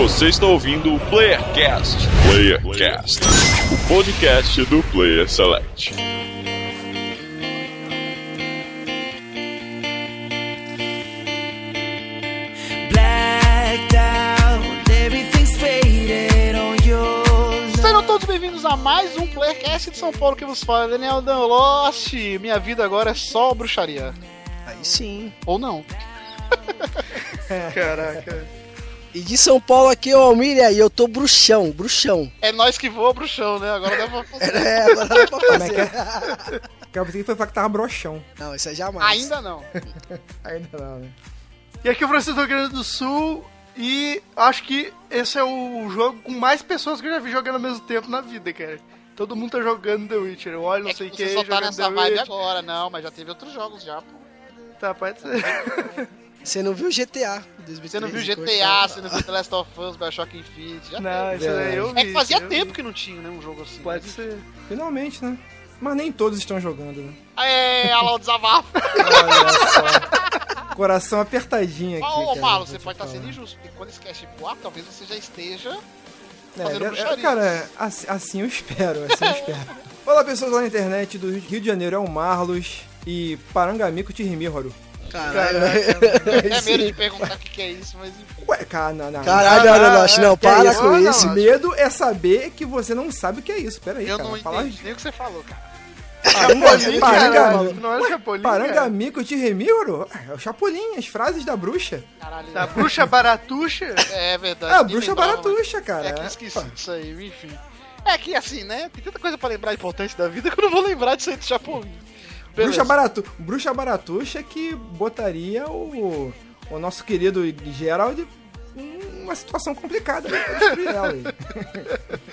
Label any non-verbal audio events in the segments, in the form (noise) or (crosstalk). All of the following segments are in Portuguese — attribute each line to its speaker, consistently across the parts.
Speaker 1: Você está ouvindo o Playercast. Playercast, o podcast do Player Select.
Speaker 2: Sejam todos bem-vindos a mais um Playercast de São Paulo que vos fala, Daniel Dan Lost. Minha vida agora é só bruxaria.
Speaker 3: Aí sim.
Speaker 2: Ou não. (laughs)
Speaker 4: Caraca.
Speaker 3: E de São Paulo aqui, ô Almir, e eu tô bruxão, bruxão.
Speaker 2: É nós que voa bruxão, né? Agora dá pra fazer. (laughs)
Speaker 3: É, agora dá pra
Speaker 4: Como é que
Speaker 3: fazer.
Speaker 4: Eu pensei que foi falar que tava broxão.
Speaker 3: Não, isso é jamais.
Speaker 2: Ainda não. (laughs)
Speaker 4: Ainda não, né?
Speaker 5: E aqui é o Francisco do Rio Grande do Sul e acho que esse é o jogo com mais pessoas que eu já vi jogando ao mesmo tempo na vida, cara. Todo mundo tá jogando The Witcher. Eu olho, não
Speaker 2: É
Speaker 5: sei
Speaker 2: que
Speaker 5: quem,
Speaker 2: você só tá nessa
Speaker 5: The
Speaker 2: vibe
Speaker 5: Witcher.
Speaker 2: agora, não, mas já teve outros jogos já, pô.
Speaker 5: Tá, pode ser. (laughs)
Speaker 3: Você não viu GTA?
Speaker 2: Você não viu
Speaker 3: 2013,
Speaker 2: GTA, você não viu The Last of Us, Bioshock Infinite, já
Speaker 5: Não, isso daí eu vi.
Speaker 2: É que fazia tempo
Speaker 5: vi.
Speaker 2: que não tinha, né, um jogo assim.
Speaker 5: Pode ser.
Speaker 4: Finalmente, né? Mas nem todos estão jogando, né?
Speaker 2: É, olha lá o desabafo. (laughs)
Speaker 4: Olha só. Coração apertadinho aqui.
Speaker 2: Ô, ô
Speaker 4: cara,
Speaker 2: Malo, você pode estar
Speaker 4: falar.
Speaker 2: sendo injusto, porque quando esse cast voar, talvez você já esteja
Speaker 4: É,
Speaker 2: fazendo
Speaker 4: é, é, cara, assim, assim eu espero, assim eu espero. (laughs) Olá, pessoas lá na internet do Rio de Janeiro, é o Marlos e Parangamico Tirimihoru.
Speaker 3: Caralho.
Speaker 2: É (laughs) medo de perguntar o que, que é isso, mas enfim.
Speaker 4: Ué, cara, não, não.
Speaker 3: Caralho, não, não, não, não,
Speaker 4: Que é
Speaker 3: para com isso.
Speaker 5: não.
Speaker 4: Medo é saber que você não sabe o que é isso. Pera aí,
Speaker 2: Eu
Speaker 4: cara.
Speaker 2: não
Speaker 4: Fala-
Speaker 2: entendi nem o que você falou, cara.
Speaker 5: Chapolin,
Speaker 4: Paranga-
Speaker 5: caralho. Não é Chapolin.
Speaker 4: Parangamico Tirimihoru? É o Chapolin, as frases da bruxa.
Speaker 2: Caralho.
Speaker 5: Da bruxa baratuxa.
Speaker 2: É verdade.
Speaker 4: Ah,
Speaker 2: nem
Speaker 4: bruxa
Speaker 2: lembrava,
Speaker 4: baratuxa, cara.
Speaker 2: É que esqueci disso aí, enfim. É que assim, né? Tem tanta coisa pra lembrar importante da vida que eu não vou lembrar disso aí do Chapolin.
Speaker 4: Bruxa, baratu... Bruxa baratuxa que botaria o, o nosso querido Gerald uma situação complicada né.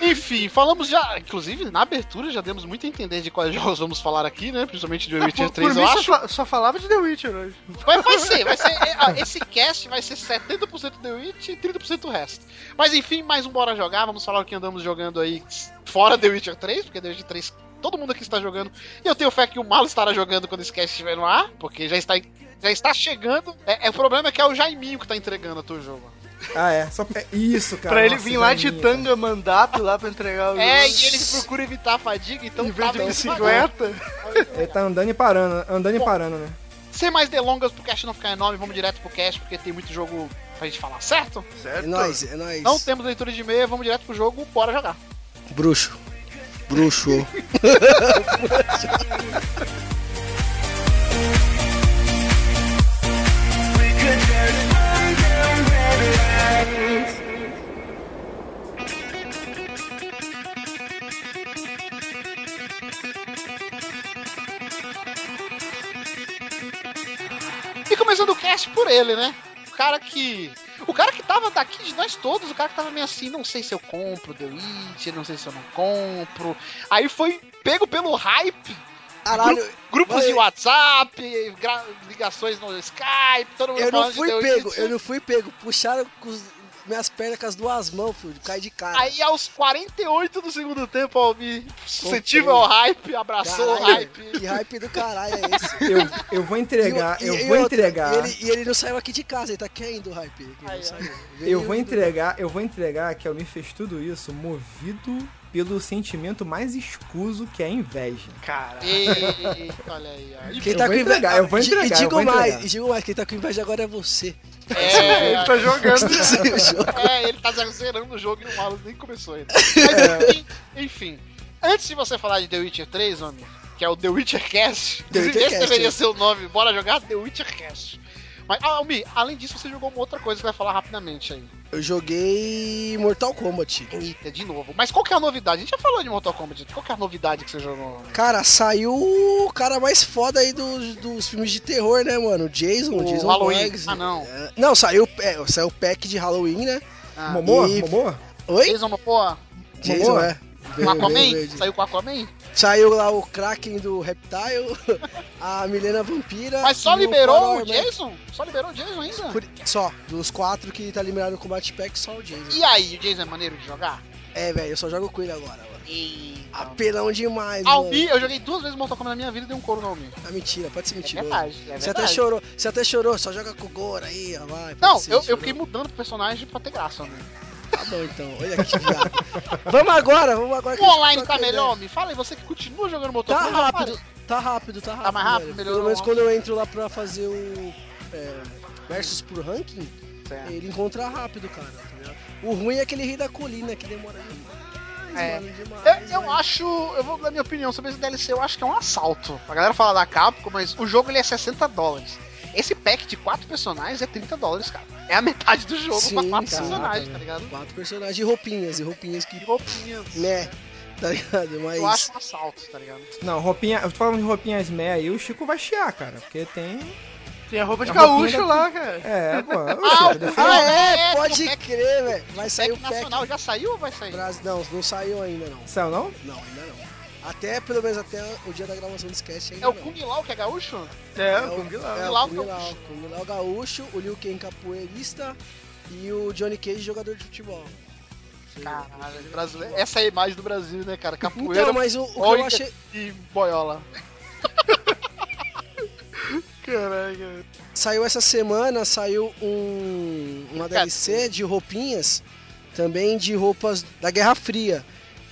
Speaker 4: (laughs)
Speaker 2: Enfim, falamos já, inclusive na abertura já demos muito a entender de quais (laughs) jogos vamos falar aqui, né? Principalmente de The Witcher
Speaker 5: Por,
Speaker 2: 3,
Speaker 5: por
Speaker 2: eu
Speaker 5: só,
Speaker 2: acho.
Speaker 5: fa- só falava de The Witcher hoje.
Speaker 2: Vai, vai ser, vai ser. (laughs) é, ah, Esse cast vai ser 70% The Witcher e 30% o resto. Mas enfim, mais um Bora Jogar. Vamos falar o que andamos jogando aí fora The Witcher 3, porque The Witcher 3 todo mundo aqui está jogando. E eu tenho fé que o Malo estará jogando quando esse cast estiver no ar, porque já está, já está chegando. É, é, o problema é que é o Jaiminho que está entregando o teu jogo.
Speaker 4: Ah, é. Só... é isso, cara.
Speaker 5: pra ele vir lá de tanga mandato lá pra entregar o
Speaker 2: É,
Speaker 5: jogo.
Speaker 2: e ele procura evitar a fadiga, então
Speaker 5: Em vez
Speaker 2: tá
Speaker 5: de
Speaker 2: bem
Speaker 5: bicicleta.
Speaker 4: cara. Ele tá andando e parando, andando e parando, né?
Speaker 2: Sem mais delongas pro cast não ficar enorme, vamos direto pro cast, porque tem muito jogo pra gente falar, certo?
Speaker 5: Certo?
Speaker 3: É nóis, é nóis.
Speaker 2: Não temos leitura de e-mail, vamos direto pro jogo, bora jogar.
Speaker 3: Bruxo. Bruxo.
Speaker 2: E começando o cast por ele, né? O cara que. O cara que tava daqui de nós todos, o cara que tava meio assim, não sei se eu compro The Witcher, não sei se eu não compro. Aí foi pego pelo hype.
Speaker 3: Caralho,
Speaker 2: gru- grupos
Speaker 3: mas-
Speaker 2: de WhatsApp, ligações no Skype, todo mundo
Speaker 3: eu não fui pego, eu não fui pego. Puxaram minhas pernas com as duas mãos, filho. Cai de cara.
Speaker 2: Aí aos 48 do segundo tempo, Almi, suscetível ao hype, abraçou o
Speaker 3: Caralho,
Speaker 2: hype.
Speaker 3: Que hype do caralho é esse? (laughs)
Speaker 4: Eu, eu vou entregar,
Speaker 3: E o-
Speaker 4: eu
Speaker 3: e- e
Speaker 4: vou
Speaker 3: outra,
Speaker 4: entregar.
Speaker 3: E ele, e ele não saiu aqui de casa, ele tá querendo o hype.
Speaker 2: Aí, ó.
Speaker 4: Eu vou entregar, eu vou entregar que Almir fez tudo isso movido pelo sentimento mais escuso que é a inveja.
Speaker 5: Cara.
Speaker 2: Olha aí, ó.
Speaker 3: Quem
Speaker 4: Eu
Speaker 3: tá
Speaker 4: vou
Speaker 3: com inveja.
Speaker 4: entregar, eu vou entregar,
Speaker 3: E
Speaker 4: eu
Speaker 3: digo
Speaker 4: vou
Speaker 3: mais,
Speaker 4: entregar.
Speaker 3: e digo mais, quem tá com inveja agora é você.
Speaker 2: É, (laughs)
Speaker 5: Ele tá jogando. (laughs)
Speaker 3: O jogo.
Speaker 2: É, ele tá zerando o jogo e o Malus nem começou ainda. Mas, enfim, enfim, antes de você falar de The Witcher 3, homem, que é o The Witcher Cast,
Speaker 3: The Witcher
Speaker 2: esse
Speaker 3: Cast,
Speaker 2: deveria
Speaker 3: é.
Speaker 2: ser o nome, bora jogar The Witcher Cast. Mas, ah, Almi, além disso, você jogou uma outra coisa que vai falar rapidamente aí.
Speaker 3: Eu joguei Mortal Kombat.
Speaker 2: Eita, de novo. Mas qual que é a novidade? A gente já falou de Mortal Kombat, qual que é a novidade que você jogou?
Speaker 3: Cara, saiu o cara mais foda aí dos, dos filmes de terror, né, mano? O Jason, o Jason
Speaker 2: Halloween.
Speaker 3: Voorhees.
Speaker 2: Ah, não.
Speaker 3: É, não, saiu, é, saiu o pack de Halloween, né?
Speaker 2: Ah,
Speaker 4: Momoa?
Speaker 3: e-
Speaker 4: Momoa?
Speaker 3: Oi?
Speaker 2: Jason Momoa?
Speaker 3: Jason,
Speaker 4: Momoa?
Speaker 3: é. Veio-
Speaker 2: Aquaman?
Speaker 3: verde.
Speaker 2: Saiu com Aquaman?
Speaker 3: Saiu lá o Kraken do Reptile, (laughs) a Milena Vampira.
Speaker 2: Mas só
Speaker 3: o
Speaker 2: liberou o
Speaker 3: né?
Speaker 2: Jason? Só liberou o Jason ainda?
Speaker 3: Por- Só, dos quatro que tá liberado no Combat Pack, só o Jason.
Speaker 2: E aí, o Jason é maneiro de jogar?
Speaker 3: É, velho, eu só jogo com ele agora, mano.
Speaker 2: Eita.
Speaker 3: Apelão demais,
Speaker 2: Almi,
Speaker 3: mano.
Speaker 2: eu joguei duas vezes Mortal Kombat na minha vida e dei um couro no Almi.
Speaker 3: É mentira, pode ser
Speaker 2: É
Speaker 3: mentiroso.
Speaker 2: verdade, é
Speaker 3: Você até chorou, você até chorou, só joga com o Goro aí, ó, vai.
Speaker 2: Não, eu, eu fiquei mudando pro personagem pra ter graça, né?
Speaker 3: bom então. Olha que viado. vamos agora, vamos agora.
Speaker 2: O online tá
Speaker 3: ideia.
Speaker 2: melhor, me fala aí, você que continua jogando
Speaker 3: Tá
Speaker 2: Motoplay. já
Speaker 3: rápido, tá rápido, tá rápido.
Speaker 2: mais rápido?
Speaker 3: velho.
Speaker 2: Melhorou
Speaker 3: Pelo menos quando eu entro lá pra fazer o é, versus por ranking,
Speaker 2: Certo.
Speaker 3: ele encontra rápido, cara. tá? O ruim é aquele rei da colina que demora demais.
Speaker 2: É.
Speaker 3: mano, demais,
Speaker 2: Eu, eu acho, eu vou dar minha opinião sobre esse DLC, eu acho que é um assalto. A galera fala da Capcom, mas o jogo ele é 60 dólares. Esse pack de quatro personagens é 30 dólares, cara. É a metade do jogo pra
Speaker 3: Sim,
Speaker 2: quatro
Speaker 3: sim,
Speaker 2: personagens,
Speaker 3: cara.
Speaker 2: tá ligado?
Speaker 3: Quatro personagens e roupinhas, e roupinhas que.
Speaker 2: E roupinhas.
Speaker 3: Né? Tá ligado? Mas.
Speaker 2: Eu acho um assalto, tá ligado?
Speaker 4: Não, roupinha. Eu tô falando de roupinhas meia aí, o Chico vai chiar, cara. Porque tem.
Speaker 5: Tem a roupa de
Speaker 4: A
Speaker 5: gaúcho
Speaker 4: da-
Speaker 5: lá, cara.
Speaker 4: É, pô. (laughs)
Speaker 2: Ah,
Speaker 3: Ah,
Speaker 2: É,
Speaker 3: é, pode crer, velho. Vai sair
Speaker 2: Pack
Speaker 3: o pack.
Speaker 2: nacional já saiu ou vai sair?
Speaker 3: Brasil. Não, não saiu ainda não.
Speaker 4: Saiu não?
Speaker 3: Não, ainda não. Até, pelo menos até o dia da gravação desse cast ainda
Speaker 2: É o
Speaker 3: não.
Speaker 2: Kung Lao que é gaúcho?
Speaker 5: É,
Speaker 3: É
Speaker 5: o Kung Lao.
Speaker 3: é, o Kung Lao. Kung Lao gaúcho, o Liu Kang capoeirista e o Johnny Cage jogador de futebol.
Speaker 2: Caralho, brasileiro. Essa é a imagem do Brasil, né, cara? Capoeira
Speaker 3: Então, mas o, o que eu achei...
Speaker 2: e boiola. (laughs) Caraca.
Speaker 3: Saiu essa semana, saiu um, uma DLC de roupinhas, também de roupas da Guerra Fria.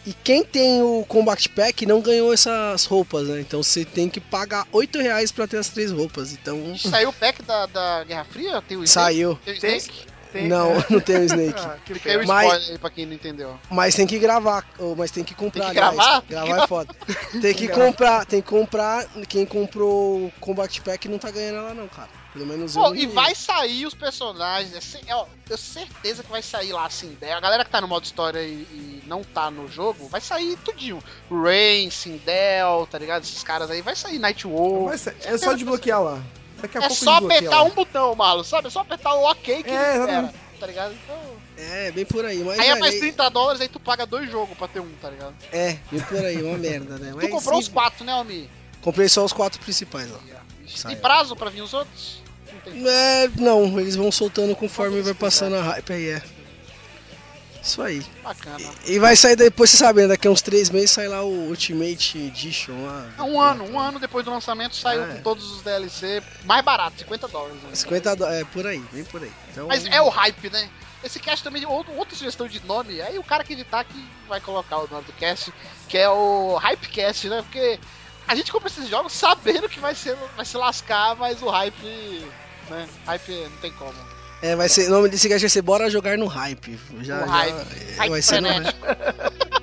Speaker 3: E quem tem o Combat Pack não ganhou essas roupas, né? Então você tem que pagar 8 reais pra ter as três roupas. Então,
Speaker 2: Saiu o pack da, da Guerra Fria? Tem o Snake?
Speaker 3: saiu.
Speaker 2: Tem o
Speaker 5: Tem?
Speaker 2: Snake?
Speaker 5: Tem,
Speaker 3: Não,
Speaker 5: né?
Speaker 3: não tem o Snake. (laughs)
Speaker 5: Ah, que
Speaker 2: aí o
Speaker 3: Mas-
Speaker 2: spoiler aí pra quem não entendeu.
Speaker 3: Mas tem que gravar, ou- mas tem que comprar.
Speaker 2: Tem que gravar?
Speaker 3: Gravar é foda. (laughs) Tem que comprar, tem que comprar. Quem comprou o Combat Pack não tá ganhando ela não, cara. Pelo menos eu.
Speaker 2: Pô,
Speaker 3: não
Speaker 2: e vai sair os personagens. é é, eu tenho certeza que vai sair lá assim. A galera que tá no modo história e, e não tá no jogo, vai sair tudinho. Rain, Sindel, tá ligado? Esses caras aí. Vai sair Nightwolf.
Speaker 4: Mas é só desbloquear lá. Daqui a
Speaker 2: É
Speaker 4: pouco
Speaker 2: só apertar
Speaker 4: lá.
Speaker 2: um botão, Marlon, sabe? É só apertar o OK que
Speaker 4: É,
Speaker 2: espera, tá ligado? Então,
Speaker 3: É, bem por aí. Mas,
Speaker 2: aí é mais 30 dólares, aí tu paga dois jogos pra ter um, tá ligado?
Speaker 3: É, bem por aí, uma merda, né?
Speaker 2: Tu
Speaker 3: Mas,
Speaker 2: comprou os
Speaker 3: sim,
Speaker 2: quatro, né, Almi?
Speaker 3: Comprei só os quatro principais, ó.
Speaker 2: Tem
Speaker 3: Saiu.
Speaker 2: prazo pra vir os outros? Não tem.
Speaker 3: É, não, eles vão soltando conforme vai passando a hype aí, é. Isso aí.
Speaker 2: Bacana.
Speaker 3: E vai sair depois, você sabe, né? Daqui a uns três meses sai lá o Ultimate Edition lá.
Speaker 2: É um ano, um ano depois do lançamento saiu
Speaker 3: É.
Speaker 2: com todos os DLC mais barato, 50 dólares. Né?
Speaker 3: 50 dólares, é por aí, bem por aí. Então,
Speaker 2: Mas é o hype, né? Esse cast também, outro, outra sugestão de nome, aí o cara que editar que vai colocar o nome do cast, que é o Hypecast, né? Porque a gente compra esses jogos sabendo que vai, ser, vai se lascar, mas o hype, né? Hype não tem como.
Speaker 3: É, vai ser, o nome desse cast vai ser Bora Jogar no Hype. Já,
Speaker 2: No
Speaker 3: já-
Speaker 2: hype.
Speaker 3: é,
Speaker 2: Hype
Speaker 3: vai ser no hype. (laughs)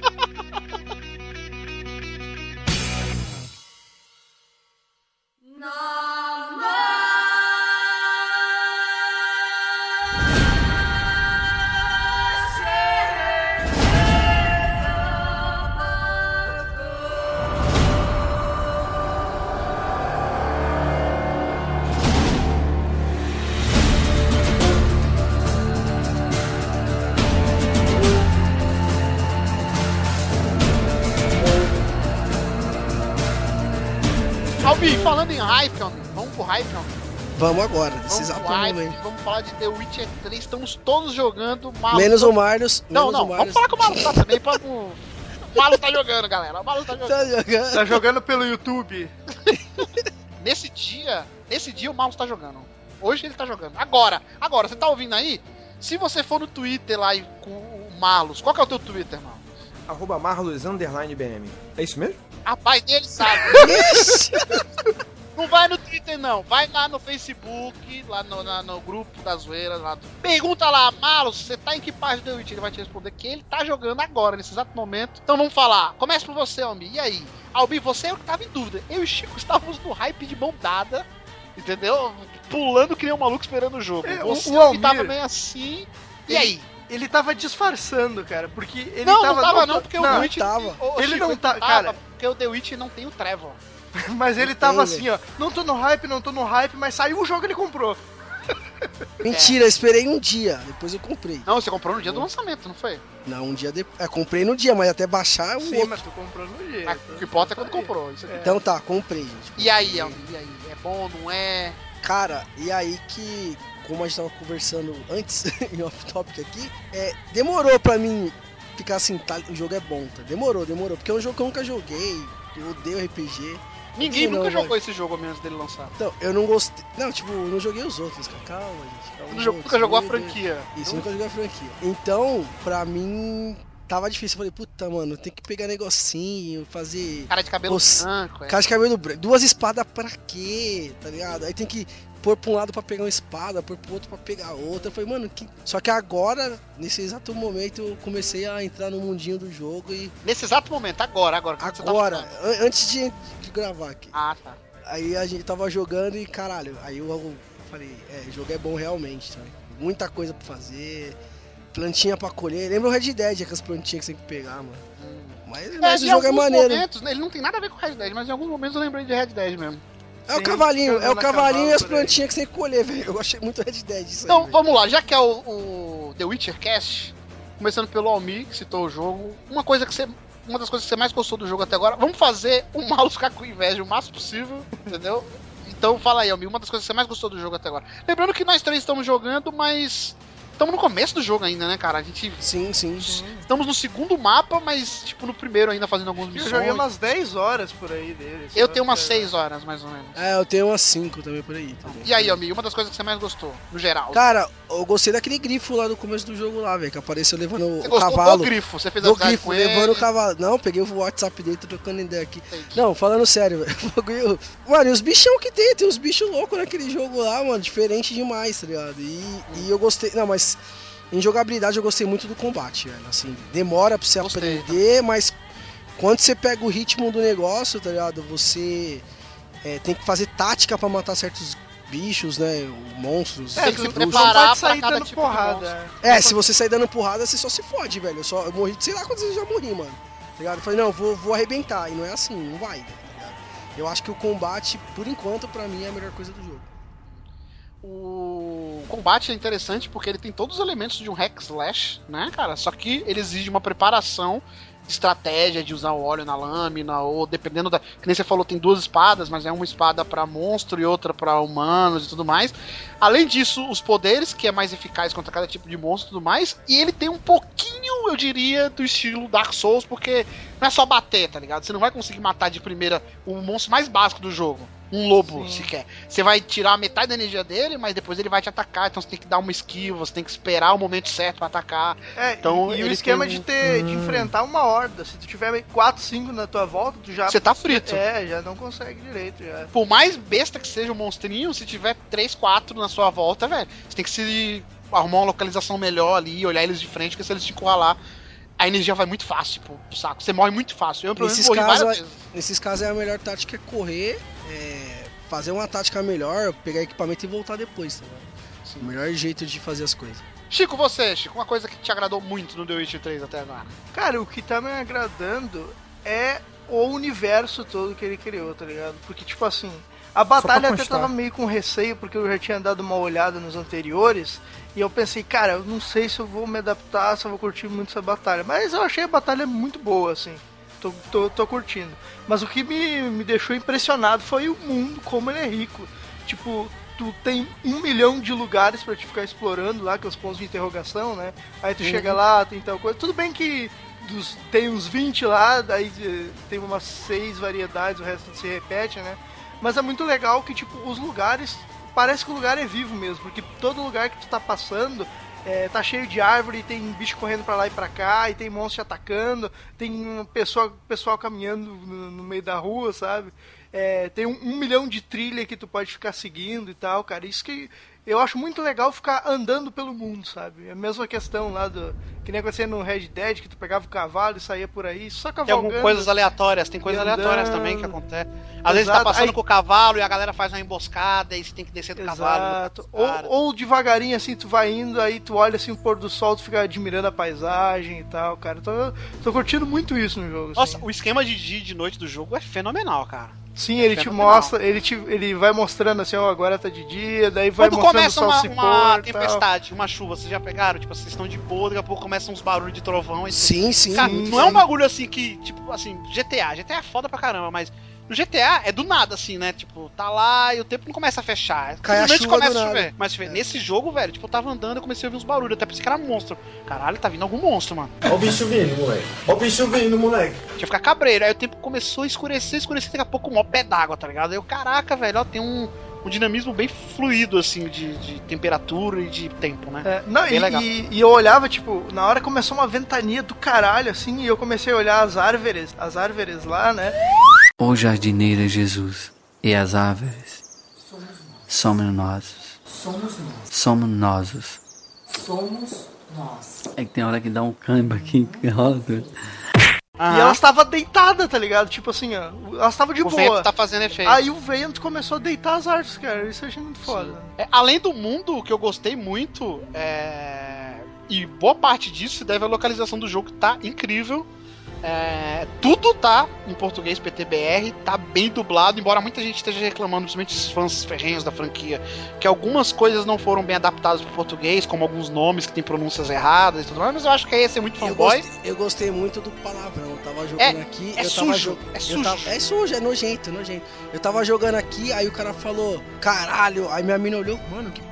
Speaker 2: falando em hype, vamos pro hype.
Speaker 3: Vamos agora,
Speaker 2: Vamos
Speaker 3: nesse exato
Speaker 2: pro hype,
Speaker 3: momento.
Speaker 2: vamos falar de The Witcher 3, estamos todos jogando mal.
Speaker 3: Menos o Marlos.
Speaker 2: Não, não, vamos falar com o Malu tá também, pra. O Malu tá jogando, galera, o Malu tá jogando.
Speaker 3: Tá jogando.
Speaker 5: Tá jogando pelo YouTube. (laughs)
Speaker 2: Nesse dia, nesse dia o Marlos tá jogando. Hoje ele tá jogando. Agora, agora, você tá ouvindo aí? Se você for no Twitter lá e com o Marlos, qual que é o teu Twitter, Marlos?
Speaker 4: Arroba Marlos underline BM. É isso mesmo?
Speaker 2: Rapaz, ele sabe. Não vai no Twitter, não. Vai lá no Facebook, lá no, na- no grupo da zoeira. Lá. Pergunta lá, Marlos, você tá em que parte do Witch? Ele vai te responder que ele tá jogando agora, nesse exato momento. Então vamos falar. Começa por você, Albi. E aí? Albi, você é o que tava em dúvida. Eu e o Chico estávamos no hype de mão dada. Entendeu? Pulando que nem um maluco esperando o jogo.
Speaker 5: É, o-
Speaker 2: você
Speaker 5: o Almir-
Speaker 2: tava meio assim. E
Speaker 5: Ele-
Speaker 2: aí?
Speaker 5: Ele tava disfarçando, cara, porque ele
Speaker 2: não,
Speaker 5: tava.
Speaker 2: não tava não, porque o
Speaker 5: não,
Speaker 2: The Witch
Speaker 3: tava.
Speaker 5: Ele
Speaker 2: Chico,
Speaker 5: não tá-
Speaker 2: tava,
Speaker 5: cara.
Speaker 2: Porque o The Witch não tem o Trevor. (laughs)
Speaker 5: Mas ele tava assim, ó. Não tô no hype, não tô no hype, mas saiu o jogo ele comprou. (laughs)
Speaker 3: Mentira, eu esperei um dia, depois eu comprei.
Speaker 2: Não, você comprou no dia do lançamento, não foi?
Speaker 3: Não, um dia depois. É, comprei no dia, mas até baixar o
Speaker 5: Sim,
Speaker 3: outro.
Speaker 5: mas tu comprou no dia.
Speaker 2: Mas o que importa é quando comprou. Isso aqui.
Speaker 3: Então tá, comprei, gente.
Speaker 2: E aí, e aí? É bom, não é?
Speaker 3: Cara, e aí que, como a gente tava conversando antes, (laughs) em off-topic aqui, é, demorou pra mim ficar assim, tá, o jogo é bom, tá? Demorou, demorou, porque é um jogo que eu nunca joguei, eu odeio RPG.
Speaker 2: Ninguém
Speaker 3: Não,
Speaker 2: nunca
Speaker 3: velho.
Speaker 2: jogou esse jogo antes dele lançar.
Speaker 3: Então, eu não gostei. Não, tipo, eu não joguei os outros, cara. Calma, gente. Calma,
Speaker 2: Não
Speaker 3: os outros,
Speaker 2: nunca jogou a franquia.
Speaker 3: Isso, nunca joguei a franquia. Então, pra mim, tava difícil. Eu falei, puta, mano, tem que pegar negocinho, fazer.
Speaker 2: Cara de cabelo
Speaker 3: Nossa,
Speaker 2: branco. É.
Speaker 3: Cara de cabelo branco. Duas espadas pra quê? Tá ligado? Aí tem que pôr pra um lado pra pegar uma espada, pôr pro outro pra pegar outra. Eu falei, mano, que. Só que agora, nesse exato momento, eu comecei a entrar no mundinho do jogo e.
Speaker 2: Nesse exato momento, agora, agora. tá
Speaker 3: Agora, an- antes de, de gravar aqui.
Speaker 2: Ah, tá.
Speaker 3: Aí a gente tava jogando e caralho, aí eu, eu falei, é, o jogo é bom realmente, sabe? Muita coisa pra fazer, plantinha pra colher. Lembra o Red Dead, aquelas plantinhas que você tem que pegar, mano. Mas, mas
Speaker 2: em
Speaker 3: o jogo é maneiro.
Speaker 2: Momentos, né, ele não tem nada a ver com Red Dead, mas em alguns momentos eu lembrei de Red Dead mesmo.
Speaker 3: É o cavalinho, é o cavalinho e as
Speaker 5: aí.
Speaker 3: plantinhas que você tem que colher, (laughs) velho. Eu achei muito Red Dead isso
Speaker 2: Então,
Speaker 3: aí.
Speaker 2: vamos lá, já que é o, o The Witcher Cast, começando pelo Almir, que citou o jogo, uma coisa que você. Uma das coisas que você mais gostou do jogo até agora, vamos fazer o Malus ficar com inveja o máximo possível, entendeu? Então fala aí, Almir, uma das coisas que você mais gostou do jogo até agora. Lembrando que nós três estamos jogando, mas. Estamos no começo do jogo ainda, né, cara? A gente.
Speaker 3: Sim, sim.
Speaker 2: Estamos no segundo mapa, mas, tipo, no primeiro ainda fazendo algumas
Speaker 5: Eu
Speaker 2: missões.
Speaker 5: joguei umas 10 horas por aí dele.
Speaker 2: Eu
Speaker 5: só
Speaker 2: tenho umas
Speaker 5: pra-
Speaker 2: 6 horas, mais ou menos.
Speaker 3: É, eu tenho umas 5 também por aí. Também.
Speaker 2: E aí, Almir, uma das coisas que você mais gostou, no geral?
Speaker 3: Cara, eu gostei daquele grifo lá do começo do jogo lá, velho, que apareceu levando
Speaker 2: você
Speaker 3: o cavalo.
Speaker 2: do grifo? Você fez
Speaker 3: Do
Speaker 2: amizade
Speaker 3: grifo,
Speaker 2: com
Speaker 3: levando
Speaker 2: ele?
Speaker 3: o cavalo. Não, peguei o WhatsApp dele, tô trocando ideia aqui.
Speaker 2: Entendi.
Speaker 3: Não, falando sério, (laughs) velho. Mano, e os bichão que tem, tem uns bichos loucos naquele jogo lá, mano, diferente demais, tá ligado? E, e eu gostei. Não, mas em jogabilidade eu gostei muito do combate, velho. Assim, demora pra você
Speaker 2: Gostei,
Speaker 3: aprender, mas quando você pega o ritmo do negócio, tá ligado? Você é, tem que fazer tática pra matar certos bichos, né? Monstros.
Speaker 5: É,
Speaker 2: Tem que se preparar
Speaker 5: pode
Speaker 2: pra
Speaker 5: sair
Speaker 2: cada
Speaker 5: dando
Speaker 2: tipo
Speaker 5: porrada.
Speaker 3: É, se você sair dando porrada, você só se fode, velho. Eu, só, eu morri, sei lá quantas vezes eu já morri, mano. Tá ligado? Eu falei, não, vou, vou arrebentar. E não é assim, não vai, tá ligado? Eu acho que o combate, por enquanto, pra mim é a melhor coisa do jogo.
Speaker 2: O combate é interessante porque ele tem todos os elementos de um hack slash, né, cara? Só que ele exige uma preparação estratégia de usar o óleo na lâmina, ou dependendo da. Que nem você falou, tem duas espadas, mas é uma espada pra monstro e outra pra humanos e tudo mais. Além disso, os poderes, que é mais eficaz contra cada tipo de monstro e tudo mais. E ele tem um pouquinho, eu diria, do estilo Dark Souls, porque não é só bater, tá ligado? Você não vai conseguir matar de primeira o monstro mais básico do jogo. Um lobo,
Speaker 5: Sim.
Speaker 2: sequer. Você vai tirar metade da energia dele, mas depois ele vai te atacar. Então você tem que dar uma esquiva, você tem que esperar o momento certo pra atacar.
Speaker 5: É,
Speaker 2: Então,
Speaker 5: e, o esquema
Speaker 2: tem
Speaker 5: de ter de enfrentar uma horda. Se tu tiver 4, 5 na tua volta, tu já.
Speaker 2: Você tá frito.
Speaker 5: É, já não consegue direito. Já.
Speaker 2: Por mais besta que seja o monstrinho, se tiver 3, 4 na sua volta, velho, você tem que se arrumar uma localização melhor ali, olhar eles de frente, porque se eles te encurralar, a energia vai muito fácil pro, pro saco. Você morre muito fácil. Eu, pelo menos,
Speaker 3: Nesses
Speaker 2: morri
Speaker 3: casos, nesses casos, é a melhor tática é correr, é, fazer uma tática melhor, pegar equipamento e voltar depois, tá ligado? O melhor jeito de fazer as coisas.
Speaker 2: Chico, você, Chico, uma coisa que te agradou muito no The Witcher 3 até agora.
Speaker 5: Cara, o que tá me agradando é o universo todo que ele criou, tá ligado? Porque, tipo assim, a batalha até tava meio com receio, porque eu já tinha dado uma olhada nos anteriores, e eu pensei, cara, eu não sei se eu vou me adaptar, se eu vou curtir muito essa batalha. Mas eu achei a batalha muito boa, assim. Tô, tô, tô curtindo. Mas o que me, me deixou impressionado foi o mundo, como ele é rico. Tipo, tu tem um milhão de lugares pra te ficar explorando lá, que é os pontos de interrogação, né? Aí tu chega lá, tem tal coisa. Tudo bem que dos, tem uns 20 lá, daí eh, tem umas seis variedades, o resto se repete, né? Mas é muito legal que, tipo, os lugares. Parece que o lugar é vivo mesmo, porque todo lugar que tu tá passando é, tá cheio de árvore, tem bicho correndo pra lá e pra cá, e tem monstro te atacando, tem um pessoal, pessoal caminhando no, no meio da rua, sabe? É, tem um, um milhão de trilha que tu pode ficar seguindo e tal, cara. Isso que eu acho muito legal ficar andando pelo mundo, sabe? É a mesma questão lá do. Que nem acontecia no Red Dead, que tu pegava o cavalo e saía por aí, só
Speaker 2: Tem
Speaker 5: cavalgando.
Speaker 2: algumas coisas aleatórias, tem coisas
Speaker 5: andando.
Speaker 2: aleatórias também que acontecem. Às vezes tá
Speaker 5: Exato,
Speaker 2: passando
Speaker 5: aí-
Speaker 2: com o cavalo e a galera faz uma emboscada e você tem que descer do cavalo.
Speaker 5: Exato.
Speaker 2: os
Speaker 5: Ou, ou devagarinho assim, tu vai indo, aí tu olha assim o pôr do sol, tu fica admirando a paisagem e tal, cara. Tô, tô curtindo muito isso no jogo.
Speaker 2: Nossa,
Speaker 5: assim.
Speaker 2: o esquema de dia e de noite do jogo é fenomenal, cara.
Speaker 5: Sim, ele te
Speaker 2: fenomenal.
Speaker 5: mostra, ele, te, ele vai mostrando assim, ó, agora tá de dia, daí vai
Speaker 2: Quando
Speaker 5: mostrando o
Speaker 2: começa
Speaker 5: sol
Speaker 2: uma,
Speaker 5: se
Speaker 2: uma
Speaker 5: pôr. tal.
Speaker 2: tempestade, uma chuva, vocês já pegaram? Tipo, vocês estão de boa, daqui a pouco começam uns barulhos de trovão e
Speaker 3: Sim, sim.
Speaker 2: Cara,
Speaker 5: sim,
Speaker 2: não é um
Speaker 5: sim.
Speaker 2: bagulho assim que, tipo, assim, GTA. GTA é foda pra caramba, mas No GTA é do nada, assim, né? Tipo, tá lá e o tempo não começa a fechar.
Speaker 3: Cai a
Speaker 2: Simplesmente
Speaker 3: chuva
Speaker 2: começa a chover. Mas chover. nesse jogo, velho, tipo, eu tava andando e comecei a ouvir uns barulhos. Até pensei que era monstro. Caralho, tá vindo algum monstro, mano.
Speaker 6: Ó o bicho vindo, moleque. Ó o bicho vindo, moleque.
Speaker 2: Tinha que ficar cabreiro. Aí o tempo começou a escurecer, escurecer, daqui a pouco um mó pé d'água, tá ligado? Aí eu, caraca, velho, ó, tem um, um dinamismo bem fluido, assim, de, de temperatura e de tempo, né?
Speaker 5: É, não,
Speaker 2: Bem
Speaker 5: e,
Speaker 2: legal.
Speaker 5: e- e eu olhava, tipo, na hora começou uma ventania do caralho, assim, e eu comecei a olhar as árvores, as árvores lá, né?
Speaker 7: Ó jardineiro Jesus e as árvores. Somos nós.
Speaker 8: Somos nós.
Speaker 7: Somos nós.
Speaker 8: Somos nós.
Speaker 7: É que tem hora que dá um câmbio aqui que rola.
Speaker 2: Aham.
Speaker 5: E ela estava deitada, tá ligado? Tipo assim, ó, ela estava de
Speaker 2: o
Speaker 5: boa.
Speaker 2: vento tá fazendo efeito.
Speaker 5: Aí o vento começou a deitar as árvores, cara. Isso eu achei muito foda.
Speaker 2: É, além do mundo, o que eu gostei muito é. E boa parte disso se deve à localização do jogo, que tá incrível. É, tudo tá em português PTBR, tá bem dublado, embora muita gente esteja reclamando, principalmente os fãs ferrenhos da franquia, que algumas coisas não foram bem adaptadas pro português, como alguns nomes que tem pronúncias erradas e tudo mais, mas eu acho que aí ia ser muito
Speaker 3: Eu
Speaker 2: fanboy.
Speaker 3: gostei, eu gostei muito do palavrão. Eu tava jogando
Speaker 2: É-
Speaker 3: aqui.
Speaker 2: é
Speaker 3: eu tava
Speaker 2: sujo,
Speaker 3: jo-
Speaker 2: é
Speaker 3: eu
Speaker 2: sujo.
Speaker 3: tava- é sujo, é nojento, nojento. Eu tava jogando aqui, aí o cara falou, caralho. Aí minha mina olhou, mano, que é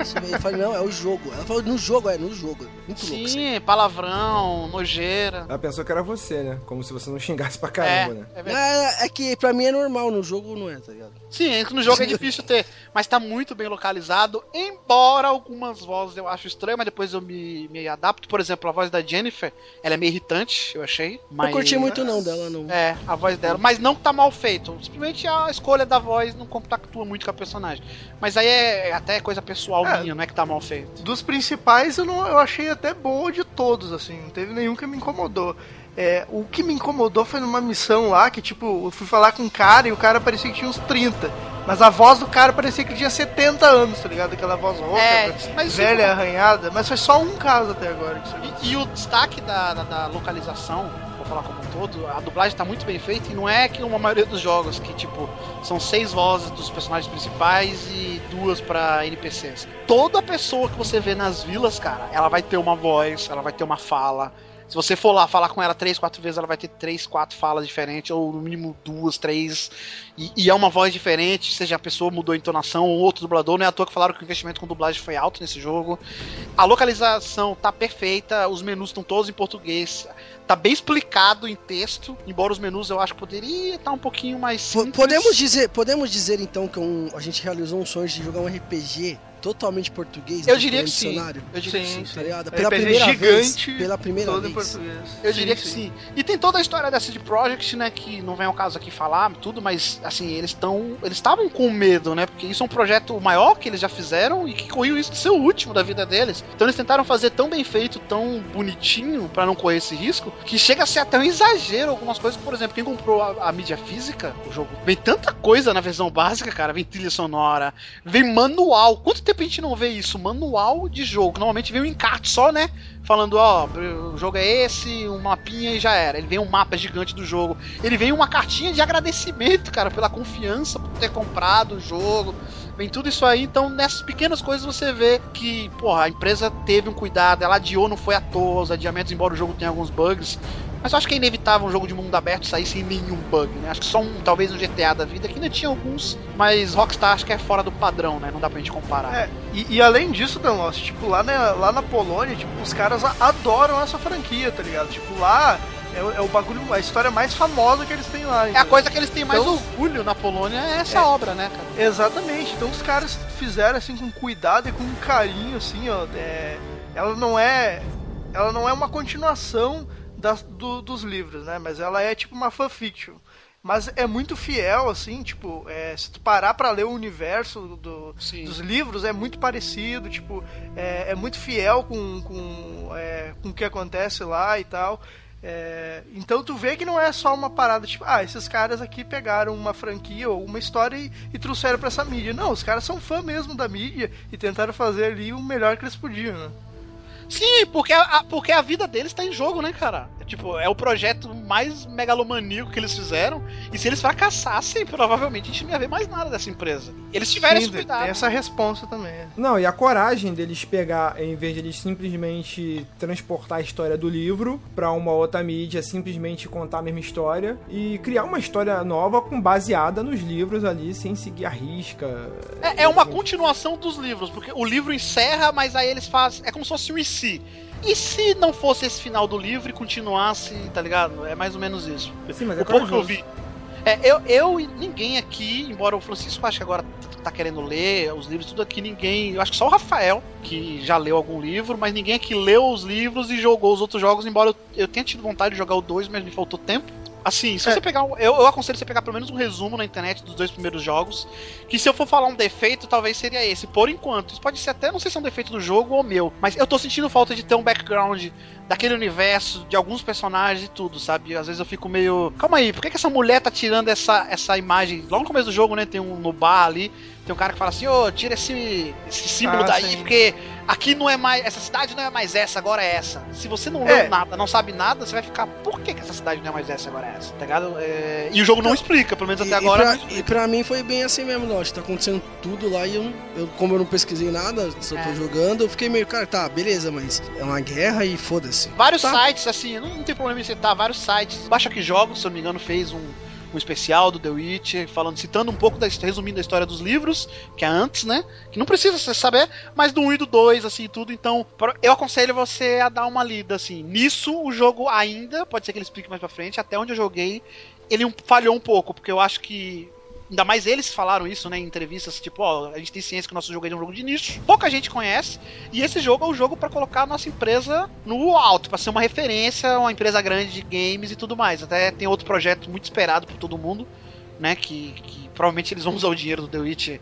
Speaker 3: isso? Eu falei, não, é o jogo. Ela falou, no jogo, é, no jogo. Muito louco. isso aí.
Speaker 2: Sim, palavrão, nojeira.
Speaker 4: Ela pensou que era você, né? Como se você não xingasse pra caramba, né?
Speaker 2: É, é verdade.
Speaker 3: É, é que pra mim é normal, no jogo não é, tá ligado?
Speaker 2: Sim, é que no jogo é difícil ter, mas tá muito bem localizado, embora algumas vozes eu acho estranho, mas depois eu me, me adapto. Por exemplo, a voz da Jennifer, ela é meio irritante, eu achei. Mas...
Speaker 3: Não curti muito não dela, não.
Speaker 2: É, a voz dela. Mas não que tá mal feito. Simplesmente a escolha da voz não compactua muito com a personagem. Mas aí é até coisa pessoal
Speaker 5: É.
Speaker 2: minha, não é que tá mal feito.
Speaker 5: Dos principais, eu, não, eu achei até boa de todos, assim. Não teve nenhum que me incomodou. É, o que me incomodou foi numa missão lá que, tipo, eu fui falar com um cara e o cara parecia que tinha uns 30. Mas a voz do cara parecia que tinha 70 anos, tá ligado? Aquela voz rouca,
Speaker 2: É,
Speaker 5: velha, arranhada. Mas foi só um caso até agora.
Speaker 2: E, e o destaque da, da, da localização, falar como um todo, a dublagem tá muito bem feita e não é que uma maioria dos jogos que, tipo, são seis vozes dos personagens principais e duas pra NPCs. Toda pessoa que você vê nas vilas, cara, ela vai ter uma voz, ela vai ter uma fala. Se você for lá falar com ela três, quatro vezes, ela vai ter três, quatro falas diferentes, ou no mínimo duas, três. E, e é uma voz diferente, seja a pessoa mudou a entonação ou outro dublador. Não é à toa que falaram que o investimento com dublagem foi alto nesse jogo. A localização tá perfeita, os menus estão todos em português. Tá bem explicado em texto, embora os menus eu acho que poderia estar um pouquinho mais simples.
Speaker 3: Podemos dizer, podemos dizer então que um- a gente realizou um sonho de jogar um RPG totalmente português?
Speaker 2: Eu
Speaker 3: do
Speaker 2: diria que
Speaker 3: de
Speaker 2: sim. Eu diria
Speaker 5: Sim,
Speaker 2: que sim.
Speaker 3: Tá ligado?
Speaker 5: RPG
Speaker 3: Pela primeira
Speaker 5: gigante,
Speaker 3: vez. Pela primeira
Speaker 5: todo em
Speaker 3: vez.
Speaker 5: português.
Speaker 2: Eu
Speaker 5: Sim,
Speaker 2: diria que sim. E tem toda a história da CD Projekt, né? Que não vem ao caso aqui falar tudo, mas assim, eles estão. Eles estavam com medo, né? Porque isso é um projeto maior que eles já fizeram e que corriu isso de ser o último da vida deles. Então eles tentaram fazer tão bem feito, tão bonitinho, pra não correr esse risco, que chega a ser até um exagero algumas coisas. Por exemplo, quem comprou a, a mídia física, o jogo, vem tanta coisa na versão básica, cara. Vem trilha sonora, vem manual. Quanto tempo a gente não vê isso? Manual de jogo. Normalmente vem um encarte só, né? falando, ó, o jogo é esse, um mapinha e já era. Ele vem um mapa gigante do jogo. Ele vem uma cartinha de agradecimento, cara, pela confiança por ter comprado o jogo. Vem tudo isso aí, então nessas pequenas coisas você vê que, porra, a empresa teve um cuidado, ela adiou, não foi à toa, os adiamentos, embora o jogo tenha alguns bugs. Mas eu acho que é inevitável um jogo de mundo aberto sair sem nenhum bug, né? Acho que só um, talvez um GTA da vida, que ainda tinha alguns, mas Rockstar acho que é fora do padrão, né? Não dá pra gente comparar.
Speaker 5: É, e, e além disso, Dan Lost, tipo, lá na, lá na Polônia, tipo, os caras adoram essa franquia, tá ligado? Tipo, lá é, o- é o bagulho, a história mais famosa que eles têm lá.
Speaker 2: É a coisa que eles têm mais
Speaker 5: Então-
Speaker 2: orgulho na Polônia, é essa
Speaker 5: É.
Speaker 2: obra, né, cara?
Speaker 5: Exatamente. Então os caras fizeram assim com cuidado e com carinho, assim, ó. é, ela não é. Ela não é uma continuação das, do- dos livros, né? Mas ela é tipo uma fanfiction. Mas é muito fiel, assim, tipo, é, se tu parar pra ler o universo do- dos livros, é muito parecido, tipo, é, é muito fiel com, com, é, com o que acontece lá e tal. É, então tu vê que não é só uma parada tipo, ah, esses caras aqui pegaram uma franquia ou uma história e, e trouxeram pra essa mídia. Não, os caras são fã mesmo da mídia e tentaram fazer ali o melhor que eles podiam, né?
Speaker 2: Sim, porque a, a- porque a vida deles tá em jogo, né, cara? Tipo, é o projeto mais megalomaníaco que eles fizeram. E se eles fracassassem, provavelmente a gente não ia ver mais nada dessa empresa. Eles tiveram
Speaker 5: Sim,
Speaker 2: esse cuidado.
Speaker 5: tem essa responsa também. é.
Speaker 4: Não, e a coragem deles pegar, em vez de eles simplesmente transportar a história do livro pra uma outra mídia, simplesmente contar a mesma história e criar uma história nova com baseada nos livros ali, sem seguir a risca.
Speaker 2: É, é uma continuação dos livros, porque o livro encerra, mas aí eles fazem. É como se fosse um se. E se não fosse esse final do livro e continuasse, tá ligado? É mais ou menos isso.
Speaker 4: Sim, mas é
Speaker 2: o pouco que eu vi. É, eu, eu e ninguém aqui, embora o Francisco acho que agora tá querendo ler os livros, tudo aqui, ninguém. Eu acho que só o Rafael, que já leu algum livro, mas ninguém aqui leu os livros e jogou os outros jogos, embora eu, eu tenha tido vontade de jogar o 2, mas me faltou tempo. Assim, se
Speaker 5: É.
Speaker 2: você pegar. um- Eu, eu aconselho você pegar pelo menos um resumo na internet dos dois primeiros jogos. Que se eu for falar um defeito, talvez seria esse. Por enquanto. Isso pode ser até, não sei se é um defeito do jogo ou meu. Mas eu tô sentindo falta de ter um background daquele universo, de alguns personagens e tudo, sabe? Às vezes eu fico meio. Calma aí, por que, que essa mulher tá tirando essa, essa imagem? Logo no começo do jogo, né? Tem um no bar ali. Tem um cara que fala assim, ô, tira esse, esse símbolo
Speaker 5: Ah,
Speaker 2: daí,
Speaker 5: sim.
Speaker 2: porque aqui não é mais. Essa cidade não é mais essa, agora é essa. Se você não
Speaker 5: É.
Speaker 2: leu nada, não sabe nada, você vai ficar, por que, que essa cidade não é mais essa, agora é essa? Tá ligado? É, E o jogo não explica, pelo menos até
Speaker 3: e
Speaker 2: agora.
Speaker 3: pra, e pra mim foi bem assim mesmo, Lost. Tá acontecendo tudo lá e eu, eu- como eu não pesquisei nada, só tô
Speaker 2: É.
Speaker 3: jogando, eu fiquei meio, cara, tá, beleza, mas é uma guerra e foda-se.
Speaker 2: Vários
Speaker 3: Tá.
Speaker 2: sites, assim, não, não tem problema em citar, vários sites. Baixa que jogos, se eu não me engano, fez um, um especial do The Witcher, falando, citando um pouco, da, resumindo a história dos livros, que é antes, né? Que não precisa você saber, mas do 1 e do 2, assim, tudo. Então, eu aconselho você a dar uma lida, assim. Nisso, o jogo ainda, pode ser que ele explique mais pra frente, até onde eu joguei, ele falhou um pouco, porque eu acho que. Ainda mais eles falaram isso, né, em entrevistas, tipo, ó, a gente tem ciência que o nosso jogo é um jogo de nicho, pouca gente conhece, e esse jogo é o jogo pra colocar a nossa empresa no alto, pra ser uma referência, uma empresa grande de games e tudo mais. Até tem outro projeto muito esperado por todo mundo, né, que, que provavelmente eles vão usar o dinheiro do The Witch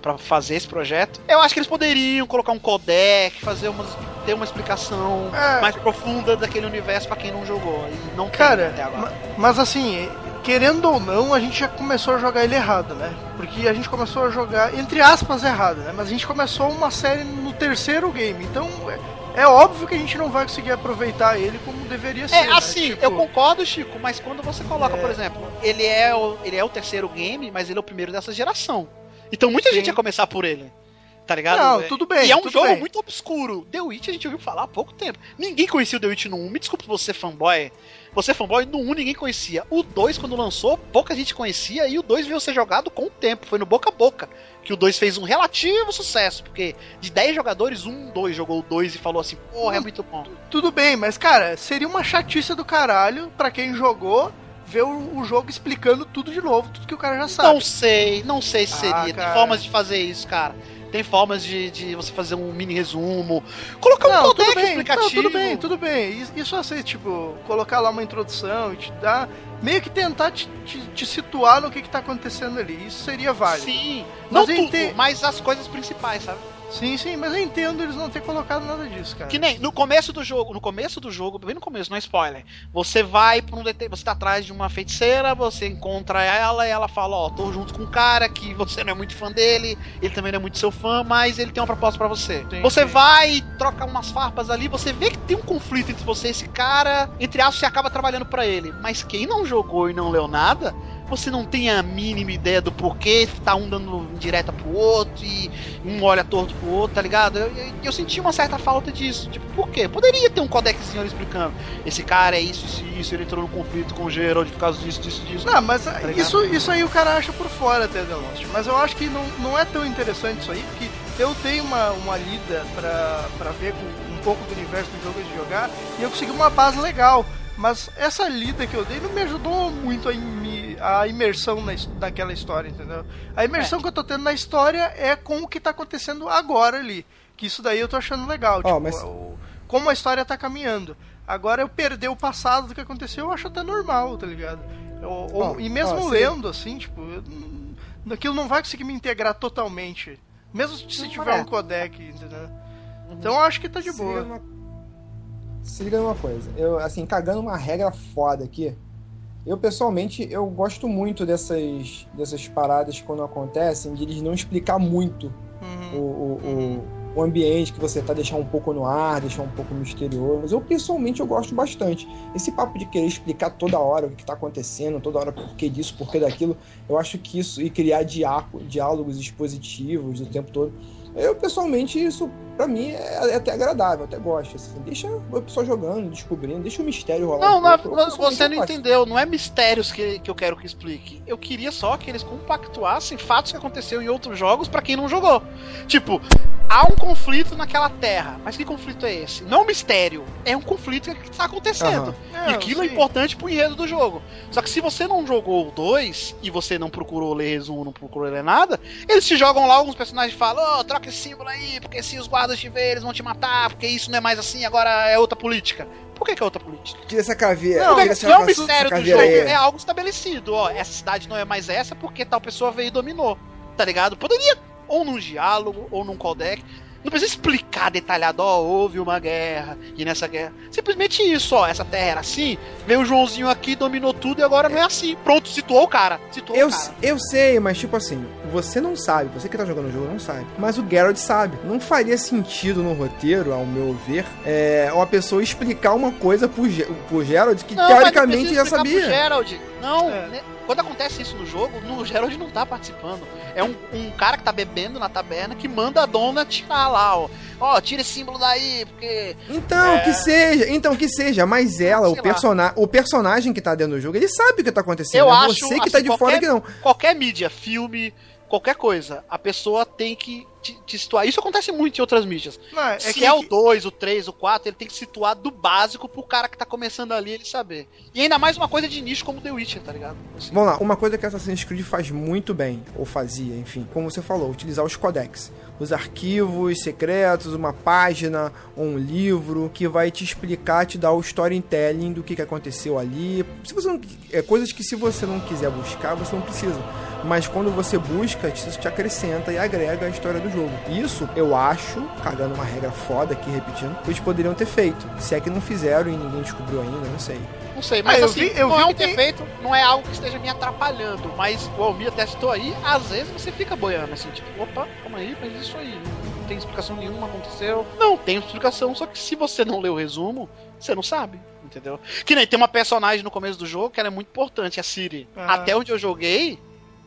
Speaker 2: pra fazer esse projeto. Eu acho que eles poderiam colocar um codec, fazer umas, ter uma explicação
Speaker 5: É.
Speaker 2: mais profunda daquele universo pra quem não jogou, e não tem
Speaker 5: Cara,
Speaker 2: até agora.
Speaker 5: ma- mas assim, querendo ou não, a gente já começou a jogar ele errado, né? Porque a gente começou a jogar, entre aspas, errado, né? Mas a gente começou uma série no terceiro game, então é, é óbvio que a gente não vai conseguir aproveitar ele como deveria ser.
Speaker 2: É,
Speaker 5: né?
Speaker 2: assim,
Speaker 5: Tipo,
Speaker 2: eu concordo, Chico, mas quando você coloca,
Speaker 5: É.
Speaker 2: por exemplo, ele é, o, ele é o terceiro game, mas ele é o primeiro dessa geração. Então muita
Speaker 5: Sim.
Speaker 2: gente ia começar por ele. Tá ligado?
Speaker 5: Não,
Speaker 2: É-
Speaker 5: tudo bem,
Speaker 2: E é um jogo
Speaker 5: bem.
Speaker 2: muito obscuro. The Witch a gente ouviu falar há pouco tempo. Ninguém conhecia o The Witch no 1. Me desculpe você, fanboy. Você, fanboy, no 1 ninguém conhecia. O 2, quando lançou, pouca gente conhecia. E o 2 veio ser jogado com o tempo. Foi no boca a boca que o 2 fez um relativo sucesso. Porque de 10 jogadores, um, dois jogou o 2 e falou assim: porra, é muito bom.
Speaker 5: Tudo bem, mas cara, seria uma chatice do caralho pra quem jogou ver o, o jogo explicando tudo de novo, tudo que o cara já sabe.
Speaker 2: Não sei, não sei se
Speaker 5: Ah,
Speaker 2: seria. Tem
Speaker 5: cara.
Speaker 2: formas de fazer isso, cara. Tem formas de, de você fazer um mini resumo. Colocar um
Speaker 5: Não,
Speaker 2: codec
Speaker 5: tudo bem,
Speaker 2: explicativo.
Speaker 5: não, tudo bem, tudo bem. Isso- assim, tipo, colocar lá uma introdução e te dar. Meio que tentar te, te- te situar no que, que tá acontecendo ali. Isso seria válido.
Speaker 2: Sim,
Speaker 5: Mas
Speaker 2: não tudo, mas as coisas principais, sabe?
Speaker 5: Sim, sim, mas eu entendo eles não ter colocado nada disso, cara.
Speaker 2: Que nem no começo do jogo, no começo do jogo, bem no começo, não é spoiler. Você vai pra um dete- você tá atrás de uma feiticeira, você encontra ela e ela fala, ó, tô junto com um cara que você não é muito fã dele, ele também não é muito seu fã, mas ele tem uma proposta pra você.
Speaker 5: Sim,
Speaker 2: você
Speaker 5: sim.
Speaker 2: vai troca umas farpas ali, você vê que tem um conflito entre você e esse cara, entre aspas, você acaba trabalhando pra ele. Mas quem não jogou e não leu nada, você não tem a mínima ideia do porquê, tá um dando direta pro outro e um olha torto pro outro, tá ligado? Eu, eu, eu senti uma certa falta disso. Tipo, por quê? Poderia ter um codeczinho ali explicando. Esse cara é isso, isso, isso, ele entrou no conflito com o Gerald por causa disso, disso, disso.
Speaker 5: Não, mas
Speaker 2: ligado?
Speaker 5: isso, isso aí o cara acha por fora até The Lost. Mas eu acho que não, não é tão interessante isso aí, porque eu dei uma, uma lida pra, pra ver com um pouco do universo do jogo de jogar e eu consegui uma base legal. Mas essa lida que eu dei não me ajudou muito a, imi- a imersão na, naquela história, entendeu? A imersão que eu tô tendo na história é com o que tá acontecendo agora ali. Que isso daí eu tô achando legal.
Speaker 4: Ó,
Speaker 5: tipo,
Speaker 4: mas-
Speaker 5: o- como a história tá caminhando. Agora eu perder o passado do que aconteceu, eu acho até normal, tá ligado? Ou-
Speaker 4: Ó,
Speaker 5: e mesmo
Speaker 4: ó,
Speaker 5: lendo, assim, tipo, eu não- aquilo não vai conseguir me integrar totalmente. Mesmo se tiver
Speaker 9: é.
Speaker 5: um codec, entendeu? Então eu acho que tá de boa.
Speaker 9: Se liga numa coisa, eu, assim, cagando uma regra foda aqui, eu pessoalmente, eu gosto muito dessas, dessas paradas quando acontecem, de eles não explicar muito
Speaker 5: Uhum.
Speaker 9: o, o, o,
Speaker 10: o ambiente que você tá, deixar um pouco no ar, deixar um pouco misterioso. Mas eu, pessoalmente, eu gosto bastante. Esse papo de querer explicar toda hora o que tá acontecendo, toda hora por que disso, por que daquilo, eu acho que isso, e criar diálogo, diálogos expositivos o tempo todo, eu, pessoalmente, isso pra mim é, é até agradável, até gosto. Assim. Deixa o pessoal jogando, descobrindo, deixa o mistério rolar.
Speaker 2: Não,
Speaker 10: um
Speaker 2: não,
Speaker 10: pouco.
Speaker 2: Não, você não entendeu. Não é mistérios que, que eu quero que explique. Eu queria só que eles compactuassem fatos que aconteceram em outros jogos pra quem não jogou. Tipo, há um conflito naquela terra. Mas que conflito é esse? Não é um mistério. É um conflito que está acontecendo.
Speaker 5: Aham.
Speaker 2: E aquilo é
Speaker 5: sim.
Speaker 2: importante pro enredo do jogo. Só que se você não jogou o 2 e você não procurou ler resumo, não procurou ler nada, eles te jogam lá, alguns personagens falam, ô, troca esse símbolo aí, porque se os guardas te verem, eles vão te matar, porque isso não é mais assim, agora é outra política. Por que, que é outra política?
Speaker 4: Tira essa caveira.
Speaker 2: Não, não é um mistério do jogo,
Speaker 4: aí.
Speaker 2: é algo estabelecido. Ó, essa cidade não é mais essa porque tal pessoa veio e dominou. Tá ligado? Poderia, ou num diálogo, ou num codec. Não precisa explicar detalhado, ó, houve uma guerra, e nessa guerra. Simplesmente isso, ó, essa terra era assim, veio o Joãozinho aqui, dominou tudo e agora não é assim. Pronto, situou o cara. Situou
Speaker 4: Eu,
Speaker 2: o cara.
Speaker 4: eu sei, mas tipo assim, você não sabe, você que tá jogando o jogo não sabe. Mas o Geralt sabe. Não faria sentido no roteiro, ao meu ver, é, uma pessoa explicar uma coisa pro, Ge- pro Geralt que
Speaker 2: Não, mas não
Speaker 4: teoricamente já
Speaker 2: explicar pro
Speaker 4: sabia.
Speaker 2: Gerald. Não,
Speaker 5: É.
Speaker 2: né, quando acontece isso no jogo, no Gerald não tá participando. É um, um cara que tá bebendo na taberna que manda a dona tirar lá, ó. Ó, tira esse símbolo daí, porque.
Speaker 4: Então,
Speaker 2: É.
Speaker 4: que seja, então que seja, mas ela,
Speaker 2: Sei
Speaker 4: o, persona o personagem que tá dentro do jogo, ele sabe o que tá acontecendo.
Speaker 2: Eu
Speaker 4: é
Speaker 2: acho,
Speaker 4: você que
Speaker 2: assim,
Speaker 4: tá de fora
Speaker 2: qualquer-
Speaker 4: que não.
Speaker 2: Qualquer mídia, filme, qualquer coisa, a pessoa tem que te, te situar. Isso acontece muito em outras mídias.
Speaker 5: Não, é
Speaker 2: Se
Speaker 5: que-
Speaker 2: é o 2, o 3, o 4, ele tem que situar do básico pro cara que tá começando ali ele saber. E ainda mais uma coisa de nicho como The Witcher, tá ligado? Assim.
Speaker 4: Vamos lá, uma coisa que Assassin's Creed faz muito bem, ou fazia, enfim, como você falou, utilizar os codecs. Os arquivos secretos, uma página ou um livro que vai te explicar, te dar o storytelling do que, que aconteceu ali. Se você não, é coisas que se você não quiser buscar, você não precisa. Mas quando você busca, isso te acrescenta e agrega a história do jogo. Isso, eu acho, cagando uma regra foda aqui, repetindo, que eles poderiam ter feito. Se é que não fizeram e ninguém descobriu ainda, não sei.
Speaker 2: Não sei, mas
Speaker 5: Ah,
Speaker 2: assim,
Speaker 5: vi-
Speaker 2: não é um
Speaker 5: que
Speaker 2: defeito, não é algo que esteja me atrapalhando, mas o Almir testou aí, às vezes você fica boiando, assim, tipo, opa, calma aí, mas isso aí, não tem explicação nenhuma, aconteceu. Não, tem explicação, só que se você não lê o resumo, você não sabe, entendeu? Que nem tem uma personagem no começo do jogo que ela é muito importante, a Siri.
Speaker 5: Ah.
Speaker 2: Até onde eu joguei,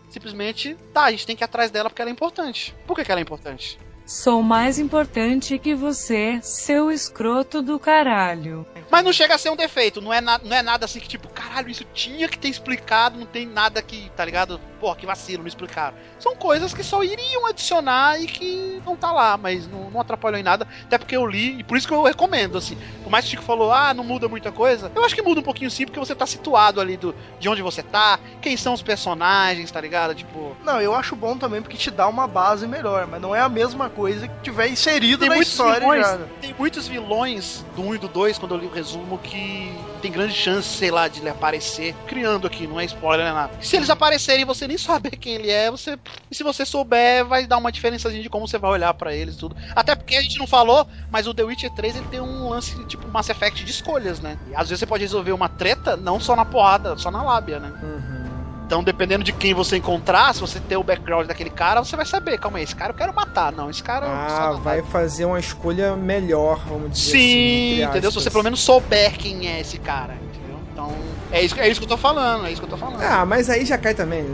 Speaker 2: simplesmente, tá, a gente tem que ir atrás dela porque ela é importante. Por que, que ela é importante?
Speaker 11: Sou mais importante que você, seu escroto do caralho.
Speaker 2: Mas não chega a ser um defeito, não é, na- não é nada assim que, tipo, caralho, isso tinha que ter explicado, não tem nada que, tá ligado? Porra, que vacilo, não explicaram. São coisas que só iriam adicionar e que não tá lá, mas não, não atrapalhou em nada, até porque eu li, e por isso que eu recomendo, assim. Por mais que o Chico falou, ah, não muda muita coisa, eu acho que muda um pouquinho sim, porque você tá situado ali do, de onde você tá, quem são os personagens, tá ligado? Tipo.
Speaker 5: Não, eu acho bom também porque te dá uma base melhor, mas não é a mesma coisa que tiver inserido
Speaker 2: Tem
Speaker 5: na história
Speaker 2: vilões,
Speaker 5: já.
Speaker 2: tem muitos vilões do 1 e do 2, quando eu li o resumo, que tem grande chance, sei lá, de ele aparecer. Criando aqui, não é spoiler, não é nada. Se eles aparecerem e você nem (laughs) saber quem ele é, você. E se você souber, vai dar uma diferençazinha de como você vai olhar pra eles e tudo. Até porque a gente não falou, mas o The Witcher 3 ele tem um lance tipo Mass Effect de escolhas, né? E às vezes você pode resolver uma treta não só na porrada, só na lábia, né? Então, dependendo de quem você encontrar, se você ter o background daquele cara, você vai saber, calma aí, esse cara eu quero matar. Não, esse cara.
Speaker 4: Ah, vai fazer uma escolha melhor, vamos dizer assim.
Speaker 2: Sim,
Speaker 4: entre
Speaker 2: entendeu? Se você pelo menos souber quem é esse cara, entendeu? Então, é isso, é isso que eu tô falando, é isso que eu tô falando.
Speaker 4: Ah, mas aí já cai também.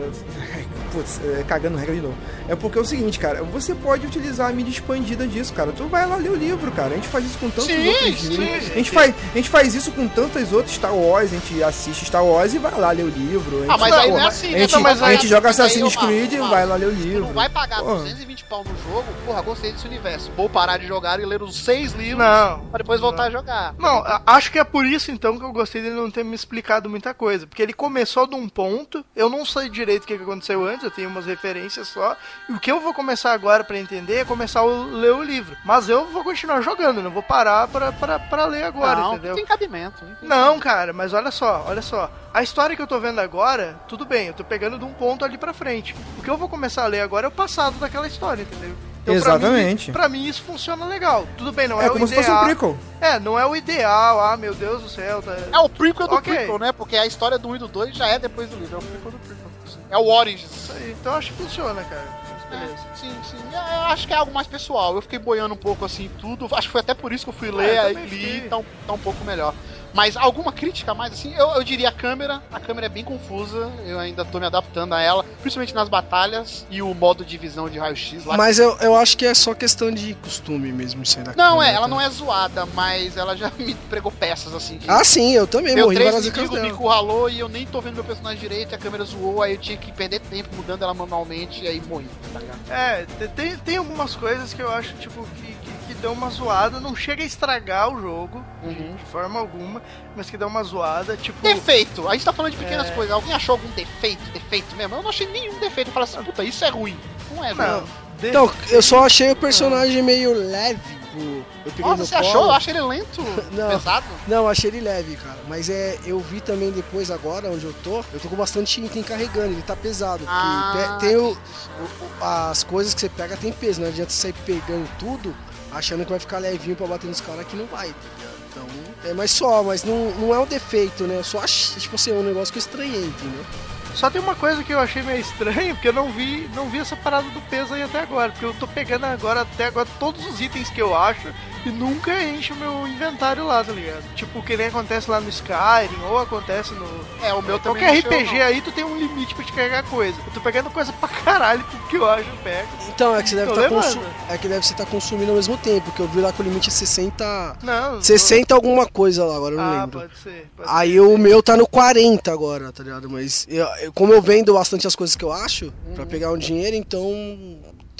Speaker 4: (laughs) Putz, é, cagando regra de novo. É porque é o seguinte, cara, você pode utilizar a mídia expandida disso, cara. Tu vai lá ler o livro, cara. A gente faz isso com tantos
Speaker 2: Sim,
Speaker 4: outros
Speaker 2: sim,
Speaker 4: livros.
Speaker 2: sim,
Speaker 4: a, gente faz, a gente faz isso com tantas outras Star Wars, a gente assiste Star Wars e vai lá ler o livro. A gente,
Speaker 2: Ah, mas aí não é assim,
Speaker 4: a
Speaker 2: né?
Speaker 4: gente,
Speaker 2: Não, mas
Speaker 4: a gente joga Assassin's Creed e vai lá ler o livro.
Speaker 2: não vai pagar
Speaker 4: Porra.
Speaker 2: 220 pau no jogo, porra, gostei desse universo. Vou parar de jogar e ler os seis livros
Speaker 5: Não.
Speaker 2: pra depois voltar a jogar.
Speaker 5: Não, acho que é por isso então que eu gostei dele não ter me explicado muita coisa. Porque ele começou de um ponto, eu não sei direito o que aconteceu antes, eu tenho umas referências só. E o que eu vou começar agora pra entender é começar a ler o livro. Mas eu vou continuar jogando, não vou parar pra, pra, pra ler agora,
Speaker 2: não,
Speaker 5: entendeu?
Speaker 2: tem cabimento. hein?
Speaker 5: Não, cara, mas olha só, olha só. A história que eu tô vendo agora, tudo bem, eu tô pegando de um ponto ali pra frente. O que eu vou começar a ler agora é o passado daquela história, entendeu? Então, pra mim-
Speaker 4: Exatamente.
Speaker 5: Pra mim, isso funciona legal. Tudo bem, não é,
Speaker 4: É
Speaker 5: o
Speaker 4: como se
Speaker 5: ideal.
Speaker 4: fosse um prequel.
Speaker 5: É, não é o ideal, ah, meu Deus do céu. Tá...
Speaker 2: É o prequel do
Speaker 5: Ok.
Speaker 2: prequel, né? Porque a história do 1 e do 2 já é depois do livro. É o prequel do prequel. É o Origins.
Speaker 5: Isso aí, então acho que funciona, cara. Beleza.
Speaker 2: Sim, sim. Eu eu acho que é algo mais pessoal. Eu fiquei boiando um pouco assim tudo. Acho que foi até por isso que eu fui
Speaker 5: É,
Speaker 2: ler,
Speaker 5: também
Speaker 2: li tá um, tá um pouco melhor. Mas alguma crítica mais assim? Eu, eu diria a câmera. A câmera é bem confusa. Eu ainda tô me adaptando a ela, principalmente nas batalhas e o modo de visão de raio-x lá.
Speaker 3: Mas eu, eu acho que é só questão de costume mesmo, isso aí da
Speaker 2: Não, é,
Speaker 3: câmera,
Speaker 2: ela
Speaker 3: tá?
Speaker 2: não é zoada, mas ela já (laughs) me pregou peças assim. de-
Speaker 3: Ah, sim, eu também
Speaker 2: Deu
Speaker 3: morri várias vezes
Speaker 2: me encurralou e eu nem tô vendo meu personagem direito, e a câmera zoou, aí eu tinha que perder tempo mudando ela manualmente e aí morri, tá ligado?
Speaker 5: É, te- tem, tem algumas coisas que eu acho, tipo, que deu uma zoada. Não chega a estragar o jogo,
Speaker 2: Uhum.
Speaker 5: de, forma alguma, mas que deu uma zoada, tipo...
Speaker 2: Defeito, a gente tá falando de pequenas
Speaker 5: É.
Speaker 2: coisas. Alguém achou algum defeito, defeito mesmo? Eu não achei nenhum defeito. Eu falei assim, puta, isso é ruim. Não é,
Speaker 5: Não,
Speaker 3: Então, eu só achei o personagem meio leve. Eu peguei
Speaker 2: Nossa,
Speaker 3: no
Speaker 2: você
Speaker 3: colo.
Speaker 2: achou? Eu achei ele lento, (laughs)
Speaker 3: Não.
Speaker 2: pesado.
Speaker 3: Não, eu achei ele leve, cara. Mas é, eu vi também depois agora onde eu tô, eu tô com bastante item carregando, ele tá pesado.
Speaker 2: Ah,
Speaker 3: tem o, o- o- as coisas que você pega tem peso, não adianta você sair pegando tudo, achando que vai ficar levinho pra bater nos caras que não vai, tá ligado? Então, é mais só, mas não, não é um defeito, né? Eu só achei, tipo assim, é um negócio que eu estranhei, entendeu?
Speaker 5: Só tem uma coisa que eu achei meio estranho, porque eu não vi, não vi essa parada do peso aí até agora, porque eu tô pegando agora até agora todos os itens que eu acho e nunca enche o meu inventário lá, tá ligado? Tipo, que nem acontece lá no Skyrim, ou acontece no.
Speaker 2: É, o meu também
Speaker 5: Qualquer RPG
Speaker 2: não.
Speaker 5: aí tu tem um limite pra te carregar coisa. Eu tô pegando coisa pra caralho, tudo que eu acho eu pego.
Speaker 3: Então, é que você deve estar
Speaker 5: levando.
Speaker 3: é que deve você tá consumindo ao mesmo tempo, porque eu vi lá que o limite é 60.
Speaker 5: Não,
Speaker 3: 60 alguma coisa lá, agora eu não
Speaker 5: Ah,
Speaker 3: lembro.
Speaker 5: pode ser. Pode
Speaker 3: Aí
Speaker 5: ser.
Speaker 3: o meu tá no 40 agora, tá ligado? Mas eu- eu- como eu vendo bastante as coisas que eu acho,
Speaker 2: Uhum.
Speaker 3: pra pegar um dinheiro, então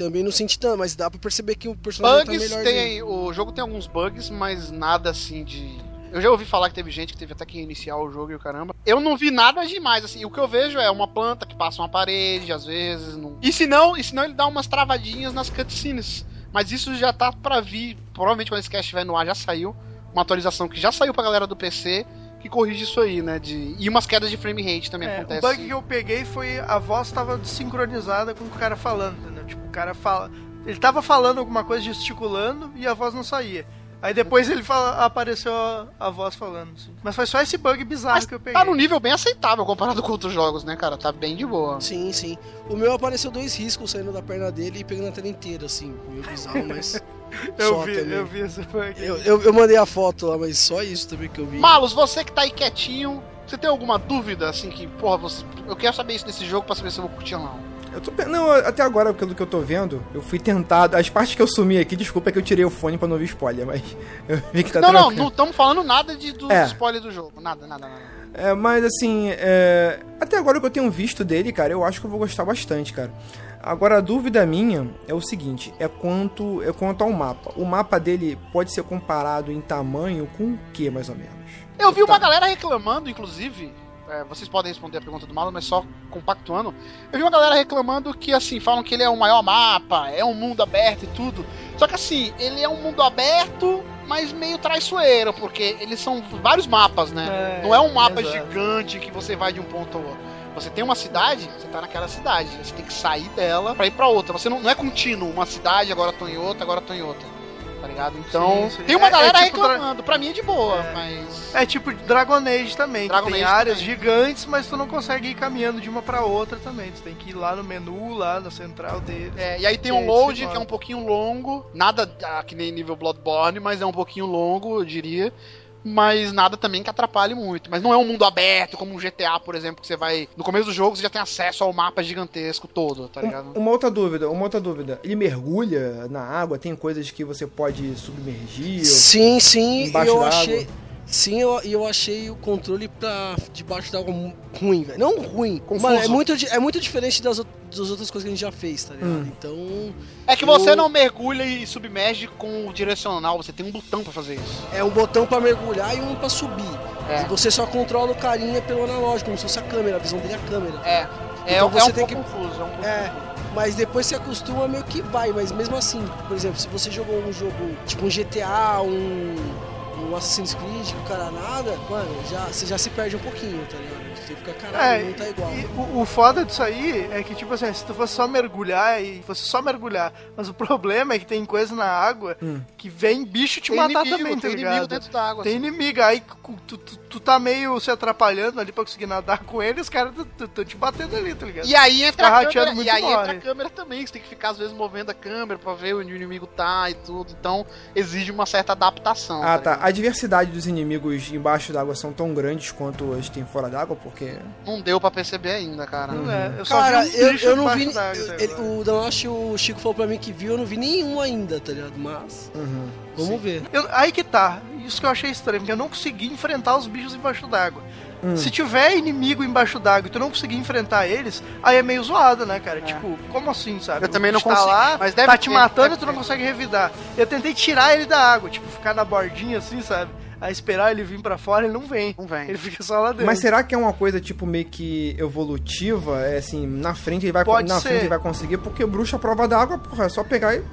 Speaker 3: também não senti tanto, mas dá pra perceber que o personagem
Speaker 2: Bugs
Speaker 3: tá melhor.
Speaker 2: tem. O jogo tem alguns bugs, mas nada assim de. Eu já ouvi falar que teve gente que teve até que iniciar o jogo e o caramba. Eu não vi nada demais, assim. O que eu vejo é uma planta que passa uma parede, às vezes. Não... E se não, e se não ele dá umas travadinhas nas cutscenes. Mas isso já tá pra vir. Provavelmente quando esse cast estiver no ar já saiu. Uma atualização que já saiu pra galera do PC que corrige isso aí, né? De... E umas quedas de frame rate também
Speaker 5: É,
Speaker 2: acontecem.
Speaker 5: o bug que eu peguei foi a voz tava desincronizada com o cara falando? Tipo, o cara fala. Ele tava falando alguma coisa, gesticulando, e a voz não saía. Aí depois ele fala, apareceu a, a voz falando. assim. Mas foi só esse bug bizarro
Speaker 2: Mas
Speaker 5: que eu peguei.
Speaker 2: tá num nível bem aceitável comparado com outros jogos, né, cara? Tá bem de boa.
Speaker 3: Sim, sim. O meu apareceu dois riscos saindo da perna dele e pegando a tela inteira, assim. Meio bizarro, mas. (laughs)
Speaker 5: Eu
Speaker 3: só
Speaker 5: vi,
Speaker 3: também.
Speaker 5: eu vi esse bug.
Speaker 3: Eu, eu, eu mandei a foto lá, mas só isso também que eu vi.
Speaker 2: Malus, você que tá aí quietinho, você tem alguma dúvida, assim, que, porra, você... eu quero saber isso desse jogo pra saber se eu vou curtir ou não.
Speaker 12: Eu tô, não, até agora, pelo que eu tô vendo, eu fui tentado. As partes que eu sumi aqui, desculpa é que eu tirei o fone pra não ouvir spoiler, mas (laughs) eu vi que tá
Speaker 2: não, não,
Speaker 12: tranquilo.
Speaker 2: não estamos falando nada de, do
Speaker 12: É.
Speaker 2: spoiler do jogo. Nada, nada, nada.
Speaker 12: É, mas assim, é, até agora o que eu tenho visto dele, cara, eu acho que eu vou gostar bastante, cara. Agora a dúvida minha é o seguinte, é quanto é quanto ao mapa. O mapa dele pode ser comparado em tamanho com o que, mais ou menos?
Speaker 2: Eu vi uma
Speaker 12: Tá.
Speaker 2: galera reclamando, inclusive. É, vocês podem responder a pergunta do Malus, mas só compactuando. Eu vi uma galera reclamando que, assim, falam que ele é o maior mapa, é um mundo aberto e tudo. Só que, assim, ele é um mundo aberto, mas meio traiçoeiro, porque eles são vários mapas, né?
Speaker 5: É,
Speaker 2: Não é um mapa
Speaker 5: exato.
Speaker 2: gigante que você vai de um ponto ao outro. Você tem uma cidade, você tá naquela cidade. Você tem que sair dela pra ir pra outra. Você não, não é contínuo, uma cidade, agora tô em outra, agora tô em outra. Tá ligado? Então,
Speaker 5: Sim, sim.
Speaker 2: tem uma
Speaker 5: É- é
Speaker 2: galera
Speaker 5: tipo dra-
Speaker 2: reclamando. Pra mim é de boa, mas.
Speaker 5: É tipo Dragon Age também.
Speaker 2: Dragon
Speaker 5: tem
Speaker 2: Age
Speaker 5: áreas
Speaker 2: também.
Speaker 5: gigantes, mas tu não consegue ir caminhando de uma pra outra também. Tu tem que ir lá no menu, lá na central dele.
Speaker 2: É, e aí tem um load que é um pouquinho longo, nada ah, que nem nível Bloodborne, mas é um pouquinho longo, eu diria. Mas nada também que atrapalhe muito. Mas não é um mundo aberto, como um GTA, por exemplo, que você vai. No começo do jogo você já tem acesso ao mapa gigantesco todo, tá ligado?
Speaker 12: Um- uma outra dúvida, uma outra dúvida. Ele mergulha na água? Tem coisas que você pode submergir? ou-
Speaker 3: Sim, sim,
Speaker 12: Embaixo
Speaker 3: eu
Speaker 12: d'água.
Speaker 3: achei. Sim, eu, e eu achei o controle pra debaixo d'água ruim, velho. Não ruim,
Speaker 2: Confuso.
Speaker 3: mano, é muito, é muito diferente das, das outras coisas que a gente já fez, tá ligado?
Speaker 12: Hum.
Speaker 3: Então.
Speaker 2: É que você
Speaker 3: eu-
Speaker 2: não mergulha e submerge com o direcional, você tem um botão pra fazer isso.
Speaker 3: É um botão pra mergulhar e um pra subir.
Speaker 2: É.
Speaker 3: E você só controla o carinha pelo analógico, como se fosse a câmera, a visão dele é a câmera.
Speaker 2: É. É,
Speaker 3: Então
Speaker 2: é
Speaker 3: você
Speaker 2: um
Speaker 3: tem
Speaker 2: pouco
Speaker 3: que-
Speaker 2: confuso, é um pouco
Speaker 3: É,
Speaker 2: confuso.
Speaker 3: mas depois você acostuma meio que vai, mas mesmo assim, por exemplo, se você jogou um jogo tipo um GTA, um, um Assassin's Creed que o cara nada, mano, já, você já se perde um pouquinho, tá ligado? Você fica,
Speaker 5: É,
Speaker 3: caralho, não tá igual.
Speaker 5: e o, o foda disso aí é que, tipo assim, se tu fosse só mergulhar e fosse só mergulhar, mas o problema é que tem coisa na água que vem bicho te
Speaker 2: Tem
Speaker 5: matar
Speaker 2: inimigo,
Speaker 5: também, tá
Speaker 2: tem
Speaker 5: ligado?
Speaker 2: inimigo dentro da água,
Speaker 5: Tem
Speaker 2: assim.
Speaker 5: inimigo, aí tu, tu, tu tá meio se atrapalhando ali pra conseguir nadar com eles, os caras estão te batendo ali, tá ligado?
Speaker 2: E aí entra
Speaker 5: Fica
Speaker 2: a câmera,
Speaker 5: muito
Speaker 2: e aí
Speaker 5: morre.
Speaker 2: entra a câmera também, você tem que ficar às vezes movendo a câmera pra ver onde o inimigo tá e tudo. Então exige uma certa adaptação.
Speaker 4: Ah, tá. A diversidade dos inimigos embaixo d'água são tão grandes quanto as tem fora d'água, porque.
Speaker 2: Não deu pra perceber ainda, cara.
Speaker 5: Não é, eu só
Speaker 3: Cara,
Speaker 5: vi um
Speaker 3: eu, eu não vi.
Speaker 5: até
Speaker 3: ele-
Speaker 5: agora.
Speaker 3: o Danoshi, o Chico falou pra mim que viu, eu não vi nenhum ainda, tá ligado? Mas. Vamos ver.
Speaker 5: Eu- aí que tá. Isso que eu achei estranho, porque eu não consegui enfrentar os bichos embaixo d'água.
Speaker 3: Hum.
Speaker 5: Se tiver inimigo embaixo d'água e tu não conseguir enfrentar eles, aí é meio zoado, né, cara? Tipo, como assim, sabe?
Speaker 2: Eu também não
Speaker 5: tá
Speaker 2: consegui,
Speaker 5: lá,
Speaker 2: mas deve
Speaker 5: tá te
Speaker 2: ter,
Speaker 5: matando e tu não
Speaker 2: ter.
Speaker 5: consegue revidar. Eu tentei tirar ele da água, tipo, ficar na bordinha assim, sabe? Aí esperar ele vir pra fora, ele não vem.
Speaker 2: Não vem.
Speaker 5: Ele fica só lá dentro.
Speaker 4: Mas será que é uma coisa, tipo, meio que evolutiva? É assim, na frente ele vai,
Speaker 5: Pode
Speaker 4: na
Speaker 5: ser.
Speaker 4: frente ele vai conseguir, porque bruxa à prova d'água, porra, é só pegar e.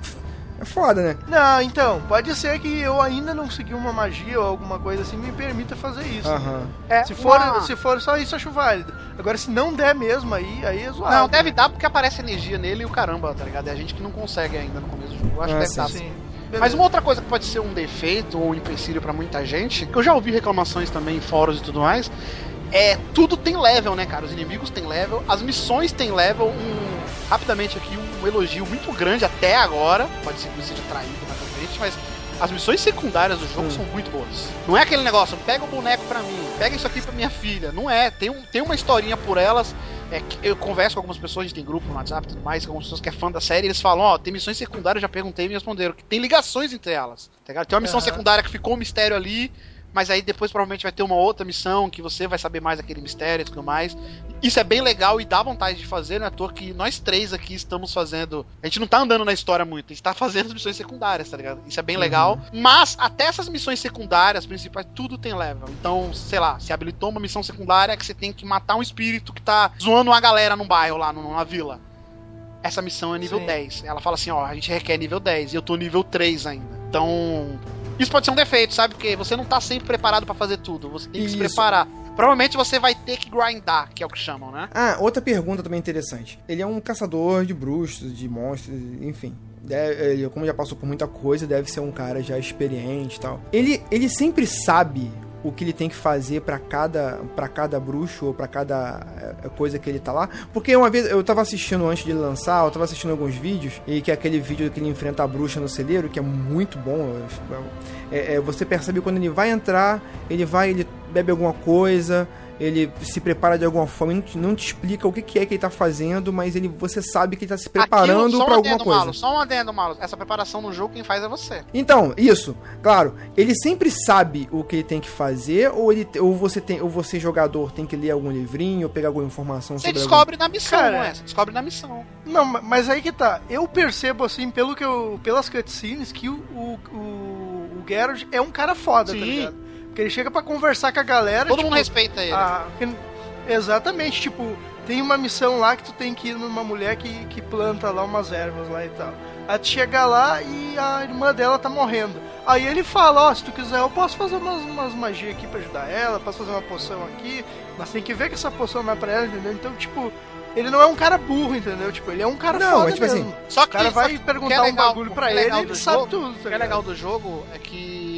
Speaker 4: É foda, né?
Speaker 5: Não, então, pode ser que eu ainda não consegui uma magia ou alguma coisa assim que me permita fazer isso.
Speaker 4: Aham.
Speaker 2: É,
Speaker 5: Se for,
Speaker 2: uma-
Speaker 5: se for só isso, acho válido. Agora, se não der mesmo, aí, aí é zoado.
Speaker 2: Não, deve dar porque aparece energia nele e o caramba, tá ligado? É a gente que não consegue ainda no começo do jogo. Eu Acho
Speaker 4: Ah,
Speaker 2: que deve
Speaker 4: sim,
Speaker 2: dar.
Speaker 5: Sim.
Speaker 2: Mas uma outra coisa que pode ser um defeito ou um empecilho pra muita gente, que eu já ouvi reclamações também em fóruns e tudo mais, é tudo tem level, né, cara? Os inimigos têm level, as missões têm level. Um, rapidamente aqui, um elogio muito grande até agora, pode ser que eu seja traído mais pra frente, mas as missões secundárias do jogo são muito boas. Não é aquele negócio, pega o boneco pra mim, pega isso aqui pra minha filha. Não é, tem, um, tem uma historinha por elas. É, eu converso com algumas pessoas, a gente tem grupo no WhatsApp e tudo mais, com algumas pessoas que é fã da série, eles falam, ó, tem missões secundárias, eu já perguntei e me responderam, que tem ligações entre elas. Tá? Tem uma missão
Speaker 5: Aham.
Speaker 2: secundária que ficou um mistério ali, mas aí depois provavelmente vai ter uma outra missão que você vai saber mais daquele mistério e tudo mais. Isso é bem legal e dá vontade de fazer, não é à toa que nós três aqui estamos fazendo. A gente não tá andando na história muito, a gente tá fazendo as missões secundárias, tá ligado? Isso é bem legal. Mas até essas missões secundárias, principais, tudo tem level. Então, sei lá, se habilitou uma missão secundária que você tem que matar um espírito que tá zoando uma galera num bairro lá, numa vila. Essa missão é nível
Speaker 5: Sim.
Speaker 2: 10. Ela fala assim, ó, a gente requer nível 10 e eu tô nível 3 ainda. Então, isso pode ser um defeito, sabe? Porque você não tá sempre preparado pra fazer tudo. Você tem que se
Speaker 4: Isso.
Speaker 2: preparar. Provavelmente você vai ter que grindar, que é o que chamam, né?
Speaker 4: Ah, outra pergunta também interessante. Ele é um caçador de bruxos, de monstros, enfim. Deve- ele, como já passou por muita coisa, deve ser um cara já experiente e tal. Ele, ele sempre sabe o que ele tem que fazer pra cada para cada bruxo ou pra cada eh, coisa que ele tá lá. Porque uma vez eu tava assistindo antes de lançar, eu tava assistindo alguns vídeos e que é aquele vídeo que ele enfrenta a bruxa no celeiro, que é muito bom. É, é, você percebe quando ele vai entrar, ele vai, ele bebe alguma coisa, ele se prepara de alguma forma, não te, não te explica o que, que é que ele tá fazendo, mas ele, você sabe que ele tá se preparando
Speaker 2: só um
Speaker 4: alguma
Speaker 2: adendo,
Speaker 4: coisa.
Speaker 2: Malo, só um adendo, Malo. Essa preparação no jogo, quem faz é você.
Speaker 4: Então, isso, claro, ele sempre sabe o que ele tem que fazer, ou ele ou você tem, ou você jogador tem que ler algum livrinho, ou pegar alguma informação
Speaker 2: Você
Speaker 4: sobre
Speaker 2: descobre na missão,
Speaker 5: Cara,
Speaker 2: não é? Você descobre na missão.
Speaker 5: Não, ma- mas aí que tá. Eu percebo, assim, pelo que eu. pelas cutscenes, que o, o, o, o Geralt é um cara foda, tá
Speaker 2: Sim.
Speaker 5: ligado? Porque ele chega pra conversar com a galera.
Speaker 2: Todo
Speaker 5: tipo,
Speaker 2: mundo respeita ele.
Speaker 5: a- que- exatamente, tipo, tem uma missão lá que tu tem que ir numa mulher que, que planta lá umas ervas lá e tal. Aí tu chega lá e a irmã dela tá morrendo. Aí ele fala, ó, se tu quiser eu posso fazer umas, umas magias aqui pra ajudar ela, posso fazer uma poção aqui, mas tem que ver que essa poção não é pra ela, entendeu? Então, tipo, ele não é um cara burro, entendeu? Tipo, ele é um cara
Speaker 4: Não,
Speaker 5: foda
Speaker 4: é tipo
Speaker 5: mesmo.
Speaker 4: assim,
Speaker 2: Só
Speaker 5: O cara vai
Speaker 2: só que
Speaker 5: perguntar
Speaker 2: que é
Speaker 5: um
Speaker 2: legal-
Speaker 5: bagulho
Speaker 2: o
Speaker 5: pra
Speaker 2: que é
Speaker 5: ele,
Speaker 2: legal
Speaker 5: ele
Speaker 2: do
Speaker 5: sabe
Speaker 2: jogo-
Speaker 5: tudo, tá
Speaker 2: O que é legal do jogo é que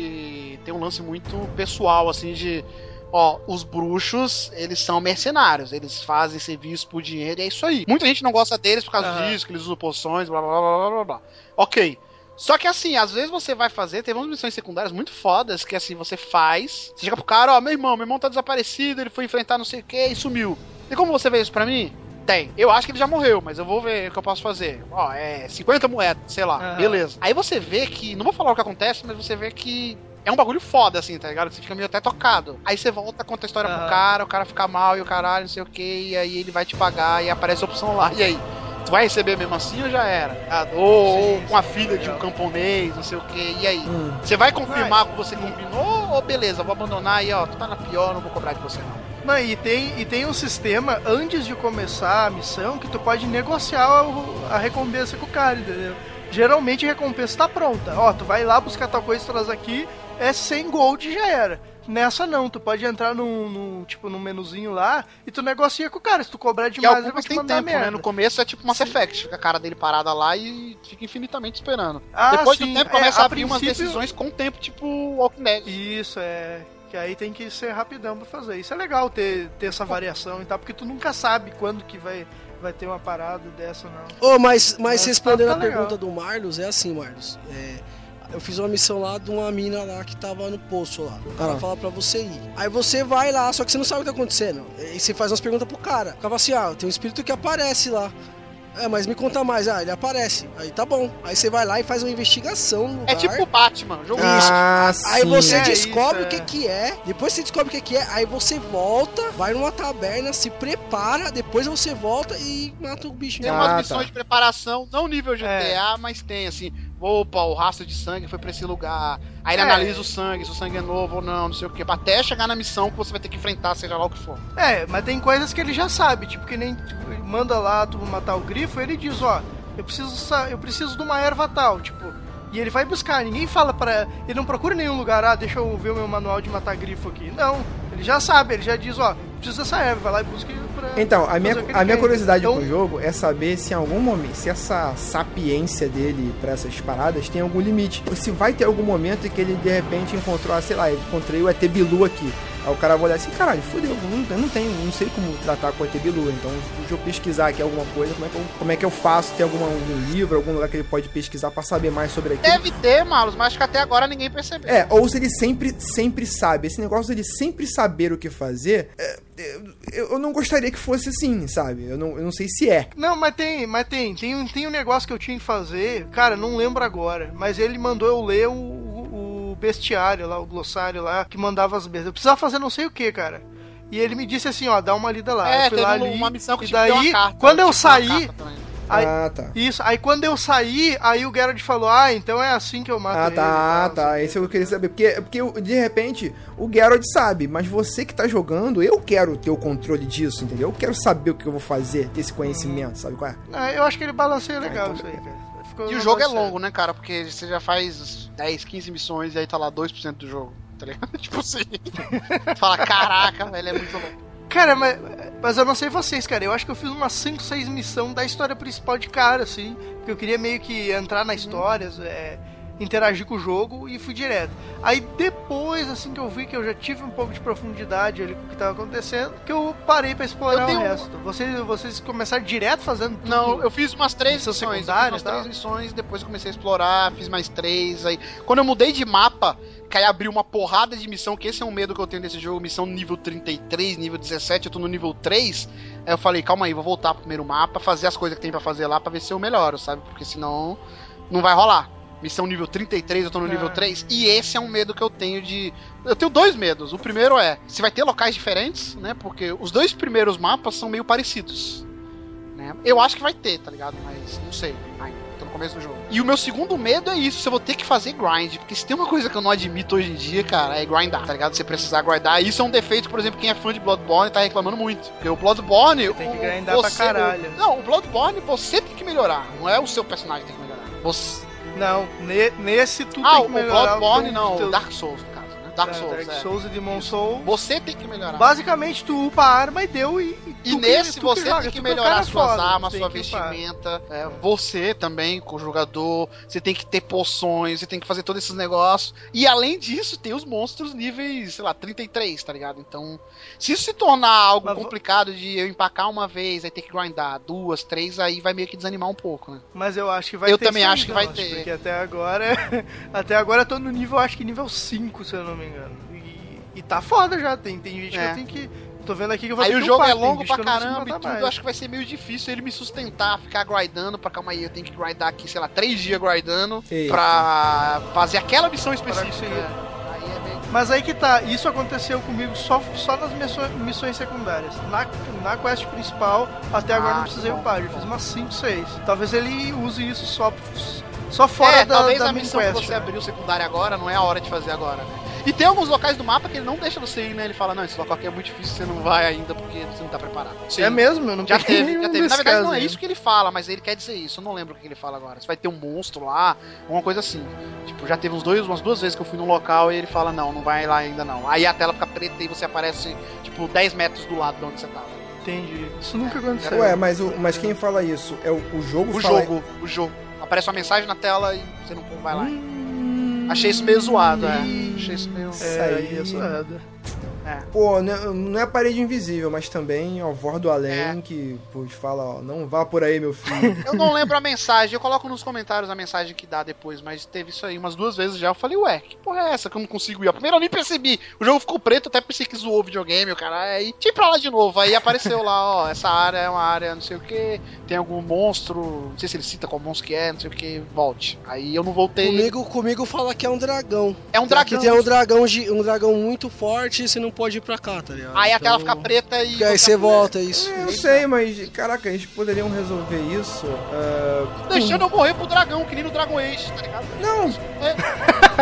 Speaker 2: tem um lance muito pessoal, assim, de. Ó, os bruxos, eles são mercenários, eles fazem serviço por dinheiro e é isso aí. Muita gente não gosta deles por causa
Speaker 5: Aham.
Speaker 2: disso, que eles usam poções, blá blá blá blá blá blá. Ok. Só que assim, às vezes você vai fazer, teve umas missões secundárias muito fodas que assim, você faz, você chega pro cara, ó, meu irmão, meu irmão tá desaparecido, ele foi enfrentar não sei o que e sumiu. E como você vê isso pra mim? Tem. Eu acho que ele já morreu, mas eu vou ver o que eu posso fazer. Ó, é 50 moedas, sei lá.
Speaker 5: Aham.
Speaker 2: Beleza. Aí você vê que, não vou falar o que acontece, mas você vê que é um bagulho foda, assim, tá ligado? Você fica meio até tocado. Aí você volta, conta a história pro
Speaker 5: Aham.
Speaker 2: cara, o cara fica mal e o caralho, não sei o que, e aí ele vai te pagar e aparece a opção lá. E aí? Tu vai receber mesmo assim ou já era? Ah, Ou, ou com a filha de um camponês, não sei o que, e aí?
Speaker 4: Hum.
Speaker 2: Você vai confirmar que você combinou ou beleza, vou abandonar e ó, tu tá na pior, não vou cobrar de você não.
Speaker 5: Não, e tem, e tem um sistema antes de começar a missão que tu pode negociar o- a recompensa com o cara, entendeu? Geralmente a recompensa tá pronta. Ó, tu vai lá buscar tal coisa, traz aqui é 100 gold e já era. Nessa não, tu pode entrar num, num, tipo, num menuzinho lá e tu negocia com o cara. Se tu cobrar demais, ele vai te
Speaker 2: tem
Speaker 5: mandar
Speaker 2: tempo,
Speaker 5: merda.
Speaker 2: né? No começo é tipo Mass Effect, fica a cara dele parada lá e fica infinitamente esperando.
Speaker 5: Ah,
Speaker 2: Depois
Speaker 5: sim,
Speaker 2: do tempo
Speaker 5: é,
Speaker 2: começa
Speaker 5: a
Speaker 2: a abrir umas
Speaker 5: princípio-
Speaker 2: decisões com tempo, tipo Walking Dead.
Speaker 5: Isso, é. Que aí tem que ser rapidão pra fazer. Isso é legal ter, ter essa variação e tal, porque tu nunca sabe quando que vai, vai ter uma parada dessa, não.
Speaker 3: Ô, mas, mas
Speaker 5: Mas
Speaker 3: respondendo
Speaker 5: tá-
Speaker 3: a
Speaker 5: tá legal.
Speaker 3: pergunta do Marlos, é assim, Marlos. é, eu fiz uma missão lá de uma mina lá que tava no poço lá. O cara
Speaker 9: Ah.
Speaker 3: fala pra você ir. Aí você vai lá, só que você não sabe o que tá acontecendo. E você faz umas perguntas pro cara. O cara fala assim: ah, tem um espírito que aparece lá. É, mas me conta mais. Ah, ele aparece. Aí tá bom. Aí você vai lá e faz uma investigação no
Speaker 2: É tipo Batman, jogo
Speaker 12: Ah,
Speaker 3: Aí
Speaker 12: sim.
Speaker 3: você
Speaker 5: É
Speaker 3: descobre
Speaker 5: isso,
Speaker 3: o que
Speaker 5: é.
Speaker 3: que é, depois você descobre o que que é, aí você volta, vai numa taberna, se prepara, depois você volta e mata o bicho.
Speaker 2: Tem
Speaker 12: Ah,
Speaker 2: umas
Speaker 12: tá.
Speaker 2: missões de preparação, não nível GTA,
Speaker 5: É.
Speaker 2: mas tem assim, opa, o rastro de sangue foi pra esse lugar. Aí ele
Speaker 5: É.
Speaker 2: analisa o sangue, se o sangue é novo ou não, não sei o que, até chegar na missão que você vai ter que enfrentar, seja lá o que for.
Speaker 5: É, mas tem coisas que ele já sabe, tipo que nem tipo, ele manda lá tu matar o grifo, ele diz, ó, eu preciso eu preciso de uma erva tal, tipo, e ele vai buscar, ninguém fala para ele não procura em nenhum lugar, ah, deixa eu ver o meu manual de matar grifo aqui. Não, ele já sabe, ele já diz, ó, preciso dessa erva, vai lá e busca pra
Speaker 12: Então, a minha, a minha curiosidade
Speaker 5: Então,
Speaker 12: com o jogo é saber se em algum momento, se essa sapiência dele pra essas paradas tem algum limite. Ou se vai ter algum momento em que ele de repente encontrou, ah, sei lá, encontrei o ET Bilu aqui. Aí o cara vai olhar assim, caralho, fudeu, não, eu não tenho, não sei como tratar com o ET Bilu. Então, deixa eu pesquisar aqui alguma coisa, como é que eu, como é que eu faço? Tem alguma, algum livro, algum lugar que ele pode pesquisar pra saber mais sobre aquilo?
Speaker 2: Deve ter, Malus, mas acho que até agora ninguém percebeu.
Speaker 12: É, ou se ele sempre, sempre sabe. Esse negócio dele sempre saber o que fazer, é, eu, eu não gostaria que fosse assim, sabe? Eu não, eu não sei se é.
Speaker 5: Não, mas tem, mas tem, tem, um- tem um negócio que eu tinha que fazer, cara, não lembro agora, mas ele mandou eu ler o, o bestiário lá, o glossário lá, que mandava as bestas. Eu precisava fazer não sei o que, cara. E ele me disse assim, ó, dá uma lida lá.
Speaker 2: É,
Speaker 5: eu fui
Speaker 2: teve
Speaker 5: lá ali,
Speaker 2: uma missão que
Speaker 5: e daí,
Speaker 2: carta,
Speaker 5: quando eu saí, aí,
Speaker 12: ah, tá.
Speaker 5: isso, aí quando eu saí, aí o Geralt falou, ah, então é assim que eu mato
Speaker 12: Ah,
Speaker 5: ele.
Speaker 12: tá,
Speaker 5: sei
Speaker 12: tá. Esse eu queria saber. Porque, porque de repente o Geralt sabe, mas você que tá jogando, eu quero ter o controle disso, entendeu? Eu quero saber o que eu vou fazer, ter esse conhecimento, sabe qual é?
Speaker 5: Ah, eu acho que ele balanceia legal
Speaker 12: então
Speaker 5: isso aí, cara. Ficou
Speaker 2: E o jogo é longo, né, cara? Porque você já faz 10, 15 missões e aí tá lá 2% do jogo, tá ligado? (laughs) tipo assim. (laughs) Fala, caraca, velho, é muito longo.
Speaker 5: Cara, mas, mas eu não sei vocês, cara. Eu acho que eu fiz umas 5, 6 missões da história principal de cara, assim. Porque eu queria meio que entrar na história, é, interagir com o jogo e fui direto. Aí depois, assim, que eu vi que eu já tive um pouco de profundidade ali com o que tava acontecendo, que eu parei pra explorar
Speaker 2: Eu tenho
Speaker 5: o resto. Vocês, vocês começaram direto fazendo tudo?
Speaker 2: Não, eu fiz umas três missões. Umas
Speaker 5: tal?
Speaker 2: três missões, depois comecei a explorar, fiz mais três. Aí, quando eu mudei de mapa, que aí abriu uma porrada de missão, que esse é um medo que eu tenho desse jogo, missão nível 33, nível 17, eu tô no nível 3. Aí eu falei, calma aí, vou voltar pro primeiro mapa, fazer as coisas que tem pra fazer lá pra ver se eu melhoro, sabe? Porque senão não vai rolar. Missão nível 33, eu tô no nível
Speaker 5: Ah.
Speaker 2: 3. E esse é um medo que eu tenho de. Eu tenho dois medos. O primeiro é se vai ter locais diferentes, né? Porque os dois primeiros mapas são meio parecidos. Né? Eu acho que vai ter, tá ligado? Mas não sei. Ainda, tô no começo do jogo. E o meu segundo medo é isso, se eu vou ter que fazer grind. Porque se tem uma coisa que eu não admito hoje em dia, cara, é grindar, tá ligado? Você precisar grindar. Isso é um defeito, por exemplo, quem é fã de Bloodborne tá reclamando muito. Porque o Bloodborne.
Speaker 5: Tem que grindar pra
Speaker 2: você-
Speaker 5: caralho.
Speaker 2: o- não, o Bloodborne você tem que melhorar. Não é o seu personagem que tem que melhorar. Você.
Speaker 5: Não, ne- nesse tu
Speaker 2: Ah,
Speaker 5: tem
Speaker 2: o
Speaker 5: que melhorar.
Speaker 2: Bloodborne
Speaker 5: teu-
Speaker 2: não,
Speaker 5: teu-
Speaker 2: o Dark Souls, Dark
Speaker 5: é,
Speaker 2: Souls.
Speaker 5: Dark
Speaker 2: é.
Speaker 5: Souls e Demon Soul.
Speaker 2: Você tem que melhorar.
Speaker 5: Basicamente, tu upa a arma e deu e.
Speaker 2: E nesse
Speaker 5: tu
Speaker 2: você
Speaker 5: joga,
Speaker 2: tem que
Speaker 5: tu é o
Speaker 2: melhorar suas
Speaker 5: foda,
Speaker 2: armas, sua
Speaker 5: tem que
Speaker 2: vestimenta. é, você também, com o jogador. Você tem que ter poções, você tem que fazer todos esses negócios. E além disso, tem os monstros níveis, sei lá, 33, tá ligado? Então, se isso se tornar algo
Speaker 5: Mas
Speaker 2: complicado de eu empacar uma vez, aí ter que grindar duas, três, aí vai meio que desanimar um pouco, né?
Speaker 5: Mas eu acho que vai
Speaker 2: Eu
Speaker 5: ter.
Speaker 2: também
Speaker 5: sim,
Speaker 2: acho que vai ter.
Speaker 5: Porque até agora. (laughs) até agora eu tô no nível, acho que nível 5, se eu não me engano. E, e tá foda já. Tem, tem gente que
Speaker 2: É.
Speaker 5: eu tenho que. Tô vendo aqui que eu vou
Speaker 2: Aí
Speaker 5: ter
Speaker 2: o
Speaker 5: que
Speaker 2: jogo
Speaker 5: upar,
Speaker 2: é longo pra
Speaker 5: que eu
Speaker 2: caramba e tudo,
Speaker 5: mais.
Speaker 2: eu acho que vai ser meio difícil ele me sustentar, ficar grindando pra calma aí, eu tenho que grindar aqui, sei lá, três dias grindando
Speaker 12: Eita.
Speaker 2: pra fazer aquela missão específica. né? Aí é meio...
Speaker 5: Mas aí que tá, isso aconteceu comigo só, só nas missões, missões secundárias. Na, na quest principal, até agora
Speaker 2: Ah,
Speaker 5: não precisei
Speaker 2: que
Speaker 5: upar,
Speaker 2: que
Speaker 5: fiz umas 5, 6. Talvez ele use isso só, só fora
Speaker 2: é,
Speaker 5: da,
Speaker 2: talvez
Speaker 5: da
Speaker 2: a missão
Speaker 5: quest.
Speaker 2: que você
Speaker 5: né?
Speaker 2: abriu secundária agora não é a hora de fazer agora, né? E tem alguns locais do mapa que ele não deixa você ir, né? Ele fala, não, esse local aqui é muito difícil, você não vai ainda porque você não tá preparado. Sim.
Speaker 5: É mesmo? Eu não
Speaker 2: Já teve, já teve. Na verdade, não é isso que ele fala, mas ele quer dizer isso. Eu não lembro o que ele fala agora. Você vai ter um monstro lá, alguma coisa assim. Tipo, já teve uns dois, umas duas vezes que eu fui num local e ele fala, não, não vai lá ainda não. Aí a tela fica preta e você aparece, tipo, 10 metros do lado de onde você tava.
Speaker 5: Entendi. Isso nunca aconteceu.
Speaker 4: Ué, mas, o, mas quem fala isso? É o, o jogo
Speaker 2: O
Speaker 4: fala...
Speaker 2: jogo, o jogo. Aparece uma mensagem na tela e você não vai lá. Achei isso meio zoado, é. Achei isso meio.
Speaker 4: É, é
Speaker 5: zoado.
Speaker 2: É.
Speaker 4: Pô, não não é parede invisível, mas também ó, Vor do Além, que pô, fala, ó, não vá por aí, meu filho. (laughs)
Speaker 2: Eu não lembro a mensagem, eu coloco nos comentários a mensagem que dá depois, mas teve isso aí umas duas vezes já. Eu falei, ué, que porra é essa que eu não consigo ir? A primeira eu nem percebi. O jogo ficou preto, até pensei que zoou o videogame, o cara. Aí tinha pra lá de novo. Aí apareceu lá, ó, essa área é uma área não sei o que, tem algum monstro, não sei se ele cita qual monstro que é, não sei o que, volte. Aí eu não voltei.
Speaker 3: Comigo, comigo fala que é um dragão.
Speaker 2: É um dragão.
Speaker 3: Que tem um dragão, um dragão muito forte você não pode ir pra cá, tá ligado?
Speaker 2: Aí a tela
Speaker 3: Então-
Speaker 2: fica preta e.
Speaker 3: Aí você volta, é isso.
Speaker 4: Eu sei, mas, caraca, eles poderiam resolver isso. ah,
Speaker 2: Deixando eu morrer pro dragão, que nem no Dragon Age, tá ligado?
Speaker 4: Não!
Speaker 2: É.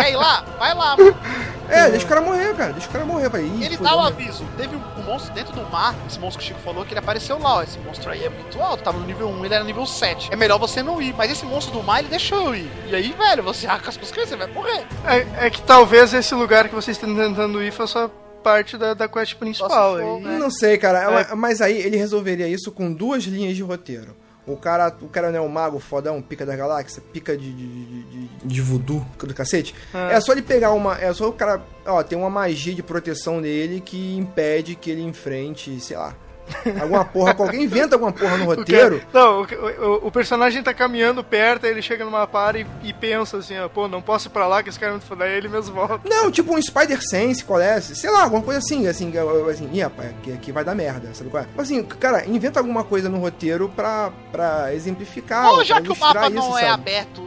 Speaker 2: Quer ir lá? Vai lá, mano. (laughs)
Speaker 4: É, deixa o cara morrer, cara. Deixa o cara morrer, vai. Ih,
Speaker 2: Ele dá o
Speaker 4: né?
Speaker 2: aviso. Teve um, um monstro dentro do mar, esse monstro que o Chico falou, que ele apareceu lá, ó. Esse monstro aí é muito alto, tava no nível 1, ele era nível 7. É melhor você não ir, mas esse monstro do mar, ele deixou eu ir. E aí, velho, você arca as coisas, você vai morrer.
Speaker 5: É, é que talvez esse lugar que vocês estão tentando ir faça parte da, da quest principal. aí.
Speaker 4: Não sei, cara.
Speaker 5: É.
Speaker 4: Mas aí ele resolveria isso com duas linhas de roteiro. O cara, o cara não é um mago fodão, pica da galáxia, pica de, de, de, de, voodoo do cacete.
Speaker 5: É.
Speaker 4: É. só ele pegar uma. É só o cara. Ó, tem uma magia de proteção nele que impede que ele enfrente, sei lá. Alguma porra, alguém inventa alguma porra no
Speaker 5: O
Speaker 4: roteiro.
Speaker 5: cara- não, o, o- o personagem tá caminhando perto, aí ele chega numa para e, e pensa assim, ó, pô, não posso ir pra lá que esse cara é muito foda, aí ele mesmo volta.
Speaker 4: Não, tipo um Spider Sense, qual é? Sei lá, alguma coisa assim, assim, assim, ih, rapaz, aqui, aqui vai dar merda, sabe qual é? Assim, cara, inventa alguma coisa no roteiro pra, pra exemplificar.
Speaker 2: Ou já
Speaker 4: pra
Speaker 2: que o mapa
Speaker 4: isso,
Speaker 2: não é
Speaker 4: sabe?
Speaker 2: aberto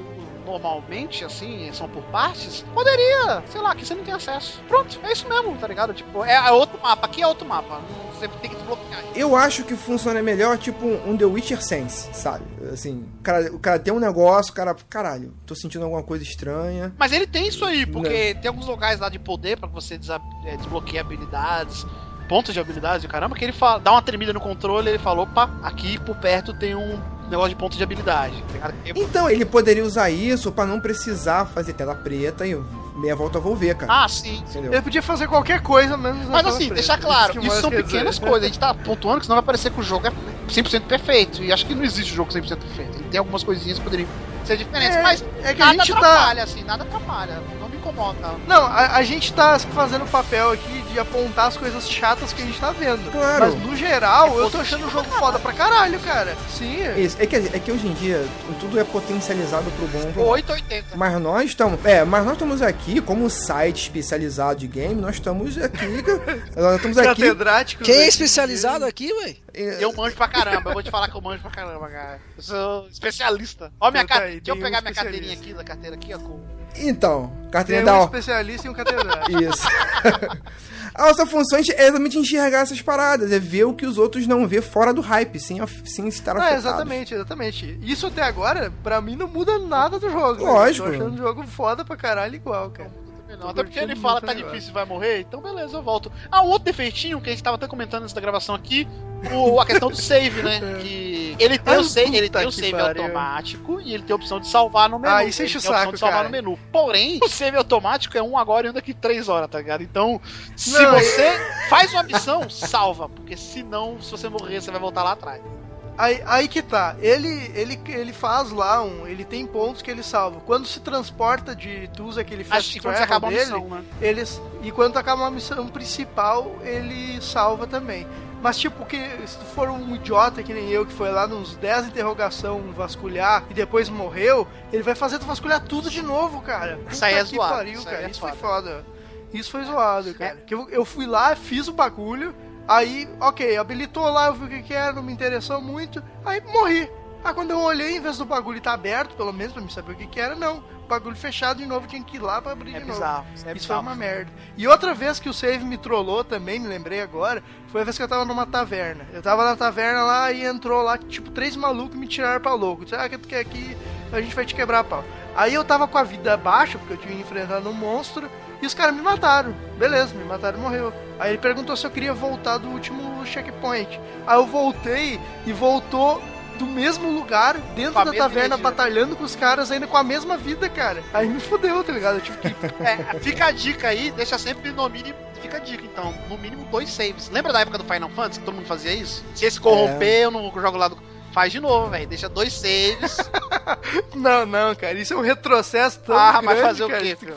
Speaker 2: normalmente, assim, são por partes, poderia, sei lá, que você não tem acesso. Pronto, é isso mesmo, tá ligado? Tipo, é, é outro mapa, aqui é outro mapa. Não, você tem que desbloquear.
Speaker 4: Eu acho que funciona melhor, tipo, um The Witcher Sense, sabe? Assim, o cara, o cara tem um negócio, o cara, caralho, tô sentindo alguma coisa estranha.
Speaker 2: Mas ele tem isso aí, porque tem alguns lugares lá de poder pra você é, desbloquear habilidades, pontos de habilidades e caramba, que ele fala, dá uma tremida no controle e ele fala, opa, aqui por perto tem um negócio de ponto de habilidade. tá
Speaker 4: Então, ele poderia usar isso pra não precisar fazer tela preta e meia volta vou ver, cara.
Speaker 2: Ah, sim.
Speaker 4: Entendeu?
Speaker 5: Ele podia fazer qualquer coisa menos
Speaker 2: Mas assim,
Speaker 5: preta.
Speaker 2: deixar claro,
Speaker 5: que
Speaker 2: isso
Speaker 5: mais
Speaker 2: são pequenas
Speaker 5: dizer. (laughs)
Speaker 2: coisas. A gente tá pontuando que senão vai parecer que o jogo é 100% perfeito. E acho que não existe jogo 100% perfeito. Ele tem algumas coisinhas que poderiam ser diferentes,
Speaker 5: É,
Speaker 2: mas
Speaker 5: é que a
Speaker 2: nada
Speaker 5: gente tá-
Speaker 2: atrapalha, assim, nada atrapalha. Incomoda.
Speaker 5: Não, a, a gente tá fazendo o papel aqui de apontar as coisas chatas que a gente tá vendo.
Speaker 4: Claro.
Speaker 5: Mas no geral, eu tô achando o jogo foda pra caralho, cara. Sim.
Speaker 4: Isso, é, que, é que hoje em dia tudo é potencializado pro bom. pro mal.
Speaker 2: 880.
Speaker 4: Mas nós estamos. É, mas nós estamos aqui, como site especializado de game, nós estamos aqui. (laughs) nós estamos aqui.
Speaker 5: Catedrático.
Speaker 3: Quem é especializado aqui, véi?
Speaker 2: Eu manjo pra caramba, eu vou te falar que eu manjo pra caramba, cara. Eu sou especialista. Ó, minha cadeira.
Speaker 5: aí,
Speaker 2: Deixa eu pegar
Speaker 5: um
Speaker 2: minha carteirinha aqui, da carteira aqui, ó. Com...
Speaker 4: Então,
Speaker 5: Tem
Speaker 4: carteirinha
Speaker 5: um
Speaker 4: da.
Speaker 5: especialista e um catedrático. (laughs)
Speaker 4: Isso. A nossa função é exatamente enxergar essas paradas, é ver o que os outros não vê fora do hype, sem, sem estar
Speaker 5: Ah,
Speaker 4: afetados.
Speaker 5: exatamente, exatamente. Isso até agora, pra mim, não muda nada do jogo. né?
Speaker 4: Lógico.
Speaker 5: Tô achando o jogo foda pra caralho igual, cara.
Speaker 2: Não, até porque ele fala tá difícil, vai morrer, então beleza, eu volto. Ah, outro defeitinho que a gente tava até comentando antes da gravação aqui, o, a questão do save, né? (laughs) Que ele tem
Speaker 5: Ai,
Speaker 2: o save, ele tem o save
Speaker 5: pariu.
Speaker 2: automático e ele tem a opção de salvar no menu.
Speaker 5: Ah, isso enche o
Speaker 2: a opção
Speaker 5: saco,
Speaker 2: de salvar
Speaker 5: cara.
Speaker 2: no menu. Porém, o (laughs) save automático é um agora e um daqui três horas, tá ligado? Então, se
Speaker 5: Não,
Speaker 2: você faz uma missão, salva, porque senão, se você morrer, você vai voltar lá atrás.
Speaker 5: Aí, aí que tá, ele, ele, ele faz lá um. Ele tem pontos que ele salva. Quando se transporta de. Tu usa aquele
Speaker 2: Acho
Speaker 5: fast
Speaker 2: que quando acaba a
Speaker 5: dele,
Speaker 2: missão, né?
Speaker 5: eles. E quando acaba uma missão principal, ele salva também. Mas tipo, que se tu for um idiota que nem eu, que foi lá nos 10 interrogação vasculhar e depois morreu, ele vai fazer tu vasculhar tudo de novo, cara.
Speaker 2: Isso aí é zoado,
Speaker 5: pariu,
Speaker 2: isso é
Speaker 5: Isso foi
Speaker 2: foda.
Speaker 5: Isso foi zoado, cara. Que eu, eu fui lá, fiz o bagulho, aí, ok, habilitou lá, eu vi o que, que era, não me interessou muito, aí morri. Aí quando eu olhei, em vez do bagulho estar aberto, pelo menos pra me saber o que, que era, não. O bagulho fechado de novo, tinha que ir lá pra abrir
Speaker 2: É
Speaker 5: de novo.
Speaker 2: bizarro, isso é
Speaker 5: Isso foi
Speaker 2: bizarro.
Speaker 5: uma merda. E outra vez que o save me trollou também, me lembrei agora, foi a vez que eu tava numa taverna. Eu tava na taverna lá e entrou lá, tipo, três malucos me tiraram pra louco. Disseram, ah, que tu quer aqui, a gente vai te quebrar a pau. Aí eu tava com a vida baixa, porque eu tinha enfrentado um monstro. E os caras me mataram. Beleza, me mataram e morreu. Aí ele perguntou se eu queria voltar do último checkpoint. Aí eu voltei e voltou do mesmo lugar, dentro da taverna,
Speaker 2: energia.
Speaker 5: batalhando com os caras, ainda com a mesma vida, cara. Aí me fudeu, tá ligado? Eu tive que. (laughs)
Speaker 2: É, fica a dica aí, deixa sempre no mínimo. Fica a dica, então, no mínimo dois saves. Lembra da época do Final Fantasy que todo mundo fazia isso? Se esse corromper, eu não jogo lá do. Faz de novo, velho. Deixa dois saves. (laughs)
Speaker 5: Não, não, cara. Isso é um retrocesso tão
Speaker 2: ah,
Speaker 5: grande,
Speaker 2: mas fazer o
Speaker 5: cara.
Speaker 2: quê, filho?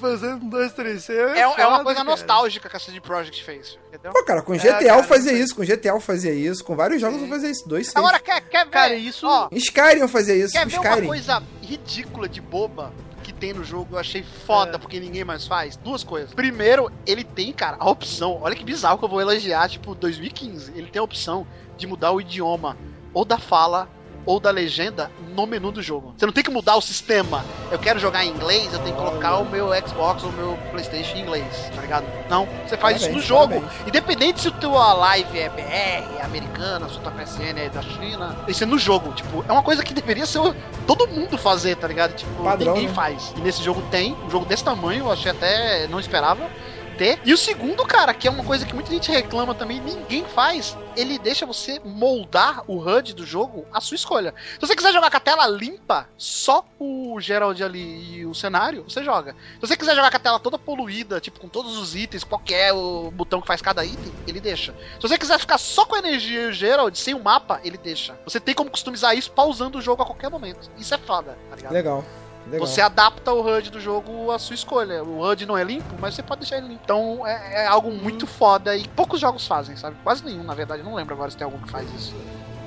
Speaker 5: Fazendo um, dois, três, seis.
Speaker 2: É, é uma
Speaker 5: foda,
Speaker 2: coisa
Speaker 5: cara.
Speaker 2: nostálgica que a CD Projekt fez, entendeu?
Speaker 12: Pô, cara, com
Speaker 5: É,
Speaker 12: GTA
Speaker 5: cara,
Speaker 12: eu fazia isso, com GTA eu fazia isso, com vários jogos eu fazia isso. Dois, seis.
Speaker 2: Agora, quer, quer ver?
Speaker 5: Cara, isso-
Speaker 2: Ó,
Speaker 12: Skyrim eu fazia isso,
Speaker 2: quer ver
Speaker 12: Skyrim.
Speaker 2: uma coisa ridícula de boba que tem no jogo? Eu achei foda,
Speaker 5: É.
Speaker 2: porque ninguém mais faz. Duas coisas. Primeiro, ele tem, cara, a opção. Olha que bizarro que eu vou elogiar, tipo, 2015. Ele tem a opção de mudar o idioma ou da fala ou da legenda no menu do jogo. Você não tem que mudar o sistema. Eu quero jogar em inglês, eu tenho que colocar o meu Xbox ou o meu PlayStation em inglês, tá ligado? Não, você faz isso no
Speaker 12: Parabéns,
Speaker 2: jogo.
Speaker 12: parabéns.
Speaker 2: Independente se o tua live é BR, é americana, se o tua PSN é da China, isso é no jogo. Tipo, é uma coisa que deveria ser todo mundo fazer, tá ligado? Tipo,
Speaker 12: Padrão,
Speaker 2: ninguém
Speaker 12: né?
Speaker 2: faz. E nesse jogo tem, um jogo desse tamanho, eu achei até. não esperava. Ter. E o segundo, cara, que é uma coisa que muita gente reclama também, ninguém faz. Ele deixa você moldar o HUD do jogo à sua escolha. Se você quiser jogar com a tela limpa, só o Gerald ali e o cenário, você joga. Se você quiser jogar com a tela toda poluída, tipo, com todos os itens, qualquer o botão que faz cada item, ele deixa. Se você quiser ficar só com a energia e o Gerald, sem o mapa, ele deixa. Você tem como customizar isso pausando o jogo a qualquer momento. Isso é foda, tá ligado?
Speaker 12: Legal. Legal.
Speaker 2: Você adapta o HUD do jogo à sua escolha. O HUD não é limpo, mas você pode deixar ele limpo. Então é, é algo muito foda e poucos jogos fazem, sabe? Quase nenhum, na verdade. Não lembro agora se tem algum que faz isso.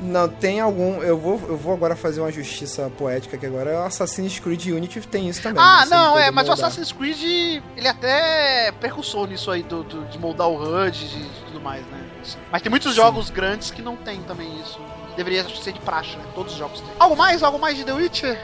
Speaker 12: Não, tem algum. Eu vou, eu vou agora fazer uma justiça poética que agora o Assassin's Creed Unity tem isso também.
Speaker 2: Ah,
Speaker 12: Você
Speaker 2: não, é, mas o
Speaker 12: moldar.
Speaker 2: Assassin's Creed, ele até é precursor nisso aí, do, do- de moldar o HUD e tudo mais, né? Isso. Mas tem muitos jogos grandes que não tem também isso. Deveria ser de praxe, né? Todos os jogos têm. Algo mais? Algo mais de The Witcher?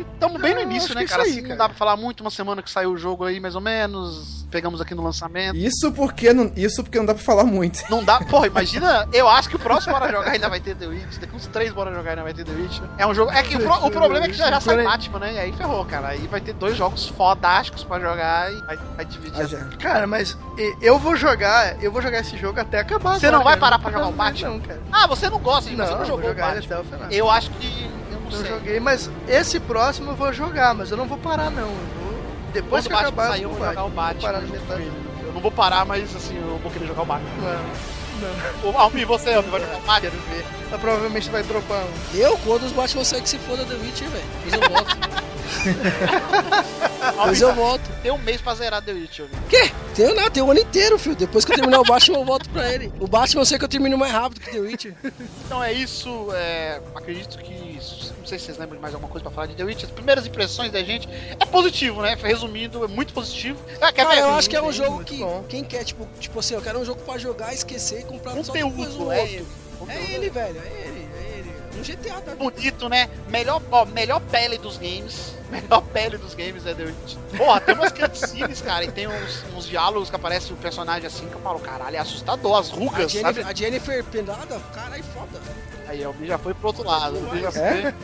Speaker 2: Estamos bem no início, né,
Speaker 5: é
Speaker 2: cara?
Speaker 5: isso aí,
Speaker 2: Assim, não
Speaker 5: cara.
Speaker 2: dá pra falar muito, uma semana que saiu o jogo aí, mais ou menos. Pegamos aqui no lançamento.
Speaker 12: Isso porque não, isso porque não dá pra falar muito.
Speaker 2: Não dá, (laughs) porra, imagina. Eu acho que o próximo Bora Jogar ainda vai ter The Witcher. Daqui uns três Bora Jogar ainda vai ter The Witcher. É um jogo. É que o, pro- o problema é que já, já sai Batman, né? E aí ferrou, cara. Aí vai ter dois jogos fodásticos pra jogar e vai, vai dividir.
Speaker 12: Ah.
Speaker 5: Cara, mas eu vou jogar, eu vou jogar esse jogo até acabar.
Speaker 2: Você
Speaker 5: agora,
Speaker 2: não vai
Speaker 5: cara.
Speaker 2: parar pra jogar o Batman?
Speaker 5: Não, cara.
Speaker 2: Ah, você não gosta de
Speaker 5: Não,
Speaker 2: você não jogou
Speaker 5: vou
Speaker 2: o Batman.
Speaker 5: até o final.
Speaker 2: Eu acho que. Eu não sei.
Speaker 5: joguei, mas esse próximo eu vou jogar, mas eu não vou parar não. Eu vou... Depois
Speaker 2: Quando
Speaker 5: que
Speaker 2: Batman
Speaker 5: acabar,
Speaker 2: sair, eu vou jogar o Batman. Eu não vou parar, mas assim, eu vou querer jogar o Batman.
Speaker 5: Não, não.
Speaker 2: Almi, você, Almi, vai jogar o Batman?
Speaker 5: Quero ver. Mas provavelmente vai dropar um.
Speaker 3: Eu, quando os Batman saem que se foda The Witcher, velho. Depois eu volto. (laughs) Depois eu volto.
Speaker 2: Tem um mês pra zerar The Witcher. Almi.
Speaker 3: Quê? Tenho nada, tem o ano inteiro, filho. Depois que eu terminar o Batman, eu volto pra ele. O Batman eu sei que eu termino mais rápido que The Witcher.
Speaker 2: Então é isso. é, acredito que. Não sei se vocês lembram de mais alguma coisa pra falar de The Witcher. As primeiras impressões da gente é positivo, né? Resumindo, é muito positivo. Ah, quer ver?
Speaker 3: eu acho que é um jogo que
Speaker 5: bom.
Speaker 3: quem quer, tipo, tipo assim, eu quero um jogo pra jogar, esquecer e comprar só depois
Speaker 2: Conteúdo,
Speaker 3: o
Speaker 2: é
Speaker 3: outro.
Speaker 2: ele.
Speaker 3: É ele, velho, é ele, é ele. Um GTA da
Speaker 2: bonito, né? Melhor, ó, melhor pele dos games. (laughs) Melhor pele dos games é The Witcher. Porra, tem umas cutscenes, cara, e tem uns, uns diálogos que aparece o personagem assim que eu falo, caralho, é assustador, as
Speaker 3: A
Speaker 2: rugas, sabe?
Speaker 3: Jennifer, a Jennifer pendurada, caralho, foda.
Speaker 2: Aí, o já foi pro outro lado. O já
Speaker 12: É?
Speaker 2: foi.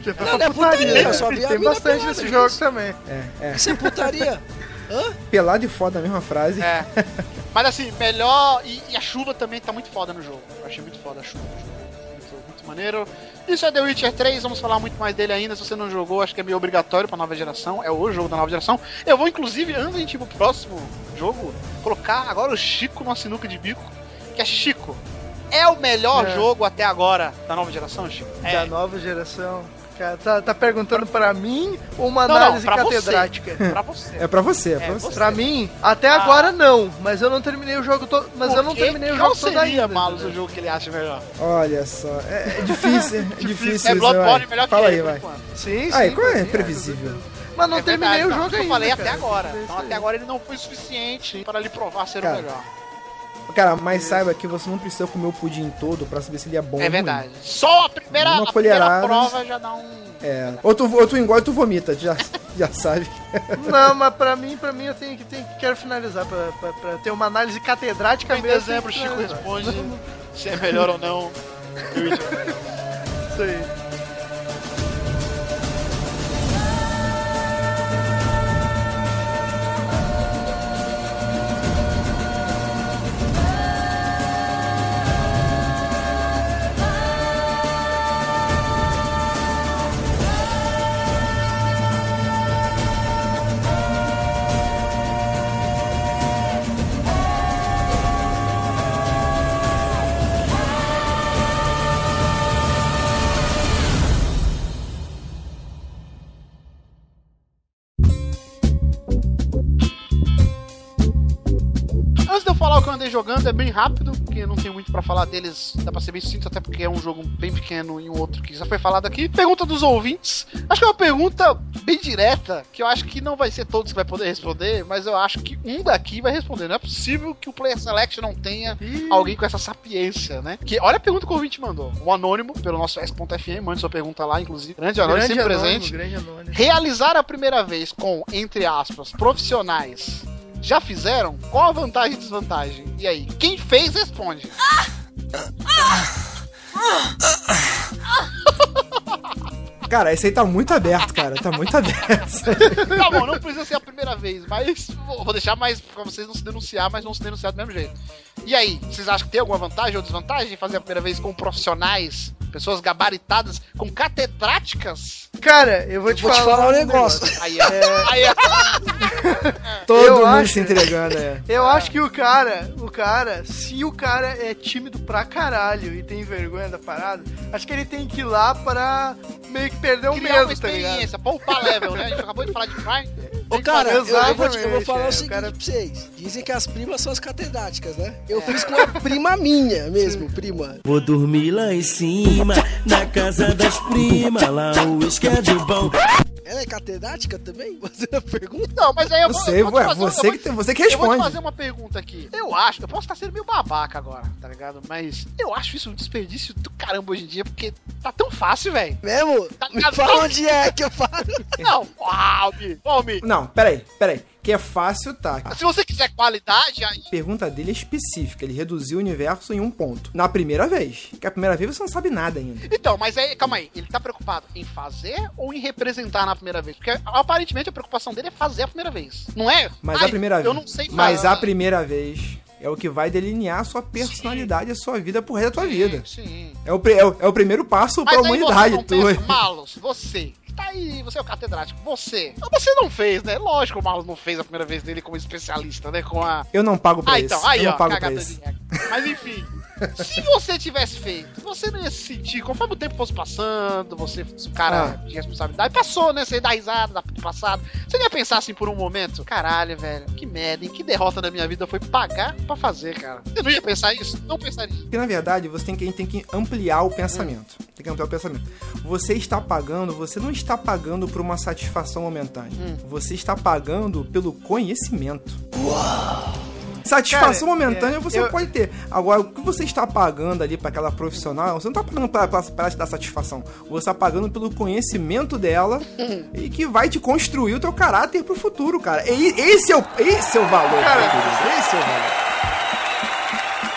Speaker 5: Já foi
Speaker 3: Não,
Speaker 5: pra
Speaker 3: não é putaria, só vi a
Speaker 5: Tem bastante nesse
Speaker 3: é
Speaker 5: jogo
Speaker 3: isso.
Speaker 5: também.
Speaker 12: É, é.
Speaker 3: Isso é putaria. (laughs) Hã?
Speaker 12: Pelado e foda a mesma frase.
Speaker 2: É. (laughs) Mas assim, melhor. E, e a chuva também tá muito foda no jogo. Eu achei muito foda a chuva. Muito, muito maneiro. Isso é The Witcher 3, vamos falar muito mais dele ainda. Se você não jogou, acho que é meio obrigatório pra nova geração. É o jogo da nova geração. Eu vou, inclusive, antes de ir pro próximo jogo, colocar agora o Chico numa sinuca de bico. Que é Chico. É o melhor
Speaker 5: É.
Speaker 2: jogo até agora da nova geração, Chico?
Speaker 5: Da
Speaker 2: É.
Speaker 5: nova geração. Cara, tá, tá perguntando pra mim ou uma
Speaker 2: Não, não,
Speaker 5: análise
Speaker 2: pra você.
Speaker 5: catedrática? (laughs)
Speaker 2: Pra você.
Speaker 12: É pra você, é pra
Speaker 2: É,
Speaker 12: você.
Speaker 2: você.
Speaker 5: Pra mim, até
Speaker 2: Ah.
Speaker 5: agora não, mas eu não terminei o jogo todo. Mas eu não terminei o jogo todo
Speaker 2: seria,
Speaker 5: ainda.
Speaker 2: Malus, o jogo que ele acha melhor?
Speaker 12: Olha só, é, é (laughs) difícil, é difícil
Speaker 2: É Bloodborne melhor que
Speaker 12: Fala aí, vai.
Speaker 5: Sim, sim.
Speaker 12: Aí, qual é?
Speaker 5: pra
Speaker 12: Previsível.
Speaker 5: Mas não
Speaker 2: É
Speaker 5: terminei
Speaker 2: verdade,
Speaker 5: o
Speaker 2: não,
Speaker 5: jogo
Speaker 2: isso
Speaker 5: ainda.
Speaker 2: Eu falei
Speaker 5: cara.
Speaker 2: até agora. Então até agora ele não foi suficiente para lhe provar ser
Speaker 12: Cara,
Speaker 2: o melhor.
Speaker 12: Cara, mas saiba que você não precisa comer o pudim todo pra saber se ele é bom ou
Speaker 2: É
Speaker 12: ruim.
Speaker 2: verdade. Só a primeira,
Speaker 12: Uma
Speaker 2: a primeira
Speaker 12: colherada.
Speaker 2: prova já dá um.
Speaker 12: É. Ou tu, ou tu engole, tu vomita, já, já sabe. (laughs)
Speaker 5: Não, mas pra mim, pra mim eu tenho que, tenho, quero finalizar pra, pra, pra ter uma análise catedrática
Speaker 2: Em
Speaker 5: mesmo.
Speaker 2: dezembro o
Speaker 5: tem que
Speaker 2: Chico responde se é melhor ou não. (laughs)
Speaker 5: Isso aí.
Speaker 2: Jogando, é bem rápido, porque não tem muito pra falar deles, dá pra ser bem sucinto, até porque é um jogo bem pequeno e um outro que já foi falado aqui. Pergunta dos ouvintes. Acho que é uma pergunta bem direta, que eu acho que não vai ser todos que vai poder responder, mas eu acho que um daqui vai responder. Não é possível que o Player Select não tenha alguém com essa sapiência, né? Que, olha a pergunta que o ouvinte mandou. Um anônimo, pelo nosso S.FM, mande sua pergunta lá, inclusive. Grande anônimo,
Speaker 5: Grande
Speaker 2: sempre
Speaker 5: anônimo,
Speaker 2: presente.
Speaker 5: grande anônimo.
Speaker 2: Realizar a primeira vez com, entre aspas, profissionais já fizeram? Qual a vantagem e desvantagem? E aí, quem fez, responde.
Speaker 4: Cara, esse aí tá muito aberto, cara. Tá muito aberto. (laughs)
Speaker 2: tá bom, não precisa ser a primeira vez, mas vou deixar mais pra vocês não se denunciar, mas vão se denunciar do mesmo jeito. E aí, vocês acham que tem alguma vantagem ou desvantagem em fazer a primeira vez com profissionais, pessoas gabaritadas, com catedráticas?
Speaker 5: Cara, eu vou te
Speaker 3: Vou te
Speaker 5: falar,
Speaker 3: falar um negócio. (laughs)
Speaker 2: Aí, é. é. (laughs)
Speaker 4: Todo
Speaker 5: Eu
Speaker 4: mundo
Speaker 5: acho-
Speaker 4: se entregando, é. (laughs)
Speaker 5: Eu acho que o cara, o cara, se o cara é tímido pra caralho e tem vergonha da parada, acho que ele tem que ir lá pra meio que perder o
Speaker 2: Criar uma
Speaker 5: medo, tá ligado?
Speaker 2: experiência, poupar level, né? A gente acabou de falar de Prime.
Speaker 3: Ô, cara, eu, eu vou, te- eu vou falar
Speaker 5: é,
Speaker 3: o seguinte
Speaker 5: cara-
Speaker 3: pra vocês. Dizem que as primas são as catedráticas, né? Eu fiz com a prima minha mesmo, prima.
Speaker 13: Vou dormir lá em cima, na casa das primas, lá o uísque é de bom.
Speaker 3: Ela é catedrática também? (laughs) Você a pergunta?
Speaker 2: Não, mas aí eu
Speaker 4: Não
Speaker 2: vou,
Speaker 4: sei,
Speaker 2: eu vou
Speaker 4: ué,
Speaker 2: fazer,
Speaker 4: você
Speaker 2: vou
Speaker 4: que
Speaker 2: te-
Speaker 4: tem- você que
Speaker 2: Eu vou te
Speaker 4: responde.
Speaker 2: fazer uma pergunta aqui. Eu acho, eu posso estar sendo meio babaca agora, tá ligado? Mas eu acho isso um desperdício do caramba hoje em dia, porque tá tão fácil, velho.
Speaker 3: Mesmo?
Speaker 2: Tá-
Speaker 3: Me
Speaker 2: tá-
Speaker 3: fala onde é que eu falo.
Speaker 2: Não, uau, Mi.
Speaker 4: Não, peraí, peraí. Que é fácil, tá.
Speaker 2: Se você quiser qualidade, aí.
Speaker 4: A pergunta dele é específica. Ele reduziu o universo em um ponto. Na primeira vez. Que a primeira vez você não sabe nada ainda.
Speaker 2: Então, mas aí, calma aí, ele tá preocupado em fazer ou em representar na primeira vez? Porque aparentemente a preocupação dele é fazer a primeira vez. Não é?
Speaker 4: Mas
Speaker 2: Ai,
Speaker 4: a primeira vez.
Speaker 2: Eu não sei
Speaker 4: Mas
Speaker 2: fazer.
Speaker 4: a primeira vez é o que vai delinear a sua personalidade, a sua vida pro resto da tua vida.
Speaker 2: Sim.
Speaker 4: É o, é o, é o primeiro passo
Speaker 2: Mas
Speaker 4: pra humanidade.
Speaker 2: você não
Speaker 4: tu.
Speaker 2: pensa, Malus, você, que tá aí, você é o catedrático, você. Você não fez, né? Lógico que o Malus não fez a primeira vez dele como especialista, né? Com a.
Speaker 4: Eu não pago pra
Speaker 2: Ah,
Speaker 4: isso.
Speaker 2: então, aí,
Speaker 4: eu
Speaker 2: ó,
Speaker 4: não pago pra isso.
Speaker 2: Mas enfim. (laughs) Se você tivesse feito, você não ia se sentir, conforme o tempo fosse passando, você, o cara
Speaker 4: Ah.
Speaker 2: de responsabilidade, passou, né? Você ia dar risada da- do passado. Você não ia pensar assim por um momento, caralho, velho, que merda, hein? Que derrota da minha vida foi pagar pra fazer, cara. Você não ia pensar isso? Não pensaria.
Speaker 4: Porque na verdade você tem que, tem que ampliar o pensamento. Tem que ampliar o pensamento. Você está pagando, você não está pagando por uma satisfação momentânea. Você está pagando pelo conhecimento. Satisfação
Speaker 5: Cara,
Speaker 4: momentânea
Speaker 5: é,
Speaker 4: você
Speaker 5: eu-
Speaker 4: pode ter. Agora, o que você está pagando ali para aquela profissional, você não está pagando para te dar satisfação. Você está pagando pelo conhecimento dela e que vai te construir o teu caráter pro futuro, cara. E esse é o, esse é o valor,
Speaker 5: Cara.
Speaker 4: Esse é o valor.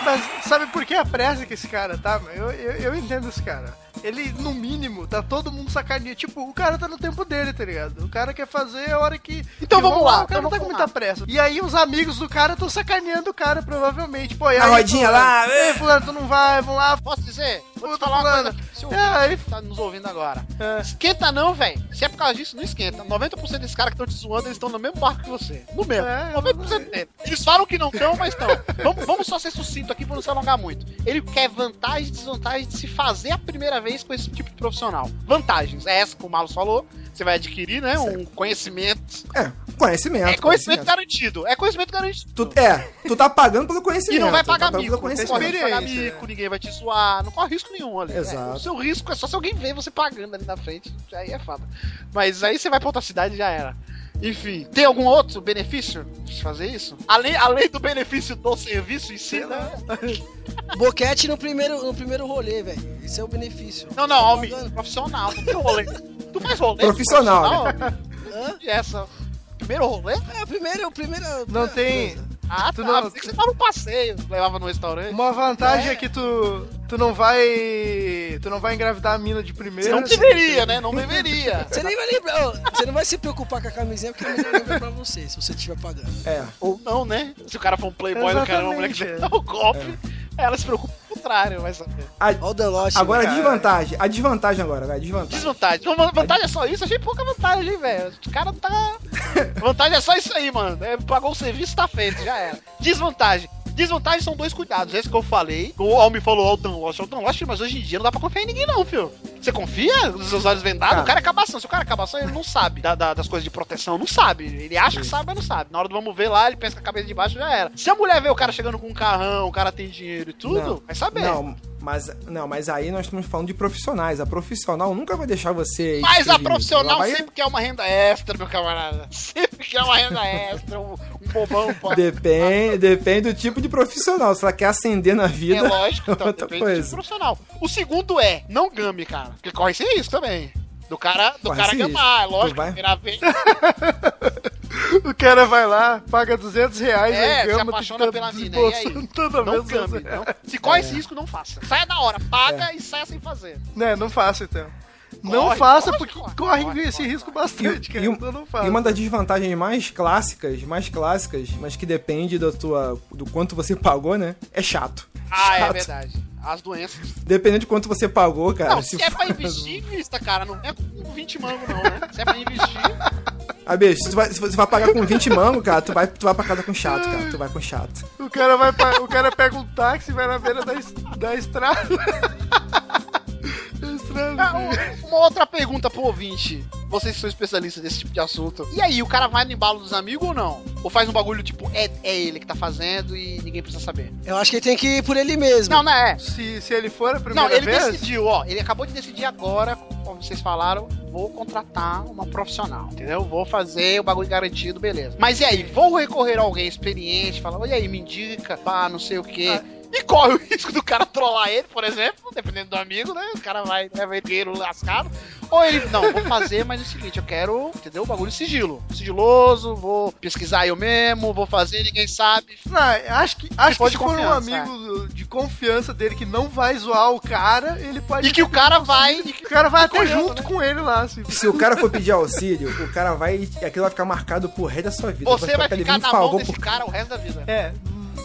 Speaker 5: Mas sabe por que a pressa que esse cara tá? Eu, eu, eu entendo esse cara. Ele, no mínimo, tá todo mundo sacaninha. Tipo, o cara tá no tempo dele, tá ligado? O cara quer fazer a hora que.
Speaker 2: Então
Speaker 5: que
Speaker 2: vamos
Speaker 5: rolar,
Speaker 2: lá,
Speaker 5: O cara
Speaker 2: então
Speaker 5: não tá com muita pressa. E aí os amigos do cara estão sacaneando o cara, provavelmente. Pô, e aí,
Speaker 4: rodinha
Speaker 5: fulano?
Speaker 4: lá,
Speaker 5: Ei, fulano, tu não vai, vamos lá.
Speaker 2: Posso dizer?
Speaker 5: Puta, fulano.
Speaker 2: coisa aqui. Se o
Speaker 5: É, aí-
Speaker 2: tá nos ouvindo agora. Esquenta não, velho. Se é por causa disso, não esquenta. 90% desses caras que estão te zoando, eles estão no mesmo barco que você. No mesmo.
Speaker 5: É,
Speaker 2: 90% deles. Eles falam que não estão, mas estão. Vamos, vamos só ser sucinto aqui pra não se alongar muito. Ele quer vantagem e desvantagem de se fazer a primeira vez com esse tipo de profissional. Vantagens. É essa que o Malus falou. Você vai adquirir, né? Um conhecimento.
Speaker 4: É, conhecimento.
Speaker 2: É conhecimento garantido. É conhecimento garantido.
Speaker 4: Tu, é, tu tá pagando pelo
Speaker 2: E
Speaker 4: conhecimento.
Speaker 2: não vai
Speaker 4: tá
Speaker 2: pagar
Speaker 4: pagando
Speaker 2: mico,
Speaker 4: pelo
Speaker 2: não
Speaker 4: conhecimento.
Speaker 2: de pagar mico, ninguém vai te zoar, não corre risco nenhum ali.
Speaker 4: Exato.
Speaker 2: É, o seu risco é só se alguém ver você pagando ali na frente, aí é foda. Mas aí você vai pra outra cidade e já era. Enfim, tem algum outro benefício de fazer isso? Além, além do benefício do serviço em si, né?
Speaker 3: Boquete no primeiro, no primeiro rolê, velho. Esse é o benefício.
Speaker 2: Não, não, Almi, profissional, não tem rolê. Tu faz rolê?
Speaker 4: Profissional,
Speaker 2: Profissional?
Speaker 3: Hã?
Speaker 2: E essa? Primeiro rolê?
Speaker 3: É, primeiro, primeiro.
Speaker 5: Não tem.
Speaker 2: Ah,
Speaker 5: Tu
Speaker 2: tá.
Speaker 5: não-
Speaker 2: Pensei que você tava no passeio, levava no restaurante.
Speaker 5: Uma vantagem
Speaker 2: É.
Speaker 5: é que tu, tu não vai. Tu não vai engravidar a mina de primeira.
Speaker 2: Não
Speaker 5: assim,
Speaker 2: deveria, né? Não deveria.
Speaker 3: Você nem vai lembrar. Você não vai se preocupar com a camisinha porque a mulher lembra pra você, se você estiver pagando.
Speaker 4: É.
Speaker 2: Ou não, né? Se o cara for um playboy, o cara é uma mulher que
Speaker 5: Exatamente,
Speaker 2: dá o golpe, ela se preocupa com o contrário, vai saber.
Speaker 4: A-
Speaker 3: Olha o Danloche.
Speaker 4: agora a
Speaker 3: cara.
Speaker 4: desvantagem. A desvantagem agora, vai. Desvantagem.
Speaker 2: Desvantagem. Então, vantagem é só isso? Achei pouca vantagem, hein, velho. O cara tá. (laughs) Vantagem é só isso aí, mano. É, pagou o serviço, tá feito, já era. Desvantagem. Desvantagem são dois cuidados. Esse que eu falei. O Almi falou ao Dan Lost. Dan Lost, mas hoje em dia não dá pra confiar em ninguém, não, filho. Você confia nos seus olhos vendados?
Speaker 4: Cara.
Speaker 2: O cara é cabação. Se o cara é cabação, ele não sabe da- da- das coisas de proteção. Não sabe. Ele acha que sabe, mas não sabe. Na hora do vamos ver lá, ele pensa que a cabeça de baixo já era. Se a mulher vê o cara chegando com um carrão, o cara tem dinheiro e tudo,
Speaker 4: Não.
Speaker 2: vai saber.
Speaker 4: Não, mas, não, mas aí nós estamos falando de profissionais. A profissional nunca vai deixar você.
Speaker 2: Mas a profissional
Speaker 4: vai-
Speaker 2: sempre quer uma renda extra, meu camarada. (laughs) Sempre quer uma renda extra. Um, um bobão pode.
Speaker 4: Depende, depende do tipo de profissional. Se ela quer ascender na vida.
Speaker 2: É lógico, (laughs) então,
Speaker 4: outra
Speaker 2: depende do
Speaker 4: coisa.
Speaker 2: tipo profissional. O segundo é, não game, cara. Porque corre esse risco também. Do cara, do
Speaker 4: Corre
Speaker 2: cara gamar, é lógico.
Speaker 4: Vai-
Speaker 2: Primeira vez. (laughs)
Speaker 5: O cara vai lá, paga 200 reais,
Speaker 2: É,
Speaker 5: aí
Speaker 2: se
Speaker 5: gama,
Speaker 2: apaixona
Speaker 5: tá
Speaker 2: pela mina. E aí?
Speaker 5: Toda
Speaker 2: Não
Speaker 5: vez
Speaker 2: game.
Speaker 5: 200
Speaker 2: Não.
Speaker 5: reais.
Speaker 2: Se corre
Speaker 4: É.
Speaker 2: esse risco, não faça. Saia da hora, paga e saia sem fazer.
Speaker 5: Né, não faça então. não
Speaker 2: Corre,
Speaker 5: faça
Speaker 2: corre,
Speaker 5: porque
Speaker 2: corre,
Speaker 5: corre,
Speaker 2: corre,
Speaker 5: esse
Speaker 2: corre,
Speaker 5: risco
Speaker 2: corre.
Speaker 5: bastante, cara.
Speaker 4: E, um-
Speaker 5: então não faça.
Speaker 4: e uma das desvantagens mais clássicas, mais clássicas, mas que depende da tua, do quanto você pagou, né? É chato.
Speaker 2: Ah, é
Speaker 4: Chato.
Speaker 2: verdade. As doenças.
Speaker 4: Dependendo de quanto você pagou, cara.
Speaker 2: não, se, é pra investir, invista, cara. Não é com 20 mango, não, né? Se é pra investir.
Speaker 4: Ah, beijo, se, tu vai, você vai pagar com 20 mango, cara, tu vai, tu vai pra casa com chato, cara. Tu vai com chato.
Speaker 5: O cara, vai o cara pega um táxi e vai na beira da, da estrada. (laughs) Estrada.
Speaker 2: Ah, um- Uma outra pergunta pro ouvinte. Vocês que são especialistas desse tipo de assunto. E aí, o cara vai no embalo dos amigos ou não? Ou faz um bagulho tipo, é, é ele que tá fazendo e ninguém precisa saber?
Speaker 3: Eu acho que ele tem que ir por ele mesmo.
Speaker 2: Não, não é.
Speaker 5: Se, se ele for a primeira
Speaker 2: Não, ele
Speaker 5: vez,
Speaker 2: decidiu, ó. Ele acabou de decidir agora, como vocês falaram, vou contratar uma profissional, entendeu? Vou fazer o bagulho garantido, beleza. Mas e aí, vou recorrer a alguém experiente, falar, olha aí, me indica, pá, não sei o quê. E corre o (laughs) risco do cara trollar ele, por exemplo, dependendo do amigo, né? O cara vai, leva ele lascado. Ou ele, não, vou fazer, mas é o seguinte, eu quero, entendeu? O bagulho sigilo. Sigiloso, vou pesquisar eu mesmo, vou fazer, ninguém sabe.
Speaker 5: Não, acho que, acho que se for um
Speaker 2: confiança, é.
Speaker 5: amigo de confiança dele que não vai zoar o cara, ele pode.
Speaker 2: E que o cara vai. E que
Speaker 5: O cara vai até
Speaker 2: correndo,
Speaker 5: junto
Speaker 2: né?
Speaker 5: com ele lá, assim.
Speaker 4: Se o cara for pedir auxílio, o cara vai. e Aquilo vai ficar marcado pro resto da sua vida.
Speaker 2: Você vai ficar
Speaker 4: me
Speaker 2: na mão desse
Speaker 4: por
Speaker 2: cara o resto da vida.
Speaker 5: É,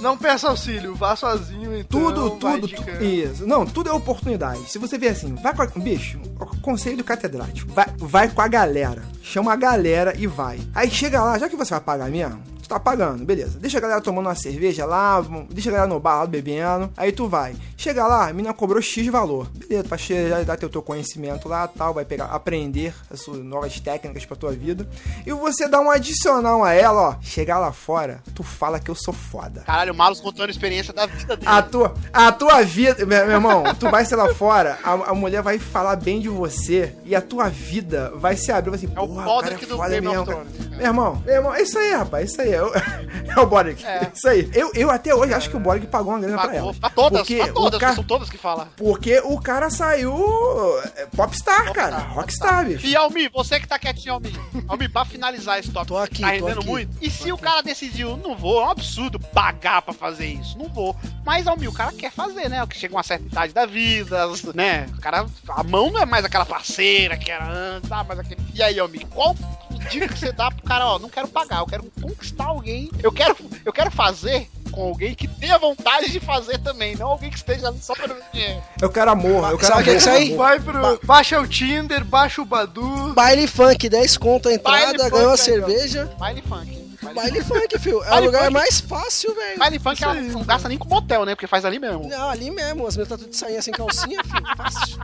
Speaker 5: não peça auxílio, vá sozinho, então.
Speaker 4: Tudo, tudo,
Speaker 5: de
Speaker 4: tu-
Speaker 5: canto.
Speaker 4: isso. Não, tudo é oportunidade. Se você vê assim, vai com a, bicho, o conselho do catedrático, vai, vai com a galera. Chama a galera e vai. Aí chega lá, já que você vai pagar mesmo, tu tá pagando, beleza. Deixa a galera tomando uma cerveja lá, deixa a galera no bar lá bebendo, aí tu vai. Chega lá, a mina cobrou X valor. Beleza, vai chegar, dar teu, teu conhecimento lá, tal, vai pegar, aprender as suas novas técnicas pra tua vida. E você dá um adicional a ela, ó. Chegar lá fora, tu fala que eu sou foda.
Speaker 2: Caralho, o Malus contando a experiência da vida dele.
Speaker 4: A tua, a tua vida, meu, meu irmão, tu vai ser lá fora, a, a mulher vai falar bem de você e a tua vida vai se abrir. Vai assim,
Speaker 2: É o
Speaker 4: cara é
Speaker 2: do
Speaker 4: foda
Speaker 2: Game of
Speaker 4: mesmo, cara."
Speaker 2: Thrones.
Speaker 4: Meu irmão, meu irmão, é isso aí, rapaz, é isso aí. (laughs) É o, é o Boric.
Speaker 2: É.
Speaker 4: Isso aí. Eu, eu até hoje acho que o Boric pagou uma grana pra
Speaker 2: Pagou,
Speaker 4: ela.
Speaker 2: pra todas,
Speaker 4: porque
Speaker 2: pra todas,
Speaker 4: cara,
Speaker 2: são todas que falam.
Speaker 4: Porque o cara saiu é, popstar, cara. Rockstar, bicho.
Speaker 2: E Almi, você que tá quietinho, Almi. Almi, pra finalizar esse tópico,
Speaker 3: Tô aqui,
Speaker 2: tá rendendo
Speaker 3: aqui.
Speaker 2: muito. E se o cara decidiu, não vou, é um absurdo pagar pra fazer isso, não vou. Mas, Almi, o cara quer fazer, né? O que chega uma certa idade da vida, né? O cara, a mão não é mais aquela parceira que era antes, ah, mas aquele... E aí, Almi, qual dica que você dá pro cara, ó, não quero pagar, eu quero conquistar alguém, eu quero, eu quero fazer com alguém que tenha vontade de fazer também, não alguém que esteja ali só pelo dinheiro.
Speaker 4: Eu quero amor, eu quero
Speaker 3: Sabe o que é
Speaker 4: amor.
Speaker 3: isso aí?
Speaker 5: Vai pro. Baixa o Tinder, baixa o Badu.
Speaker 3: Baile funk, 10 conto a entrada,
Speaker 2: Baile
Speaker 3: ganhou
Speaker 2: funk
Speaker 3: a cerveja.
Speaker 2: Baile funk.
Speaker 3: Baile funk, (laughs) filho. É o lugar
Speaker 2: funk.
Speaker 3: mais fácil, velho.
Speaker 2: Baile funk é, não gasta nem com motel, né? Porque faz ali mesmo.
Speaker 3: Não, ali mesmo, as meninas tá tudo de sainha sem calcinha, filho. Fácil.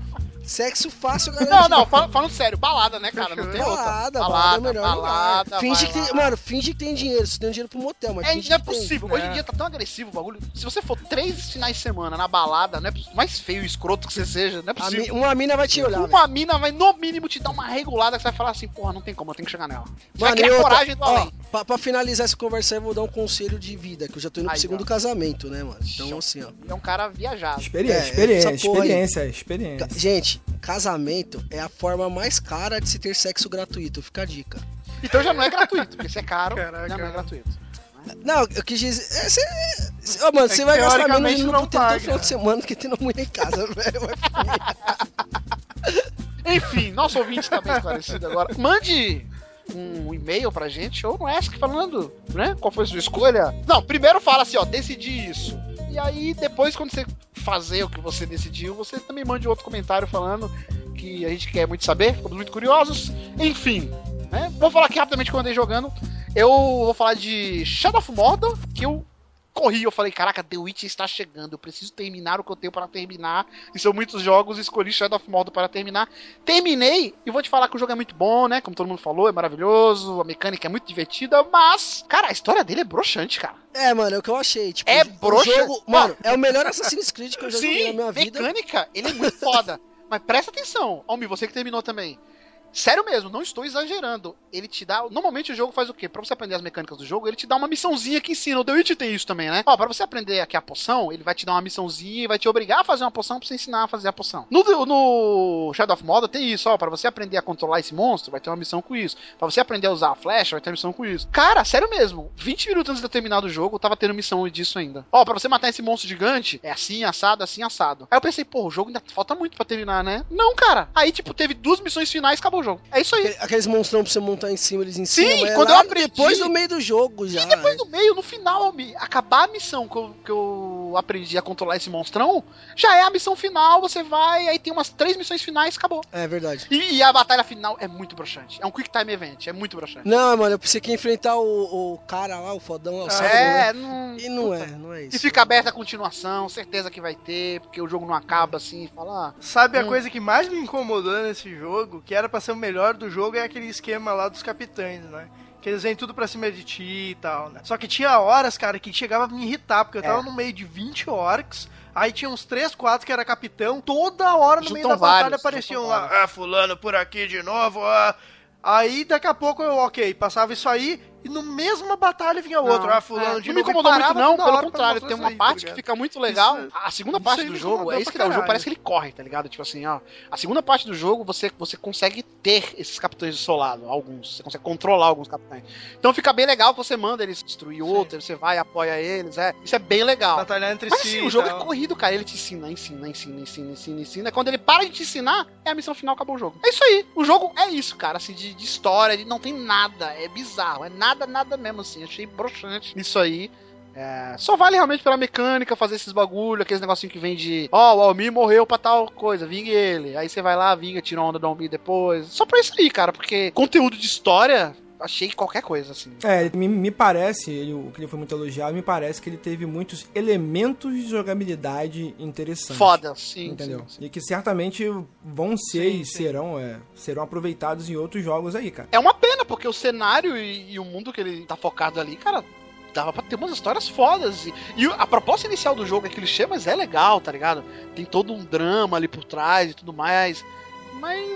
Speaker 3: Sexo fácil, galera.
Speaker 2: Não, não, fal- falando sério, balada, né, cara? Não tem outra.
Speaker 3: Balada, balada, é melhor
Speaker 2: balada.
Speaker 3: Finge
Speaker 2: vai
Speaker 3: que tem, mano, finge que tem dinheiro. Você tem dinheiro pro motel, mas
Speaker 2: É, não é possível. Hoje em dia tá tão agressivo o bagulho. Se você for três finais de semana na balada, não é mais feio e escroto que você seja, não é
Speaker 3: A mi-
Speaker 2: possível.
Speaker 3: uma mina vai te olhar.
Speaker 2: Uma mina vai, no mínimo, te dar uma regulada que você vai falar assim, porra, não tem como, eu tenho que chegar nela. Você vai
Speaker 3: Mano, e
Speaker 2: criar
Speaker 3: outra,
Speaker 2: coragem do
Speaker 3: ó,
Speaker 2: além.
Speaker 3: Pra, pra finalizar essa conversa aí, eu vou dar um conselho de vida, que eu já tô indo pro
Speaker 2: Aí,
Speaker 3: segundo
Speaker 2: ó.
Speaker 3: casamento, né, mano? Então,
Speaker 2: Show.
Speaker 3: assim, ó.
Speaker 2: É um cara viajado.
Speaker 4: Experiência,
Speaker 3: É,
Speaker 4: experiência,
Speaker 3: porra aí.
Speaker 4: experiência, experiência.
Speaker 3: Ca- Gente, casamento é a forma mais cara de se ter sexo gratuito, fica a dica.
Speaker 2: Então já não é gratuito, porque se é caro,
Speaker 5: Caraca.
Speaker 2: já não é gratuito.
Speaker 3: Não, eu quis dizer. É, cê, cê- ó, mano,
Speaker 5: É
Speaker 3: você
Speaker 5: que
Speaker 3: vai gastar menos indo
Speaker 5: não paga.
Speaker 3: final de semana que tem mulher em casa, (laughs) velho.
Speaker 2: Enfim, nosso ouvinte tá bem esclarecido agora. Mande um e-mail pra gente ou no Ask falando, né? Qual foi a sua escolha? Não, primeiro fala assim, ó, decidi isso. E aí, depois, quando você fazer o que você decidiu, você também mande outro comentário falando que a gente quer muito saber, ficamos muito curiosos. Enfim, né? Vou falar aqui rapidamente que eu andei jogando. Eu vou falar de Shadow of Mordor, que eu corri, eu falei, caraca, The Witch está chegando, eu preciso terminar o que eu tenho para terminar. E são muitos jogos, escolhi Shadow of Mordor para terminar. Terminei, e vou te falar que o jogo é muito bom, né? Como todo mundo falou, é maravilhoso, a mecânica é muito divertida, mas, cara, a história dele é broxante, cara.
Speaker 3: É, mano, é o que eu achei. Tipo,
Speaker 2: É
Speaker 3: o
Speaker 2: broxa-
Speaker 3: jogo- Mano, é o melhor Assassin's Creed que eu já joguei
Speaker 2: Sim,
Speaker 3: na minha vida.
Speaker 2: mecânica, ele é muito foda. Mas presta atenção, Almi, você que terminou também. Sério mesmo, não estou exagerando. Ele te dá. Normalmente o jogo faz o quê? Pra você aprender as mecânicas do jogo, ele te dá uma missãozinha que ensina. O The Witch tem isso também, né? Ó, pra você aprender aqui a poção, ele vai te dar uma missãozinha e vai te obrigar a fazer uma poção pra você ensinar a fazer a poção. No, no Shadow of Mordor tem isso, ó. Pra você aprender a controlar esse monstro, vai ter uma missão com isso. Pra você aprender a usar a flecha, vai ter uma missão com isso. Cara, sério mesmo. 20 minutos antes de eu terminar do jogo, eu tava tendo missão disso ainda. Ó, pra você matar esse monstro gigante, é assim, assado, assim, assado. Aí eu pensei, pô, o jogo ainda falta muito pra terminar, né? Não, cara. Aí, tipo, teve duas missões finais acabou o jogo. É isso aí.
Speaker 3: Aqueles monstrão pra você montar em cima, eles em
Speaker 2: Sim,
Speaker 3: cima. é
Speaker 2: quando
Speaker 3: lá
Speaker 2: eu aprendi-
Speaker 3: Depois do meio do jogo já.
Speaker 2: E depois no meio, no final, me- acabar a missão que eu, que eu aprendi a controlar esse monstrão, já é a missão final, você vai, aí tem umas três missões finais, acabou.
Speaker 3: É verdade.
Speaker 2: E, e a batalha final é muito broxante. É um quick time event, é muito broxante.
Speaker 3: Não, mano, eu pensei que ia enfrentar o, o cara lá, o fodão lá, o Sauron,
Speaker 2: é,
Speaker 3: né?
Speaker 2: não.
Speaker 3: E não é, não é isso.
Speaker 2: E fica aberta a continuação, certeza que vai ter, porque o jogo não acaba assim, fala.
Speaker 5: Sabe a
Speaker 2: Hum.
Speaker 5: coisa que mais me incomodou nesse jogo, que era pra ser melhor do jogo, é aquele esquema lá dos capitães, né? Que eles vêm tudo pra cima de ti e tal, né? Só que tinha horas, cara, que chegava a me irritar, porque eu tava
Speaker 2: É.
Speaker 5: no meio de 20 orcs, aí tinha uns 3, 4 que era capitão, toda hora no meio da batalha
Speaker 2: vários,
Speaker 5: apareciam
Speaker 2: juntam
Speaker 5: lá, ah, fulano por aqui de novo, ah. Aí daqui a pouco eu, ok, passava isso aí, e no mesma batalha vinha outro,
Speaker 2: Não,
Speaker 5: ah, fulano
Speaker 2: é,
Speaker 5: de
Speaker 2: não me incomodou muito, não, pelo contrário, tem uma
Speaker 5: aí,
Speaker 2: parte
Speaker 5: tá
Speaker 2: que fica muito legal.
Speaker 5: Isso-
Speaker 2: a segunda parte do jogo, é isso que dá, o jogo parece que ele corre, tá ligado? Tipo assim, ó. A segunda parte do jogo, você, você consegue ter esses capitães do seu lado, alguns. Você consegue controlar alguns capitães. Então fica bem legal que você manda eles destruir outro, você vai e apoia eles, é. Isso é bem legal.
Speaker 5: Batalhar entre
Speaker 2: Mas
Speaker 5: si
Speaker 2: assim, o jogo
Speaker 5: tal.
Speaker 2: é corrido, cara. Ele te ensina, ensina, ensina, ensina, ensina, ensina. Quando ele para de te ensinar, é a missão final, acabou o jogo. É isso aí. O jogo é isso, cara. Assim, de, de história, de, não tem nada. É bizarro. É nada, nada mesmo, assim. Achei broxante isso aí. É, só vale realmente pela mecânica, fazer esses bagulho, aqueles negocinho que vem de Ó, o Almir morreu pra tal coisa, vingue ele. Aí você vai lá, vinga, tira onda do Almir depois. Só pra isso aí, cara, porque conteúdo de história, achei qualquer coisa, assim.
Speaker 4: É, me, me parece, ele, o que ele foi muito elogiado, me parece que ele teve muitos elementos de jogabilidade interessantes.
Speaker 2: Foda, sim,
Speaker 4: Entendeu?
Speaker 2: sim,
Speaker 4: E que certamente vão ser e serão, é, serão aproveitados em outros jogos aí, cara.
Speaker 2: É uma pena, porque o cenário e, e o mundo que ele tá focado ali, cara, dava pra ter umas histórias fodas. E, e a proposta inicial do jogo é clichê, mas é legal, tá ligado? Tem todo um drama ali por trás e tudo mais. Mas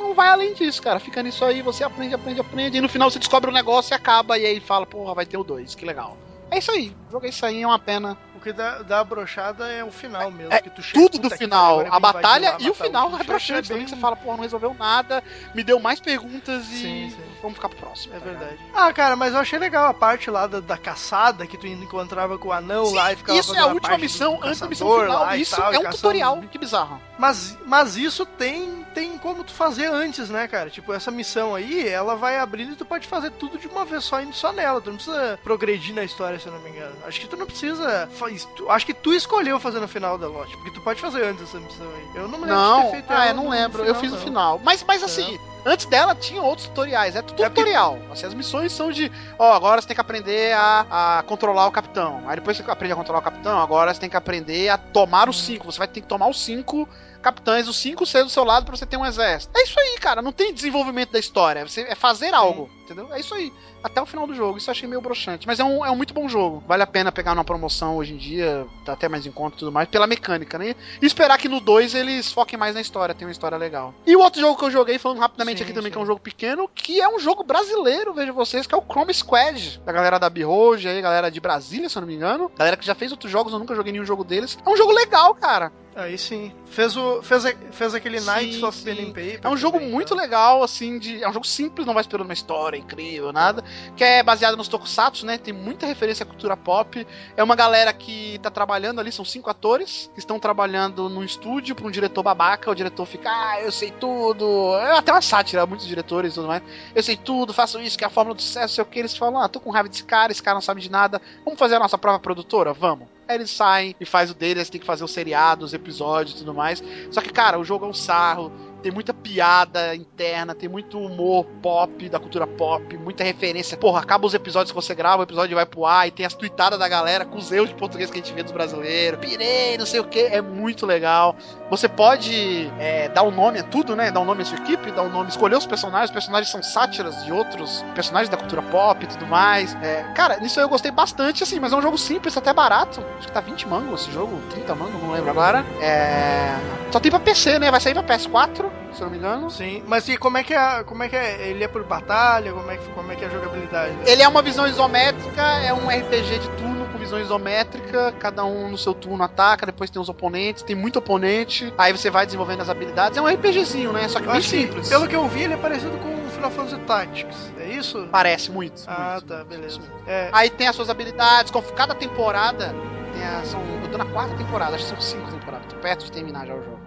Speaker 2: não vai além disso, cara. Fica nisso aí, você aprende, aprende, aprende. E no final você descobre o negócio e acaba. E aí fala, porra, vai ter o 2, que legal. É isso aí. É isso aí, é uma pena.
Speaker 5: O que dá, dá a brochada é o final mesmo.
Speaker 2: É
Speaker 5: que tu chega,
Speaker 2: tudo do final. A batalha
Speaker 5: lá,
Speaker 2: e o final
Speaker 5: bicho.
Speaker 2: é broxante
Speaker 5: bem-
Speaker 2: também. que Você fala, porra, não resolveu nada. Me deu mais perguntas e
Speaker 5: Sim, sim.
Speaker 2: vamos ficar pro próximo.
Speaker 5: É
Speaker 2: tá
Speaker 5: verdade. Ah, cara, mas eu achei legal a parte lá da, da caçada que tu encontrava com o anão lá e ficava
Speaker 2: Isso é a última missão
Speaker 5: do
Speaker 2: antes da missão final. Isso
Speaker 5: tal,
Speaker 2: é um tutorial. Que bizarro.
Speaker 5: Mas, mas isso tem, tem como tu fazer antes, né, cara? Tipo, essa missão aí, ela vai abrindo e tu pode fazer tudo de uma vez só, indo só nela. Tu não precisa progredir na história, se eu não me engano. Acho que tu não precisa. faz- tu- acho que tu escolheu fazer no final da lote, porque tu pode fazer antes essa missão aí. Eu não me lembro de
Speaker 2: Não,
Speaker 5: ter feito
Speaker 2: ah,
Speaker 5: ela
Speaker 2: eu não
Speaker 5: no
Speaker 2: lembro. eu
Speaker 5: final,
Speaker 2: fiz no
Speaker 5: não.
Speaker 2: final. Mas, mas assim, antes dela tinha outros tutoriais. É tudo tutorial. Assim, as missões são de, ó, agora você tem que aprender a, a controlar o capitão. Aí depois você aprende a controlar o capitão, agora você tem que aprender a tomar os cinco. Você vai ter que tomar os cinco capitães, os cinco ser do seu lado pra você ter um exército. É isso aí, cara. Não tem desenvolvimento da história. Você é fazer algo, entendeu? É isso aí. Até o final do jogo. Isso eu achei meio broxante. Mas é um, é um muito bom jogo. Vale a pena pegar numa promoção hoje em dia, tá até mais em conta e tudo mais, pela mecânica, né? E esperar que no 2 eles foquem mais na história, tem uma história legal. E o outro jogo que eu joguei, falando rapidamente
Speaker 5: Sim,
Speaker 2: aqui também,
Speaker 5: sim.
Speaker 2: que é um jogo pequeno, que é um jogo brasileiro, vejo vocês, que é o Chrome Squad, da galera da Behold aí, galera de Brasília, se eu não me engano. Galera que já fez outros jogos, eu nunca joguei nenhum jogo deles. É um jogo legal, cara.
Speaker 5: Aí sim. Fez, o, fez, fez aquele
Speaker 2: Sim,
Speaker 5: Knights of. Pen and Paper.
Speaker 2: É um jogo
Speaker 5: também,
Speaker 2: muito
Speaker 5: tá?
Speaker 2: legal, assim, de. É um jogo simples, não vai esperando uma história incrível, nada. Que é baseado nos tokusatsu, né? Tem muita referência à cultura pop. É uma galera que tá trabalhando ali, são cinco atores que estão trabalhando num estúdio pra um diretor babaca. O diretor fica, ah, eu sei tudo. É até uma sátira, muitos diretores e tudo mais. Eu sei tudo, faço isso, que é a fórmula do sucesso, sei o que. Eles falam, ah, tô com raiva desse cara, esse cara não sabe de nada. Vamos fazer a nossa própria produtora? Vamos. Aí eles saem e faz o deles, tem que fazer os seriados, os episódios e tudo mais. Só que, cara, o jogo é um sarro. Tem muita piada interna, tem muito humor pop, da cultura pop, muita referência. Porra, acaba os episódios que você grava, o episódio vai pro ar e tem as tweetadas da galera com os erros de português que a gente vê dos brasileiros. Pirei, não sei o que, é muito legal. Você pode é, dar um nome a tudo, né? Dar um nome à sua equipe, dar um nome, escolher os personagens. Os personagens são sátiras de outros personagens da cultura pop e tudo mais. É, cara, nisso eu gostei bastante, assim, mas é um jogo simples, até barato. Acho que tá 20 mangos esse jogo, 30 mangos, não lembro agora. É. Só tem pra PC, né? Vai sair pra PS4, se eu não me engano.
Speaker 5: Sim, mas e como é que é, como é que é? Ele é por batalha? Como é que, como é, que é a jogabilidade?
Speaker 2: Ele é uma visão isométrica, é um RPG de turno com visão isométrica, cada um no seu turno ataca, depois tem os oponentes, tem muito oponente, aí você vai desenvolvendo as habilidades. É um RPGzinho, né? Só que
Speaker 5: Eu
Speaker 2: bem
Speaker 5: acho que,
Speaker 2: simples.
Speaker 5: pelo que eu vi, ele é parecido com o Final Fantasy Tactics. É isso?
Speaker 2: Parece muito.
Speaker 5: Ah,
Speaker 2: muito.
Speaker 5: tá, beleza. É,
Speaker 2: Aí tem as suas habilidades, cada temporada. Tem a, são, eu tô na quarta temporada, acho que são cinco temporadas, tô perto de terminar já o jogo.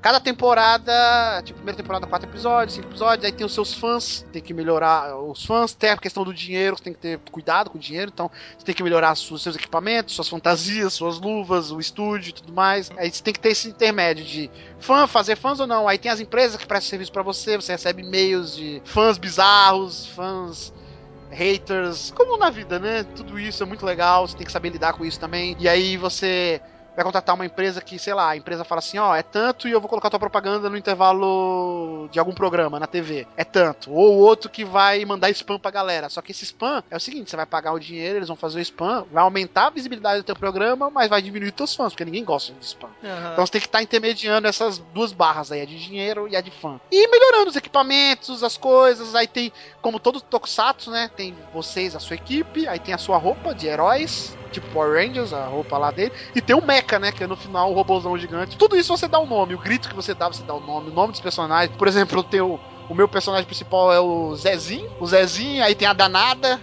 Speaker 2: Cada temporada, tipo, primeira temporada, quatro episódios, cinco episódios, aí tem os seus fãs, tem que melhorar os fãs, tem a questão do dinheiro, você tem que ter cuidado com o dinheiro, então você tem que melhorar os seus equipamentos, suas fantasias, suas luvas, o estúdio e tudo mais. Aí você tem que ter esse intermédio de fã, fazer fãs ou não. Aí tem as empresas que prestam serviço pra você, você recebe e-mails de fãs bizarros, fãs haters, como na vida, né? Tudo isso é muito legal, você tem que saber lidar com isso também. E aí você vai contratar uma empresa que, sei lá, a empresa fala assim, ó, é tanto e eu vou colocar tua propaganda no intervalo de algum programa na TV. É tanto. Ou outro que vai mandar spam pra galera. Só que esse spam é o seguinte, você vai pagar o dinheiro, eles vão fazer o spam, vai aumentar a visibilidade do teu programa, mas vai diminuir teus fãs, porque ninguém gosta de spam.
Speaker 5: aham.
Speaker 2: Então você tem que estar intermediando essas duas barras aí, a de dinheiro e a de fã. E melhorando os equipamentos, as coisas, aí tem, como todo Tokusatsu, né? Tem vocês, a sua equipe, aí tem a sua roupa de heróis, tipo Power Rangers, a roupa lá dele, e tem o Mecha, né? Que é no final o robôzão gigante. Tudo isso você dá um nome, o grito que você dá, você dá o nome, o nome dos personagens. Por exemplo, eu tenho. O meu personagem principal é o Zezinho. O Zezinho, aí tem a Danada,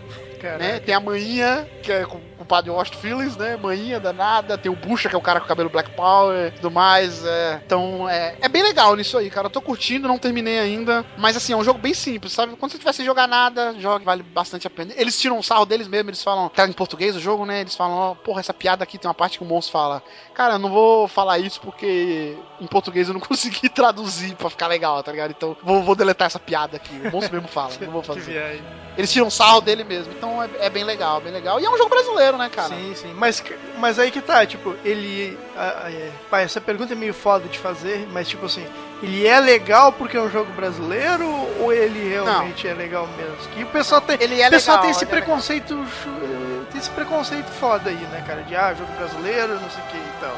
Speaker 2: né? Tem a Maninha, que é com, o padre Washington Phillips, né? Maninha, danada. Tem o Bucha, que é o cara com o cabelo Black Power e tudo mais. é. Então, é, é bem legal nisso aí, cara. Eu tô curtindo, não terminei ainda. Mas, assim, é um jogo bem simples, sabe? Quando você tiver sem jogar nada, jogue, vale bastante a pena. Eles tiram um sarro deles mesmo, eles falam... Tá em português o jogo, né? Eles falam, ó, porra, essa piada aqui tem uma parte que o monstro fala. Cara, eu não vou falar isso porque em português eu não (laughs) consegui traduzir pra ficar legal, tá ligado? Então, vou, vou deletar essa piada aqui. O monstro mesmo fala, não vou (laughs) fazer. Eles tiram sarro dele mesmo, então é, é bem legal, bem legal. E é um jogo brasileiro, né, cara?
Speaker 5: Sim, sim. Mas, mas aí que tá, tipo, ele. ah, ah, é. Pai, essa pergunta é meio foda de fazer, mas tipo assim, ele é legal porque é um jogo brasileiro ou ele realmente é legal mesmo? Que o pessoal tem.
Speaker 2: Ele é
Speaker 5: o pessoal
Speaker 2: legal,
Speaker 5: tem esse
Speaker 2: é
Speaker 5: preconceito. eh, Tem esse preconceito foda aí, né, cara? De ah, jogo brasileiro, não sei o que e tal.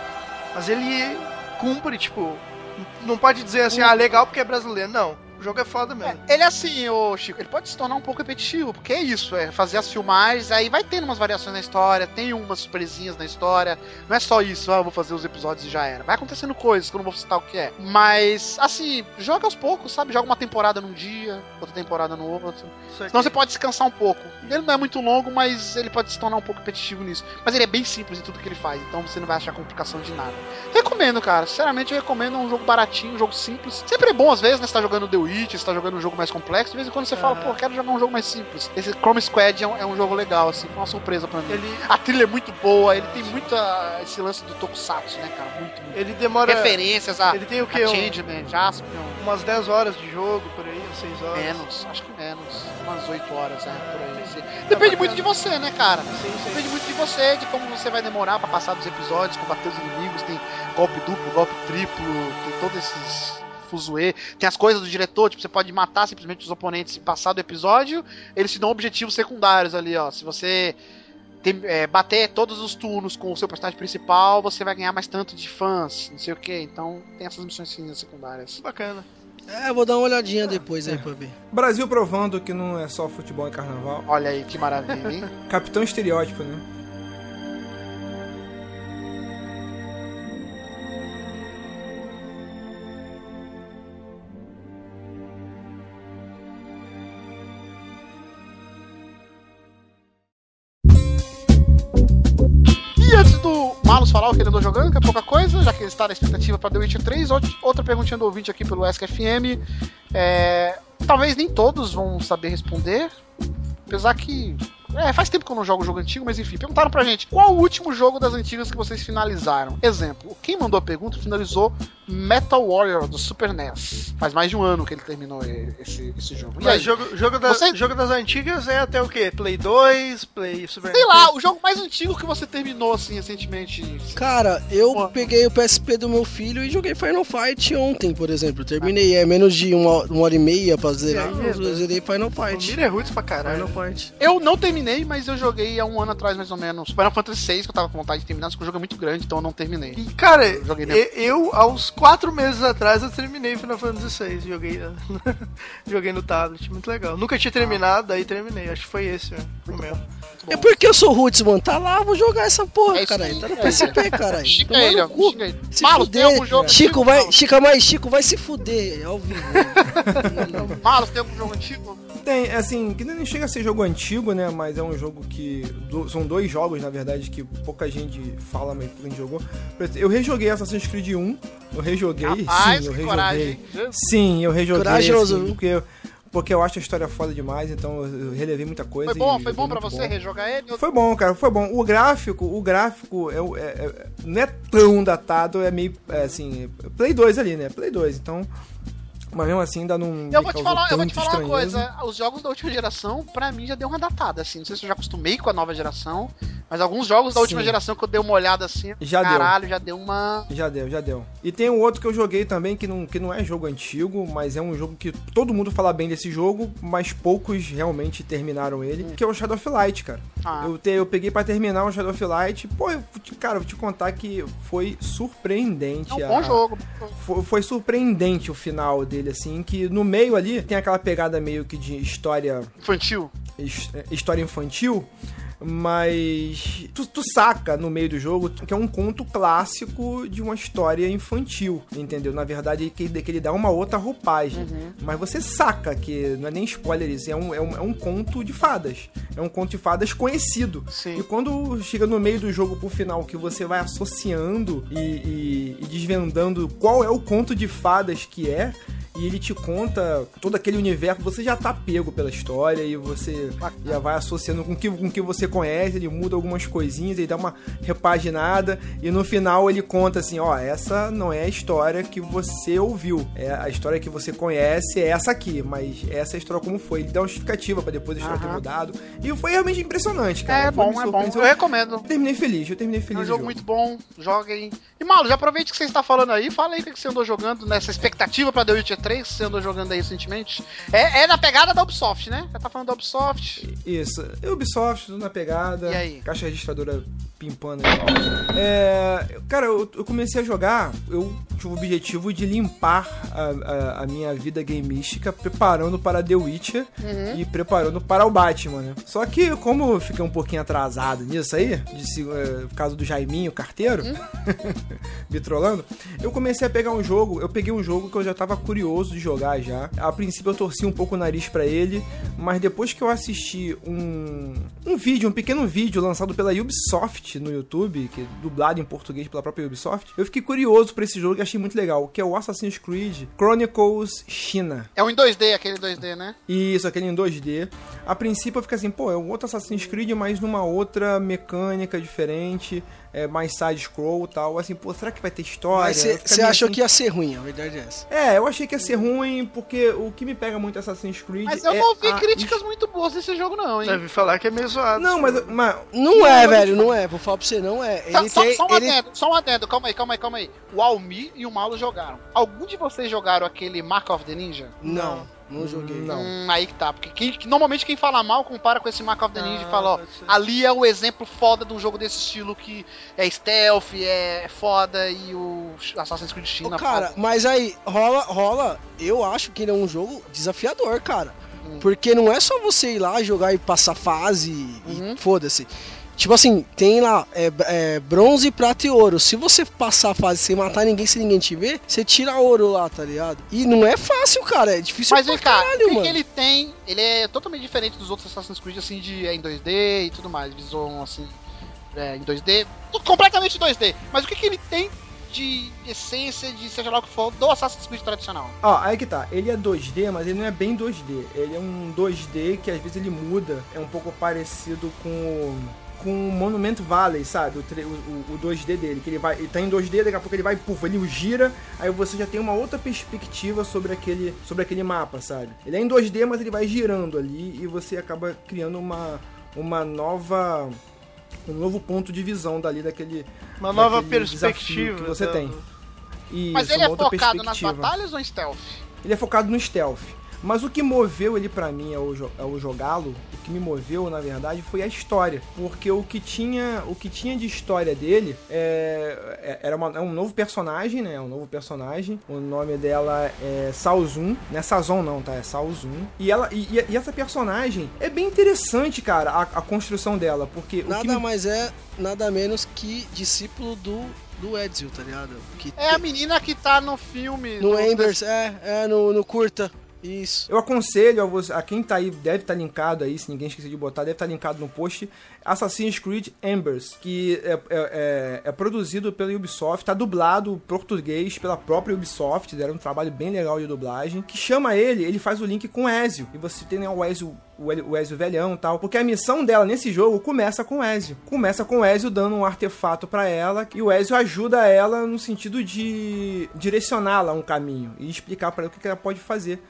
Speaker 5: Mas ele cumpre, tipo. Não pode dizer assim, ah, legal porque é brasileiro. Não. O jogo é foda mesmo.
Speaker 2: Ele é assim, ô Chico, ele pode se tornar um pouco repetitivo, porque é isso, é fazer as filmagens, aí vai tendo umas variações na história, tem umas surpresinhas na história, não é só isso, ah, eu vou fazer os episódios e já era. Vai acontecendo coisas que eu não vou citar o que é. Mas, assim, joga aos poucos, sabe? Joga uma temporada num dia, outra temporada no outro. Senão você pode descansar um pouco. Ele não é muito longo, mas ele pode se tornar um pouco repetitivo nisso. Mas ele é bem simples em tudo que ele faz, então você não vai achar complicação de nada. Recomendo, cara. Sinceramente, eu recomendo um jogo baratinho, um jogo simples. Sempre é bom, às vezes, né? Você tá jogando The Witch, você tá jogando um jogo mais complexo. De vez em quando você fala,
Speaker 5: Aham.
Speaker 2: pô, quero jogar um jogo mais simples. Esse Chrome Squad é um, é um jogo legal, assim. Foi uma surpresa pra mim.
Speaker 5: Ele,
Speaker 2: A trilha é muito boa, ele tem muita. esse lance do Tokusatsu, né, cara? Muito, muito.
Speaker 5: ele demora.
Speaker 2: Referências a,
Speaker 5: Ele tem o quê? Um-
Speaker 2: Jaspion.
Speaker 5: Umas 10 horas de jogo, por aí, uns 6 horas.
Speaker 2: Menos, acho que menos. Umas 8 horas, é, por aí. Sim. Depende muito de você, né, cara?
Speaker 5: Sim, sim.
Speaker 2: Depende muito de você, de como você vai demorar pra passar dos episódios, combater os inimigos. Tem golpe duplo, golpe triplo, tem todos esses fuzuê. Tem as coisas do diretor, tipo, você pode matar simplesmente os oponentes e passar do episódio. Eles te dão objetivos secundários ali, ó. Se você tem- é, bater todos os turnos com o seu personagem principal, você vai ganhar mais tanto de fãs, não sei o que. Então tem essas missões secundárias.
Speaker 5: Bacana.
Speaker 3: É, eu vou dar uma olhadinha depois aí pra ver.
Speaker 4: Brasil provando que não é só futebol e carnaval.
Speaker 2: Olha aí que maravilha, hein?
Speaker 4: Capitão estereótipo, né?
Speaker 2: Está na expectativa para The Witcher 3, out- outra perguntinha do ouvinte aqui pelo SKFM. É, talvez nem todos vão saber responder, apesar que É, faz tempo que eu não jogo jogo antigo, mas enfim, perguntaram pra gente qual o último jogo das antigas que vocês finalizaram. Exemplo, quem mandou a pergunta finalizou Metal Warrior do Super NES. Faz mais de um ano que ele terminou esse, esse jogo. E
Speaker 5: Mas
Speaker 2: aí?
Speaker 5: jogo, jogo, da-
Speaker 2: Você-
Speaker 5: jogo das antigas é até o quê? Play 2, Play Super
Speaker 2: Sei lá, o jogo mais antigo que você terminou assim recentemente.
Speaker 3: Cara, eu peguei o PSP do meu filho e joguei Final Fight ontem, por exemplo. Terminei, é menos de uma, uma hora e meia pra zerar. Eu zerei Final Fight.
Speaker 5: Mira é roots pra caralho.
Speaker 3: Final Fight.
Speaker 2: Eu não terminei, mas eu joguei há um ano atrás, mais ou menos. Final Fantasy VI, que eu tava com vontade de terminar, só que o jogo é muito grande, então eu não terminei.
Speaker 5: E, cara,
Speaker 2: Eu joguei
Speaker 5: e-
Speaker 2: mesmo.
Speaker 5: eu, aos quatro meses atrás, eu terminei Final Fantasy VI. Joguei, (laughs) joguei no tablet, muito legal. Nunca tinha terminado, aí terminei. Acho que foi esse mesmo, o meu.
Speaker 3: É porque eu sou Roots, mano. Tá lá, vou jogar essa porra,
Speaker 2: É
Speaker 3: caralho. Tá no
Speaker 2: é
Speaker 3: PSP, caralho.
Speaker 2: Xinga
Speaker 3: Tomar
Speaker 2: ele, ó,
Speaker 3: cu.
Speaker 2: xinga ele. Tem
Speaker 3: fuder.
Speaker 2: algum jogo
Speaker 3: Chico
Speaker 2: antigo,
Speaker 3: vai,
Speaker 2: Malos?
Speaker 3: Chico, mas Chico vai se fuder, é ao vivo. (laughs)
Speaker 2: Malos, tem algum jogo antigo?
Speaker 4: Tem, assim, que nem chega a ser jogo antigo, né? Mas é um jogo que. do- são dois jogos, na verdade, que pouca gente fala, mas pouca gente jogou. Eu rejoguei Assassin's Creed 1. Eu rejoguei,
Speaker 2: Rapaz,
Speaker 4: sim, eu rejoguei.
Speaker 2: coragem?
Speaker 4: Sim, eu rejoguei.
Speaker 3: Corajoso,
Speaker 4: assim, porque, porque eu acho a história foda demais, então eu relevei muita coisa.
Speaker 2: Foi bom, foi bom pra você rejogar ele?
Speaker 4: Foi bom, cara, foi bom. O gráfico, o gráfico é, é- é- não é tão datado, é meio, é, assim, Play 2 ali, né? Play 2, então... Mas mesmo assim ainda não
Speaker 2: Eu vou te falar, eu vou te falar uma coisa. Os jogos da última geração, pra mim, já deu uma datada, assim. Não sei se eu já acostumei com a nova geração, mas alguns jogos da última
Speaker 4: Sim.
Speaker 2: geração que eu dei uma olhada assim,
Speaker 4: Já deu.
Speaker 2: caralho, já deu uma.
Speaker 4: Já deu, já deu. E tem um outro que eu joguei também, que não, que não é jogo antigo, mas é um jogo que todo mundo fala bem desse jogo, mas poucos realmente terminaram ele, que é o Shadow of Light, cara.
Speaker 2: Ah.
Speaker 4: Eu, te- eu peguei pra terminar o Shadow of Light, pô, eu, cara, eu vou te contar que foi surpreendente.
Speaker 2: É um
Speaker 4: a-
Speaker 2: bom jogo.
Speaker 4: Foi, foi surpreendente o final dele, assim, que no meio ali tem aquela pegada meio que de história
Speaker 2: Infantil.
Speaker 4: his- história infantil, mas tu, tu saca no meio do jogo que é um conto clássico de uma história infantil, entendeu? Na verdade, que, que ele dá uma outra roupagem. Mas você saca que não é nem spoiler isso, é um, é, um, é um conto de fadas. É um conto de fadas conhecido.
Speaker 2: Sim.
Speaker 4: E quando chega no meio do jogo pro final, que você vai associando e, e- e desvendando qual é o conto de fadas que é, e ele te conta todo aquele universo, você já tá pego pela história e você já vai associando com o que, com o que você conhece, ele muda algumas coisinhas, ele dá uma repaginada e no final ele conta assim, ó, essa não é a história que você ouviu, é a história que você conhece é essa aqui, mas essa é a história como foi. Ele dá uma justificativa pra depois a história ter mudado. E foi realmente impressionante, cara.
Speaker 2: É
Speaker 4: Foi-
Speaker 2: bom, é bom. Eu recomendo.
Speaker 4: Terminei feliz, eu terminei
Speaker 2: É
Speaker 4: feliz.
Speaker 2: um
Speaker 4: o
Speaker 2: jogo muito bom, joguem. E Malu, já aproveite que você está falando aí, fala aí o que você andou jogando nessa expectativa pra The Witcher 3, que você andou jogando aí recentemente. É, é na pegada da Ubisoft, né? Já tá falando da Ubisoft.
Speaker 4: Isso. Ubisoft, na pegada.
Speaker 2: E aí?
Speaker 4: Caixa registradora pimpando aí. É, cara, eu, eu comecei a jogar, eu tive o objetivo de limpar a, a- a minha vida gameística, preparando para The Witcher
Speaker 2: Uhum.
Speaker 4: e preparando para o Batman, né? Só que, como eu fiquei um pouquinho atrasado nisso aí, de, é, por causa do Jaiminho, carteiro,
Speaker 2: Uhum. (laughs)
Speaker 4: me trollando, eu comecei a pegar um jogo, eu peguei um jogo que eu já tava curioso de jogar já. A princípio eu torci um pouco o nariz pra ele, mas depois que eu assisti um, um vídeo, um pequeno vídeo lançado pela Ubisoft no YouTube, que é dublado em português pela própria Ubisoft, eu fiquei curioso pra esse jogo e achei muito legal, que é o Assassin's Creed Chronicles China.
Speaker 2: É um em 2D, aquele 2D, né?
Speaker 4: Isso, aquele em 2D. A princípio eu fico assim, pô, é um outro Assassin's Creed, mas numa outra mecânica diferente, é, mais side-scroll e tal. Assim, pô, será que vai ter história?
Speaker 3: Você achou
Speaker 4: assim-
Speaker 3: que ia ser ruim, a verdade é essa.
Speaker 4: É, eu achei que ia ser ruim, porque o que me pega muito é Assassin's Creed
Speaker 2: Mas eu
Speaker 4: é
Speaker 2: não ouvi
Speaker 4: a
Speaker 2: críticas muito boas desse jogo, não, hein?
Speaker 5: Deve falar que é meio zoado.
Speaker 4: Não, mas, mas
Speaker 3: Não é, velho, não é. Vou falar pra você, não é.
Speaker 2: Só,
Speaker 3: Ele
Speaker 2: só-
Speaker 3: tem.
Speaker 2: só um
Speaker 3: ele-
Speaker 2: adendo, só um adendo, calma aí, calma aí, calma aí. O Almi e o Malo jogaram. Algum de vocês jogaram aquele Mark of the Ninja?
Speaker 3: Não, não joguei.
Speaker 4: Não.
Speaker 2: Hum, aí que tá, porque quem- que normalmente quem fala mal compara com esse Mark of the Ninja
Speaker 5: Ah,
Speaker 2: e fala, ó, ali é o exemplo foda de um jogo desse estilo que é stealth, é foda e o Assassin's Creed
Speaker 3: Ô,
Speaker 2: China
Speaker 3: cara,
Speaker 2: foda.
Speaker 3: mas aí, rola, rola. Eu acho que ele é um jogo desafiador, cara.
Speaker 2: Hum.
Speaker 3: Porque não é só você ir lá jogar e passar fase
Speaker 2: Uhum.
Speaker 3: e foda-se. Tipo assim, tem lá é, é, bronze, prata e ouro. Se você passar a fase sem matar ninguém, se ninguém te ver, você tira ouro lá, tá ligado? E não é fácil, cara. É difícil
Speaker 2: Mas
Speaker 3: pra
Speaker 2: vem cá,
Speaker 3: caralho,
Speaker 2: o que,
Speaker 3: mano.
Speaker 2: que ele tem? Ele é totalmente diferente dos outros Assassin's Creed, assim, de é em 2D e tudo mais, visão assim, é, em 2D, tudo completamente 2D. Mas o que, que ele tem de essência de seja lá o que for do Assassin's Creed tradicional.
Speaker 4: Ó, aí que tá. Ele é 2D, mas ele não é bem 2D. Ele é um 2D que às vezes ele muda. É um pouco parecido com com o Monumento Valley, sabe? O, o, o- o 2D dele, que ele vai. Ele tá em 2D, daqui a pouco ele vai, puf, ele gira, aí você já tem uma outra perspectiva sobre aquele, sobre aquele mapa, sabe? Ele é em 2D, mas ele vai girando ali e você acaba criando uma, uma nova. um novo ponto de visão dali daquele.
Speaker 5: Uma nova perspectiva.
Speaker 4: que você
Speaker 5: da-
Speaker 4: tem. Isso,
Speaker 2: Mas ele é focado nas batalhas ou em stealth?
Speaker 4: Ele é focado no stealth. Mas o que moveu ele pra mim ao, jo- ao jogá-lo, o que me moveu na verdade foi a história, porque o que tinha, o que tinha de história dele é, é- era uma- é um novo personagem, né? Um novo personagem. O nome dela é Salzun, não é Sazon não, tá? É Salzun. E ela e, e- essa personagem é bem interessante, cara, a, a construção dela, porque o que
Speaker 3: Nada
Speaker 4: me-
Speaker 3: mais é, nada menos que discípulo do, do Ezio, tá ligado? Que
Speaker 2: É a menina que tá no filme.
Speaker 3: no Embers, é, é, no, no curta. Isso.
Speaker 4: Eu aconselho a, você, a quem tá aí, deve estar linkado aí, se ninguém esqueceu de botar, deve estar linkado no post, Assassin's Creed Embers, que é, é- é- é produzido pela Ubisoft, tá dublado português pela própria Ubisoft, deram um trabalho bem legal de dublagem, que chama ele, ele faz o link com Ezio, e você tem né, o Ezio o Ezio velhão e tal, porque a missão dela nesse jogo começa com o Ezio. Começa com o Ezio dando um artefato pra ela e o Ezio ajuda ela no sentido de direcioná-la a um caminho e explicar pra ela o que ela pode fazer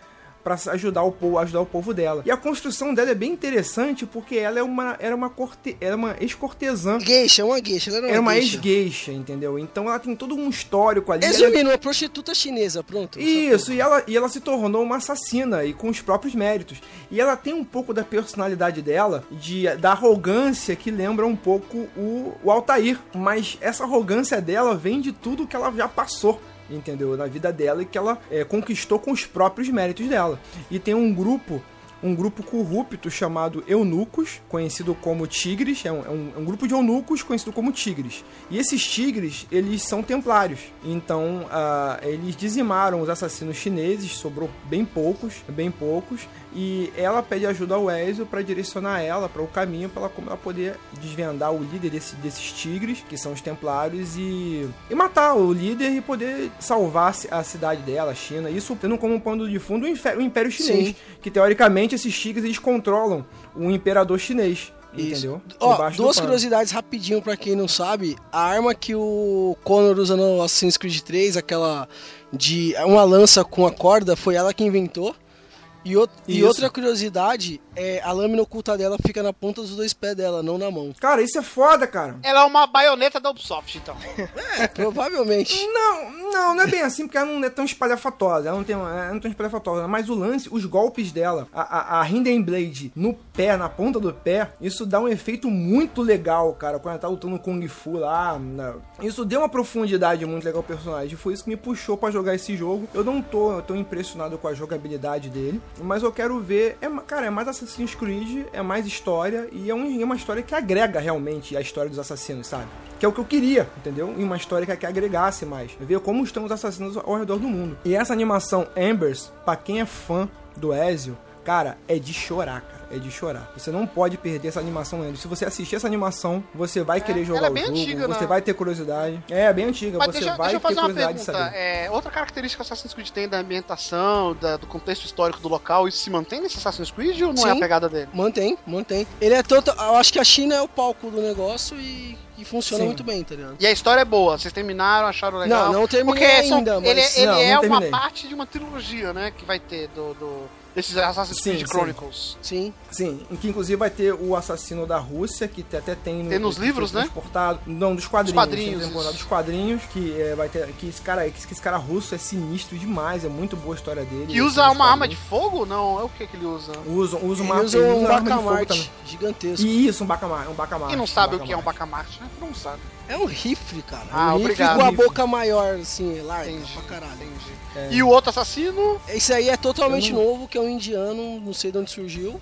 Speaker 4: pra ajudar o povo, ajudar o povo dela. E a construção dela é bem interessante porque ela é uma era uma corte, era uma ex-cortesã.
Speaker 3: Geisha, uma geisha, ela era uma,
Speaker 4: Era uma
Speaker 3: geisha.
Speaker 4: ex-geisha, entendeu? Então ela tem todo um histórico ali. Ela-
Speaker 3: Resumindo, uma prostituta chinesa, pronto.
Speaker 4: isso, e ela, e ela se tornou uma assassina e com os próprios méritos. E ela tem um pouco da personalidade dela, de, da arrogância que lembra um pouco o, o Altair. Mas essa arrogância dela vem de tudo que ela já passou. Entendeu? Na vida dela e que ela é, conquistou com os próprios méritos dela. E tem um grupo um grupo corrupto chamado Eunucos, conhecido como Tigres, é um, é um- é um grupo de eunucos conhecido como Tigres. E esses Tigres, eles são templários. Então, ah, eles dizimaram os assassinos chineses, sobrou bem poucos, bem poucos, e ela pede ajuda ao Ezio para direcionar ela para o caminho para ela, como ela poder desvendar o líder desse- desses Tigres, que são os templários, e, e matar o líder e poder salvar a ci- a cidade dela, a China. Isso tendo como pano de fundo o Império Chinês,
Speaker 3: Sim.
Speaker 4: que teoricamente esses tigres eles controlam o imperador chinês. Entendeu?
Speaker 3: Ó, duas curiosidades rapidinho pra quem não sabe. A arma que o Connor usa no Assassin's Creed 3, aquela de uma lança com a corda, foi ela que inventou. E, o- e outra curiosidade é a lâmina oculta dela fica na ponta dos dois pés dela, não na mão.
Speaker 4: Cara, isso é foda, cara.
Speaker 2: Ela é uma baioneta da Ubisoft, então. (laughs)
Speaker 3: É, provavelmente.
Speaker 4: Não, não, não é bem assim, porque ela não é tão espalhafatosa. Ela não tem ela não é tão espalhafatosa. Mas o lance, os golpes dela, a, a, a Hidden Blade no pé, na ponta do pé, isso dá um efeito muito legal, cara. Quando ela tá lutando Kung Fu lá. na- Isso deu uma profundidade muito legal ao personagem. Foi isso que me puxou pra jogar esse jogo. Eu não tô tão impressionado com a jogabilidade dele, mas eu quero ver. É, cara, é mais Assassin's Creed, é mais história e é, um- é uma história que agrega realmente a história dos assassinos, sabe? Que é o que eu queria, entendeu? E uma história que, que agregasse mais. Ver como estão os assassinos ao redor do mundo. E essa animação Embers, pra quem é fã do Ezio, cara, é de chorar, cara. É de chorar. Você não pode perder essa animação Embers. Se você assistir essa animação, você vai querer jogar
Speaker 2: é
Speaker 4: o jogo,
Speaker 2: antiga,
Speaker 4: você
Speaker 2: né?
Speaker 4: vai ter curiosidade. É, bem antiga,
Speaker 2: Mas
Speaker 4: você
Speaker 2: deixa,
Speaker 4: vai
Speaker 2: deixa eu
Speaker 4: ter
Speaker 2: fazer uma
Speaker 4: curiosidade saber.
Speaker 2: É, outra característica que Assassin's Creed tem da ambientação, da- do contexto histórico do local, isso se mantém nesse Assassin's Creed ou não é a
Speaker 3: Sim.
Speaker 2: pegada dele?
Speaker 3: Mantém, mantém. Ele é total. Eu acho que a China é o palco do negócio e, e funciona
Speaker 2: Sim.
Speaker 3: muito bem, tá ligado?
Speaker 2: E a história é boa, vocês terminaram, acharam legal?
Speaker 3: Não, não terminei
Speaker 2: Porque são-
Speaker 3: ainda,
Speaker 2: ele,
Speaker 3: mas-
Speaker 2: ele
Speaker 4: Não,
Speaker 2: é
Speaker 4: não
Speaker 2: uma parte de uma trilogia, né, que vai ter do, do desses Assassin's
Speaker 4: Sim,
Speaker 2: Creed
Speaker 4: sim.
Speaker 2: Chronicles.
Speaker 3: Sim.
Speaker 4: Sim, em que inclusive vai ter o assassino da Rússia, que até tem no,
Speaker 2: Tem nos
Speaker 4: que
Speaker 2: livros, né?
Speaker 4: transportado- Não, dos quadrinhos.
Speaker 2: Dos quadrinhos,
Speaker 4: tem temporada dos quadrinhos, que é, vai ter. Que esse cara, que esse cara russo é sinistro demais, é muito boa a história dele. Esse
Speaker 2: usa uma arma de fogo? Não, é o que que ele usa?
Speaker 4: Usa, usa uma
Speaker 3: Ele usa
Speaker 4: ele
Speaker 3: um
Speaker 4: usa arma de fogo
Speaker 3: bacamarte
Speaker 4: também.
Speaker 3: gigantesco.
Speaker 4: Isso, um bacamarte. Um bacamarte
Speaker 2: Quem não sabe
Speaker 4: um
Speaker 2: o que é um
Speaker 4: bacamarte.
Speaker 2: bacamarte, né? Não sabe.
Speaker 3: É um rifle, cara.
Speaker 2: Ah,
Speaker 3: um rifle
Speaker 2: obrigado.
Speaker 3: com a
Speaker 2: Rifle.
Speaker 3: boca maior, assim, larga
Speaker 2: Entendi.
Speaker 3: pra caralho.
Speaker 2: Entendi.
Speaker 4: É.
Speaker 2: E o outro assassino?
Speaker 3: Esse aí é totalmente
Speaker 4: não-
Speaker 3: novo, que é um indiano, não sei de onde surgiu.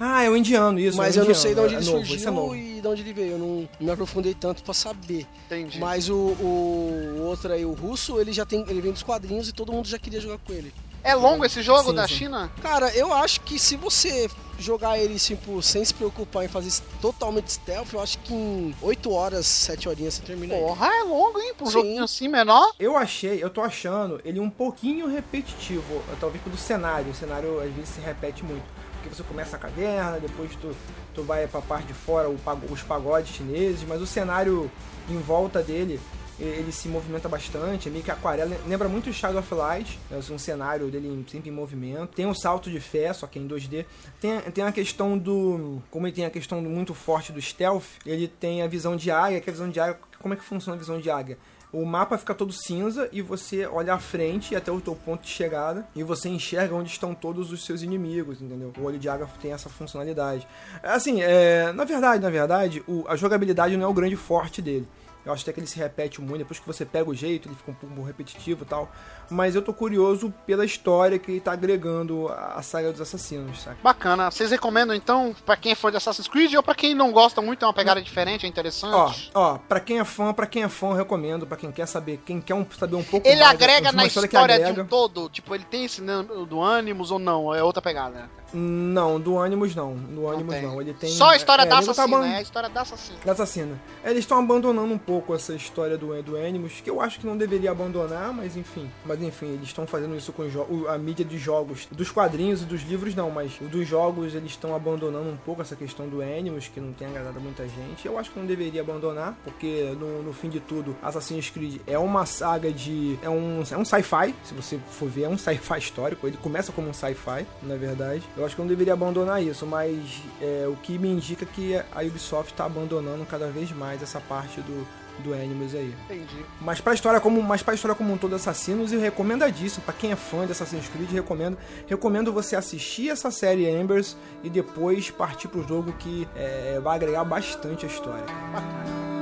Speaker 4: Ah, é o indiano, isso.
Speaker 3: mas
Speaker 4: é o
Speaker 3: eu não
Speaker 4: indiano,
Speaker 3: sei de onde
Speaker 4: é
Speaker 3: ele
Speaker 4: novo,
Speaker 3: surgiu
Speaker 4: Isso é novo.
Speaker 3: e de onde ele veio. Eu não me aprofundei tanto pra saber.
Speaker 2: Entendi.
Speaker 3: Mas o, o, o outro aí, o russo, ele já tem. Ele vem dos quadrinhos e todo mundo já queria jogar com ele.
Speaker 2: É longo esse jogo
Speaker 4: Sim,
Speaker 2: da
Speaker 4: sim.
Speaker 2: China?
Speaker 3: Cara, eu acho que se você jogar ele tipo, sem se preocupar em fazer isso totalmente stealth, eu acho que em 8 horas, 7 horinhas você termina ele.
Speaker 2: Porra, é longo, hein? Pra um
Speaker 3: Sim.
Speaker 2: joguinho assim menor.
Speaker 4: Eu achei, eu tô achando ele um pouquinho repetitivo, talvez pelo cenário. O cenário às vezes se repete muito. Porque você começa a caverna, depois tu, tu vai pra parte de fora, os pagodes chineses, mas o cenário em volta dele, ele se movimenta bastante, é meio que aquarela. Lembra muito o Shadow of Light, é um cenário dele em- sempre em movimento. Tem um salto de fé, só que em 2D. Tem, tem a questão do. Como ele tem a questão muito forte do stealth, ele tem a visão de águia, que a visão de águia. Como é que funciona a visão de águia? O mapa fica todo cinza e você olha à frente até o teu ponto de chegada e você enxerga onde estão todos os seus inimigos, entendeu? O olho de águia tem essa funcionalidade. Assim, é, na verdade, na verdade, o- a jogabilidade não é o grande forte dele. Eu acho até que ele se repete muito, depois que você pega o jeito, ele fica um pouco repetitivo e tal. Mas eu tô curioso pela história que ele tá agregando à à saga dos assassinos, saca?
Speaker 2: Bacana. Vocês recomendam então pra quem é fã de Assassin's Creed ou pra quem não gosta muito, é uma pegada diferente, é
Speaker 4: Ó,
Speaker 2: interessante?
Speaker 4: ó, pra quem é fã, pra quem é fã, eu recomendo. Pra quem quer saber, quem quer um- saber um pouco
Speaker 2: Ele
Speaker 4: mais.
Speaker 2: agrega na
Speaker 4: história
Speaker 2: história,
Speaker 4: que
Speaker 2: de
Speaker 4: agrega.
Speaker 2: um todo? Tipo, ele tem esse né, do Animus ou não? É outra pegada?
Speaker 4: Não, do Animus não. Do Animus
Speaker 2: tem.
Speaker 4: não. Ele tem.
Speaker 2: Só a história
Speaker 4: é,
Speaker 2: da
Speaker 4: tá
Speaker 2: assassina,
Speaker 4: aban-
Speaker 2: é a história da assassina.
Speaker 4: da assassina. Eles estão abandonando um pouco essa história do, do Animus, que eu acho que não deveria abandonar, mas enfim. Mas enfim, eles estão fazendo isso com a mídia de jogos. Dos quadrinhos e dos livros não, mas dos jogos eles estão abandonando um pouco essa questão do Animus, que não tem agradado muita gente. Eu acho que não deveria abandonar, porque no, no fim de tudo, Assassin's Creed é uma saga de. É um, é um sci-fi, se você for ver, é um sci-fi histórico. Ele começa como um sci-fi, na verdade. Eu acho que não deveria abandonar isso, mas é, o que me indica que a Ubisoft está abandonando cada vez mais essa parte do, do Animus aí.
Speaker 2: Entendi.
Speaker 4: Mas pra história como, mas pra história como um todo, Assassinos, e recomendadíssimo. Pra quem é fã de Assassin's Creed, recomendo, recomendo você assistir essa série Embers e depois partir pro jogo que é, vai agregar bastante a história. (laughs)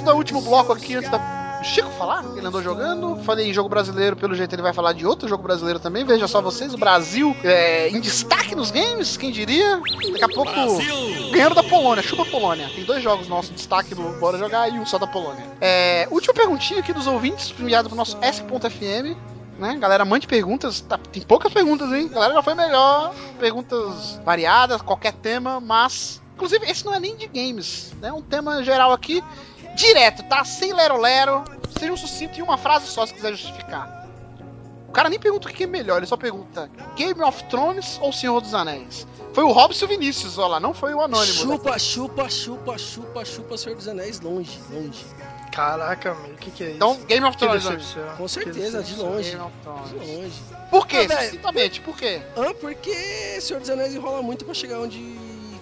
Speaker 2: antes do último bloco aqui, antes da Chico falar, ele andou jogando. Falei em jogo brasileiro, pelo jeito ele vai falar de outro jogo brasileiro também. Veja só vocês, o Brasil é, em destaque nos games, quem diria? Daqui a pouco ganhando da Polônia, chupa Polônia. Tem dois jogos nossos destaque no Bora Jogar e um só da Polônia. É, última perguntinha aqui dos ouvintes, enviado pro nosso S.FM. Né? Galera, mande perguntas. Tá- tem poucas perguntas, hein? Galera já foi melhor. Perguntas variadas, qualquer tema, mas. Inclusive, esse não é nem de games, né? É um tema geral aqui. Direto, tá? Sem lero-lero. Seja um sucinto em uma frase só se quiser justificar. O cara nem pergunta o que é melhor, ele só pergunta Game of Thrones ou Senhor dos Anéis? Foi o Robson Vinícius, ó lá, não foi o Anônimo.
Speaker 3: Chupa, chupa, chupa, chupa, chupa, Senhor dos Anéis, longe, longe.
Speaker 5: Caraca, meu, o que, que é isso?
Speaker 2: Então, Game of Thrones.
Speaker 3: Com
Speaker 5: Que
Speaker 3: certeza, de longe.
Speaker 2: Game of Thrones.
Speaker 3: De longe.
Speaker 2: Por quê?
Speaker 3: Ah,
Speaker 2: por quê?
Speaker 3: Ah, porque Senhor dos Anéis enrola muito pra chegar onde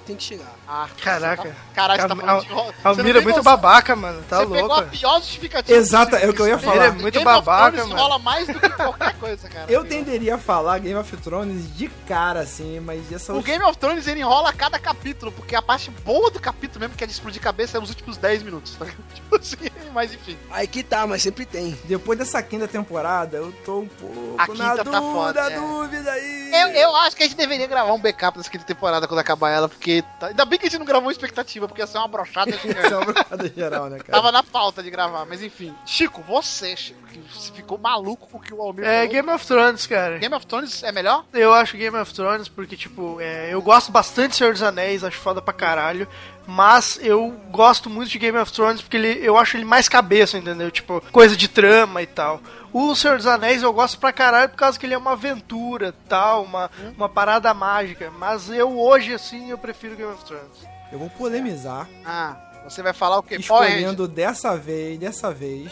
Speaker 3: tem que chegar.
Speaker 2: Ah,
Speaker 5: Caraca.
Speaker 2: Caralho, você tá
Speaker 5: Al-
Speaker 2: falando de
Speaker 5: A
Speaker 2: você
Speaker 5: Almira é muito babaca, mano. Tá
Speaker 2: Você pegou a
Speaker 5: louco.
Speaker 2: pior justificativa.
Speaker 4: Exato, é o que eu ia falar.
Speaker 5: Ele é muito babaca, mano.
Speaker 2: rola mais do que qualquer coisa, cara.
Speaker 4: Eu tenderia a falar Game of Thrones de cara, assim, mas essa
Speaker 2: O Game of Thrones ele enrola cada capítulo, porque a parte boa do capítulo mesmo, que é de explodir cabeça, é os últimos 10 minutos. Tá? (laughs) Tipo assim, mas enfim.
Speaker 3: Aí que tá, mas sempre tem.
Speaker 4: Depois dessa quinta temporada, eu tô um pouco
Speaker 2: A
Speaker 4: na
Speaker 2: quinta tá
Speaker 4: dúvida,
Speaker 2: foda, é.
Speaker 4: dúvida aí.
Speaker 2: Eu, eu acho que a gente deveria gravar um backup dessa quinta temporada quando acabar ela, porque. Tá- Ainda bem que a gente não gravou expectativa, porque ia ser uma brochada (laughs) gigante.
Speaker 4: Isso é uma parada geral, né, cara?
Speaker 2: Tava na pauta de gravar, mas enfim. Chico, você, Chico, que ficou maluco com o que o Almir
Speaker 5: É
Speaker 2: falou.
Speaker 5: Game of Thrones, cara.
Speaker 2: Game of Thrones é melhor?
Speaker 5: Eu acho Game of Thrones porque, tipo, é, eu gosto bastante de Senhor dos Anéis, acho foda pra caralho. Mas eu gosto muito de Game of Thrones porque ele, eu acho ele mais cabeça, entendeu? Tipo, coisa de trama e tal. O Senhor dos Anéis eu gosto pra caralho por causa que ele é uma aventura tal, uma, uma parada mágica. Mas eu hoje, assim, eu prefiro Game of Thrones.
Speaker 4: Eu vou polemizar,
Speaker 2: Ah, você vai falar o quê? Rangers.
Speaker 4: escolhendo dessa vez, dessa vez,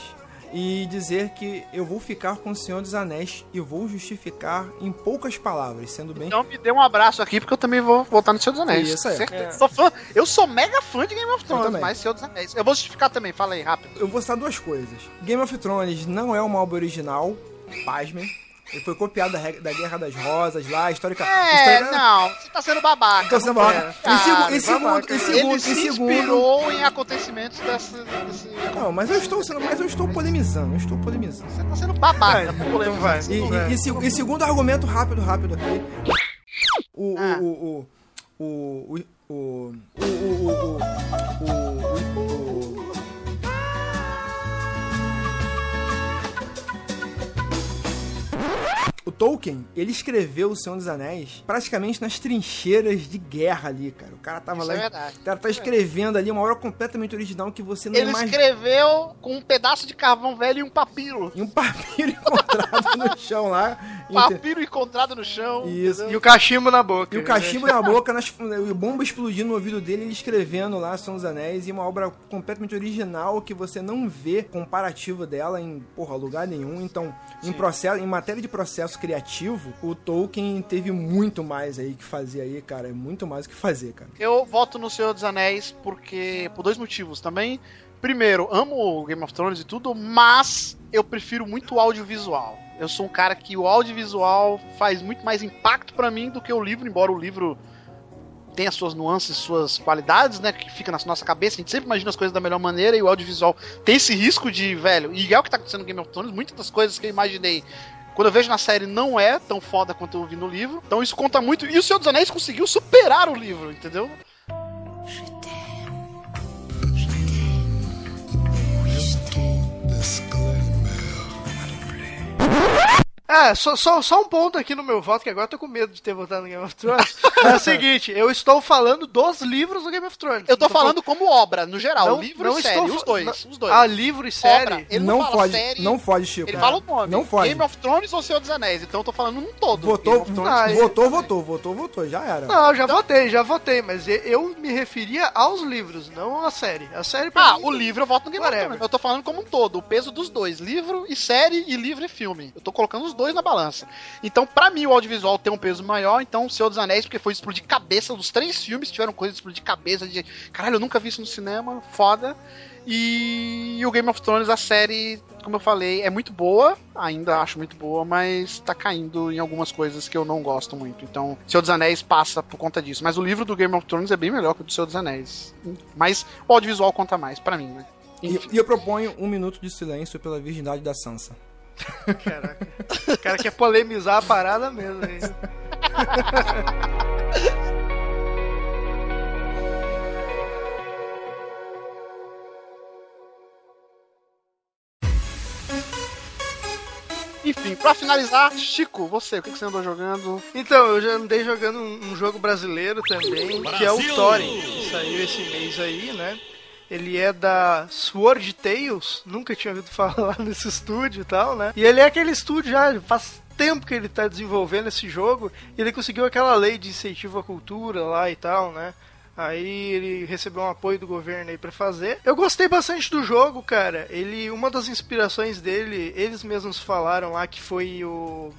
Speaker 4: e dizer que eu vou ficar com o Senhor dos Anéis e vou justificar em poucas palavras, sendo bem
Speaker 2: Então me dê um abraço aqui, porque eu também vou voltar no Senhor dos Anéis.
Speaker 4: Isso, é.
Speaker 2: Certeza.
Speaker 5: É.
Speaker 2: Sou fã, eu sou mega fã de Game of Thrones, mas Senhor dos Anéis. Eu vou justificar também, fala aí, rápido.
Speaker 4: Eu vou citar duas coisas. Game of Thrones não é uma obra original, pasmem. Ele foi copiado da, da Guerra das Rosas lá, histórica.
Speaker 2: É,
Speaker 4: histórica...
Speaker 2: não, você tá sendo babaca.
Speaker 4: Tô sendo babaca. Em, segu, em segundo, em segundo,
Speaker 2: Ele
Speaker 4: em
Speaker 2: se
Speaker 4: segundo.
Speaker 2: inspirou em acontecimentos dessa, desse...
Speaker 4: Não, mas eu estou sendo, mas eu estou polemizando, eu estou polemizando.
Speaker 2: Você tá sendo babaca.
Speaker 4: É,
Speaker 2: por
Speaker 4: então vai. E, e, e, e segundo argumento rápido, rápido aqui. O.
Speaker 2: Ah.
Speaker 4: O. O. O. O. O. O. O. O. O. O. O. O Ah! (laughs) Tolkien, ele escreveu O Senhor dos Anéis praticamente nas trincheiras de guerra ali, cara. O cara tava
Speaker 2: Isso
Speaker 4: lá.
Speaker 2: é verdade.
Speaker 4: O cara tá escrevendo ali uma obra completamente original que você não
Speaker 2: Ele
Speaker 4: imagina.
Speaker 2: escreveu com um pedaço de carvão velho e um papiro.
Speaker 4: E um papiro (laughs) encontrado no chão lá.
Speaker 2: Papiro encontrado no chão.
Speaker 4: Isso.
Speaker 5: E o cachimbo na boca.
Speaker 4: E o cachimbo na boca, nas, o bomba explodindo no ouvido dele, ele escrevendo lá São dos Anéis, e uma obra completamente original que você não vê comparativo dela em porra, lugar nenhum. Então, em, processo, em matéria de processo criativo, o Tolkien teve muito mais aí que fazer aí, cara. É muito mais o que fazer, cara.
Speaker 2: Eu voto no Senhor dos Anéis porque por dois motivos também. Primeiro, amo Game of Thrones e tudo, mas eu prefiro muito o audiovisual. Eu sou um cara que o audiovisual faz muito mais impacto pra mim do que o livro, embora o livro tenha suas nuances, suas qualidades, né, que fica na nossa cabeça, a gente sempre imagina as coisas da melhor maneira e o audiovisual tem esse risco de, velho, e é o que tá acontecendo no Game of Thrones, muitas das coisas que eu imaginei quando eu vejo na série não é tão foda quanto eu vi no livro. Então isso conta muito. E o Senhor dos Anéis conseguiu superar o livro, entendeu?
Speaker 5: É, só, só, só um ponto aqui no meu voto, que agora eu tô com medo de ter votado no Game of Thrones. é o seguinte, eu estou falando dos livros do Game of Thrones.
Speaker 2: Eu tô falando como obra, no geral,
Speaker 5: Não-
Speaker 2: livro
Speaker 5: não
Speaker 2: e série,
Speaker 5: estou
Speaker 2: os dois,
Speaker 5: não-
Speaker 2: os dois.
Speaker 5: Ah, livro e série?
Speaker 2: Obra. Ele
Speaker 4: não
Speaker 2: não, fala
Speaker 4: pode,
Speaker 2: série,
Speaker 4: não pode, Chico.
Speaker 2: ele fala o nome.
Speaker 4: Não pode.
Speaker 2: Game of Thrones ou Senhor dos Anéis, então eu tô falando num todo.
Speaker 4: Votou,
Speaker 2: of Thrones.
Speaker 5: Ah,
Speaker 4: votou, votou, votou, votou, já era.
Speaker 5: Não, já votei, já votei, mas eu me referia aos livros, não à série. A série pra
Speaker 2: Ah,
Speaker 5: mim,
Speaker 2: o livro eu voto no Game of
Speaker 5: Whatever.
Speaker 2: Thrones. Eu tô falando como um todo, o peso dos dois, livro e série e livro e filme. Eu tô colocando os dois na balança. Então, pra mim, o audiovisual tem um peso maior, então o Senhor dos Anéis, porque foi explodir cabeça, os três filmes tiveram coisa de explodir cabeça, de caralho, eu nunca vi isso no cinema, foda. E o Game of Thrones, a série, como eu falei, é muito boa, ainda acho muito boa, mas tá caindo em algumas coisas que eu não gosto muito. Então, Senhor dos Anéis passa por conta disso. Mas o livro do Game of Thrones é bem melhor que o do Senhor dos Anéis. Mas o audiovisual conta mais, pra mim, né?
Speaker 4: E, e eu proponho um minuto de silêncio pela virgindade da Sansa.
Speaker 5: Caraca. O cara quer polemizar a parada mesmo, hein?
Speaker 2: Enfim, pra finalizar, Chico, você, o que você andou jogando?
Speaker 5: Então, eu já andei jogando um, um jogo brasileiro também, que é o Thorin, que saiu esse mês aí, né? Ele é da Sword Tales, nunca tinha ouvido falar (laughs) nesse estúdio e tal, né? E ele é aquele estúdio já faz tempo que ele tá desenvolvendo esse jogo, e ele conseguiu aquela lei de incentivo à cultura lá e tal, né? Aí ele recebeu um apoio do governo aí pra fazer. Eu gostei bastante do jogo, cara. Ele, uma das inspirações dele, eles mesmos falaram lá que foi o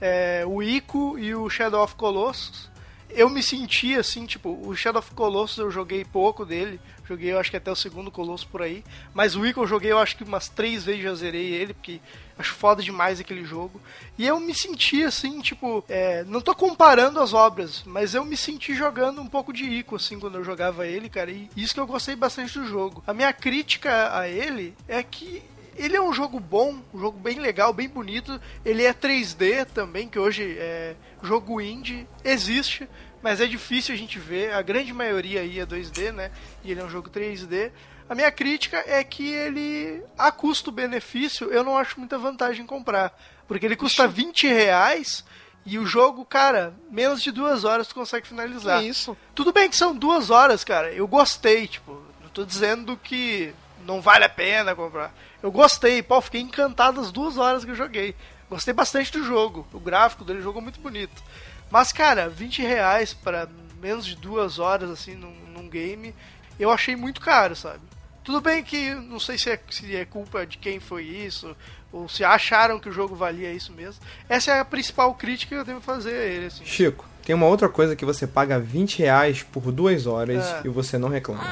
Speaker 5: é, o Ico e o Shadow of Colossus. Eu me senti assim, tipo, o Shadow of Colossus eu joguei pouco dele, joguei eu acho que até o segundo Colossus por aí, mas o Ico eu joguei eu acho que umas três vezes já zerei ele, porque acho foda demais aquele jogo. E eu me senti assim, tipo, é, não tô comparando as obras, mas eu me senti jogando um pouco de Ico, assim, quando eu jogava ele, cara, e isso que eu gostei bastante do jogo. A minha crítica a ele é que ele é um jogo bom, um jogo bem legal, bem bonito. Ele é 3D também, que hoje é jogo indie, existe, mas é difícil a gente ver. A grande maioria aí é 2D, né? E ele é um jogo 3D. A minha crítica é que ele, a custo-benefício, eu não acho muita vantagem em comprar. Porque ele custa 20 reais e o jogo, cara, menos de duas horas tu consegue finalizar.
Speaker 2: Que isso?
Speaker 5: Tudo bem que são duas horas, cara. Eu gostei, tipo, não tô dizendo que não vale a pena comprar. Eu gostei, pô, fiquei encantado as duas horas que eu joguei. Gostei bastante do jogo. O gráfico dele jogou muito bonito. Mas, cara, 20 reais para menos de duas horas, assim, num, num game, eu achei muito caro, sabe? Tudo bem que não sei se é, se é culpa de quem foi isso, ou se acharam que o jogo valia isso mesmo. Essa é a principal crítica que eu devo fazer a ele, assim.
Speaker 4: Chico, tem uma outra coisa que você paga 20 reais por duas horas
Speaker 5: É.
Speaker 4: e você não reclama.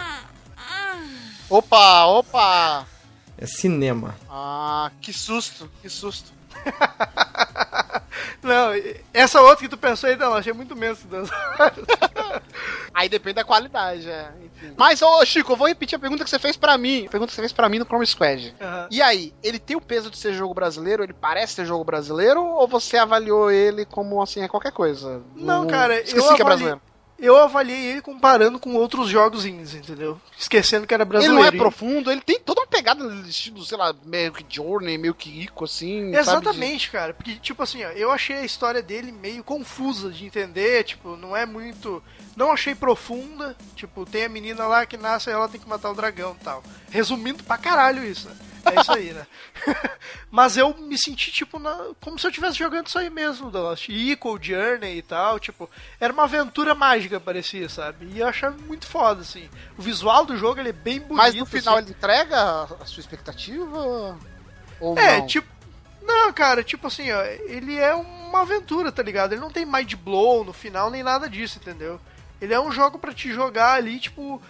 Speaker 2: Opa, opa!
Speaker 4: É cinema.
Speaker 2: Ah, que susto, que susto. (laughs)
Speaker 5: Não, essa outra que tu pensou aí, não, achei muito menos. (laughs)
Speaker 2: Aí depende da qualidade, é. Enfim. Mas, ô Chico, eu vou repetir a pergunta que você fez pra mim. A pergunta que você fez pra mim no Chrome Squad.
Speaker 5: Aham.
Speaker 2: E aí, ele tem o peso de ser jogo brasileiro? Ele parece ser jogo brasileiro? Ou você avaliou ele como, assim, é qualquer coisa?
Speaker 5: Não, cara,
Speaker 2: Esqueci
Speaker 5: eu
Speaker 2: que é
Speaker 5: avaliei,
Speaker 2: brasileiro.
Speaker 5: Eu avaliei ele comparando com outros jogos indies, entendeu? Esquecendo que era
Speaker 2: Ele
Speaker 5: brasileiro.
Speaker 2: não é profundo, ele tem toda uma pegada no estilo, sei lá, meio que Journey, meio que Ico, assim.
Speaker 5: Exatamente, cara. Porque, tipo assim, ó, eu achei a história dele meio confusa de entender, tipo, não é muito. Não achei profunda. Tipo, tem a menina lá que nasce e ela tem que matar o dragão e tal. Resumindo pra caralho isso, né? É isso aí, né? (laughs) Mas eu me senti, tipo, na- como se eu estivesse jogando isso aí mesmo, The Lost Equal, Journey e tal, tipo, era uma aventura mágica, parecia, sabe? E eu achava muito foda, assim. O visual do jogo, ele é bem bonito.
Speaker 2: Mas no final
Speaker 5: assim.
Speaker 2: ele entrega a sua expectativa? Ou
Speaker 5: É,
Speaker 2: não?
Speaker 5: tipo. Não, cara, tipo assim, ó, ele é uma aventura, tá ligado? Ele não tem mind blow no final, nem nada disso, entendeu? Ele é um jogo pra te jogar ali, tipo.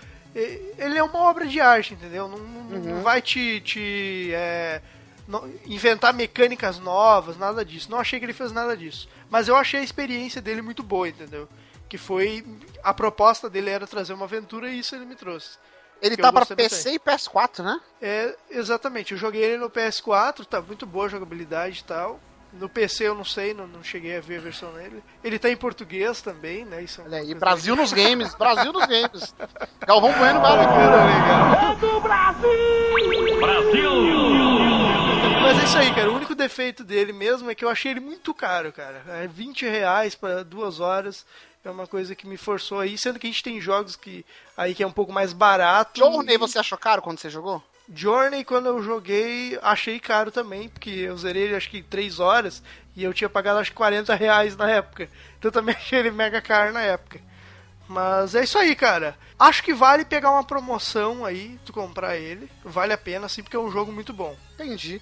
Speaker 5: Ele é uma obra de arte, entendeu? Não, não- não vai te. te é, não- inventar mecânicas novas, nada disso. Não achei que ele fez nada disso. Mas eu achei a experiência dele muito boa, entendeu? Que foi. A proposta dele era trazer uma aventura e isso ele me trouxe.
Speaker 2: Ele tá
Speaker 5: gostei
Speaker 2: PC e PS4, né?
Speaker 5: É, exatamente. Eu joguei ele no PS4, tá muito boa a jogabilidade e tal. No PC eu não sei, não, não cheguei a ver a versão dele. Ele tá em português também, né? Isso é coisa
Speaker 2: Brasil nos games, Brasil nos games. Galvão Bueno vai
Speaker 5: Bacana,
Speaker 2: legal.
Speaker 5: Mas é isso aí, cara. O único defeito dele mesmo é que eu achei ele muito caro, cara. É 20 reais pra duas horas. É uma coisa que me forçou aí, sendo que a gente tem jogos que aí que é um pouco mais barato.
Speaker 2: Journey você achou caro quando você jogou?
Speaker 5: Journey, quando eu joguei, achei caro também, porque eu zerei ele acho que 3 horas e eu tinha pagado acho que 40 reais na época. Então também (laughs) achei ele mega caro na época. Mas é isso aí, cara. Acho que vale pegar uma promoção aí, tu comprar ele. Vale a pena, sim, porque é um jogo muito bom.
Speaker 2: Entendi.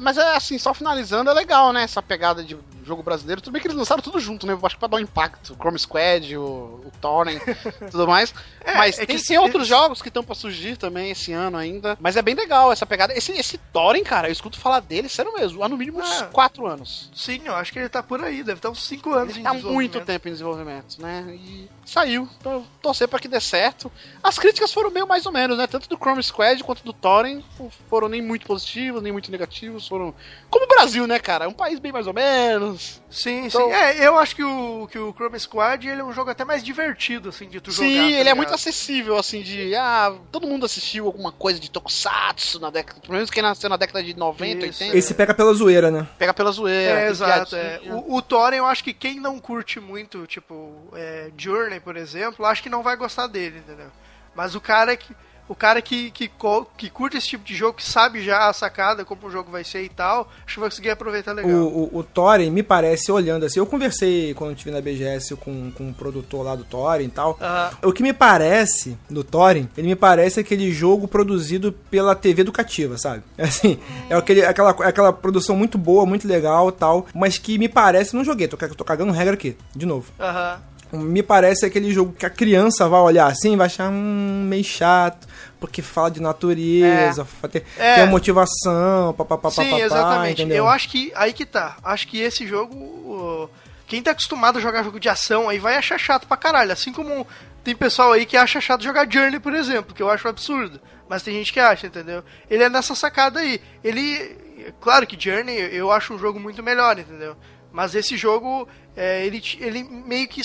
Speaker 2: Mas é assim, só finalizando, é legal, né? Essa pegada de jogo brasileiro. Tudo bem que eles lançaram tudo junto, né? Acho que pra dar um impacto. O Chrome Squad, o, o Torrent, (laughs) tudo mais.
Speaker 5: É,
Speaker 2: Mas
Speaker 5: é
Speaker 2: tem,
Speaker 5: que
Speaker 2: tem outros jogos que estão pra surgir também esse ano ainda. Mas é bem legal essa pegada. Esse, esse Torrent, cara, eu escuto falar dele, sério mesmo, há no mínimo uns
Speaker 5: Ah.
Speaker 2: 4 anos.
Speaker 5: Sim, eu acho que ele tá por aí, deve estar uns 5 anos
Speaker 2: Ele
Speaker 5: em
Speaker 2: tá muito tempo em desenvolvimento, né? E saiu. Então, torcer pra que dê certo. As críticas foram meio mais ou menos, né? Tanto do Chrome Squad quanto do Torrent foram nem muito positivos, nem muito negativos. Foram. Como o Brasil, né, cara? É um país bem mais ou menos.
Speaker 5: Sim,
Speaker 2: Então-
Speaker 5: sim. É, eu acho que o, que o Chrome Squad ele é um jogo até mais divertido, assim, de tu jogar.
Speaker 2: Sim,
Speaker 5: tá
Speaker 2: ele é muito acessível, assim, de. Ah, todo mundo assistiu alguma coisa de Tokusatsu na década. Pelo menos quem nasceu na década de 90,
Speaker 5: Isso.
Speaker 2: 80.
Speaker 12: Esse pega pela zoeira, né?
Speaker 2: Pega pela zoeira.
Speaker 5: É, exato. É. O, o Thorin, eu acho que quem não curte muito, tipo, é, Journey, por exemplo, acho que não vai gostar dele, entendeu? Mas o cara que. O cara que, que, que curte esse tipo de jogo, que sabe já a sacada, como o jogo vai ser e tal, acho que vai conseguir aproveitar legal.
Speaker 12: O, o, o Thorin, me parece, olhando assim, eu conversei quando eu estive na BGS com, com o produtor lá do Thorin e tal.
Speaker 5: Ah,
Speaker 12: O que me parece do Thorin, ele me parece aquele jogo produzido pela TV educativa, sabe? (laughs) Assim, é aquele, aquela, aquela produção muito boa, muito legal tal, mas que me parece, não joguei, tô, tô cagando regra aqui, de novo.
Speaker 5: Aham.
Speaker 12: Me parece aquele jogo que a criança vai olhar assim e vai achar hum, meio chato, porque fala de natureza, fa- tem,
Speaker 5: É.
Speaker 12: tem motivação, papapá,
Speaker 5: Sim, exatamente. Eu acho que aí que tá. Acho que esse jogo. Quem tá acostumado a jogar jogo de ação aí vai achar chato pra caralho. Assim como tem pessoal aí que acha chato jogar Journey, por exemplo, que eu acho absurdo. Mas tem gente que acha, entendeu? Ele é nessa sacada aí. Ele. Claro que Journey eu acho um jogo muito melhor, entendeu? Mas esse jogo, é, ele, ele meio que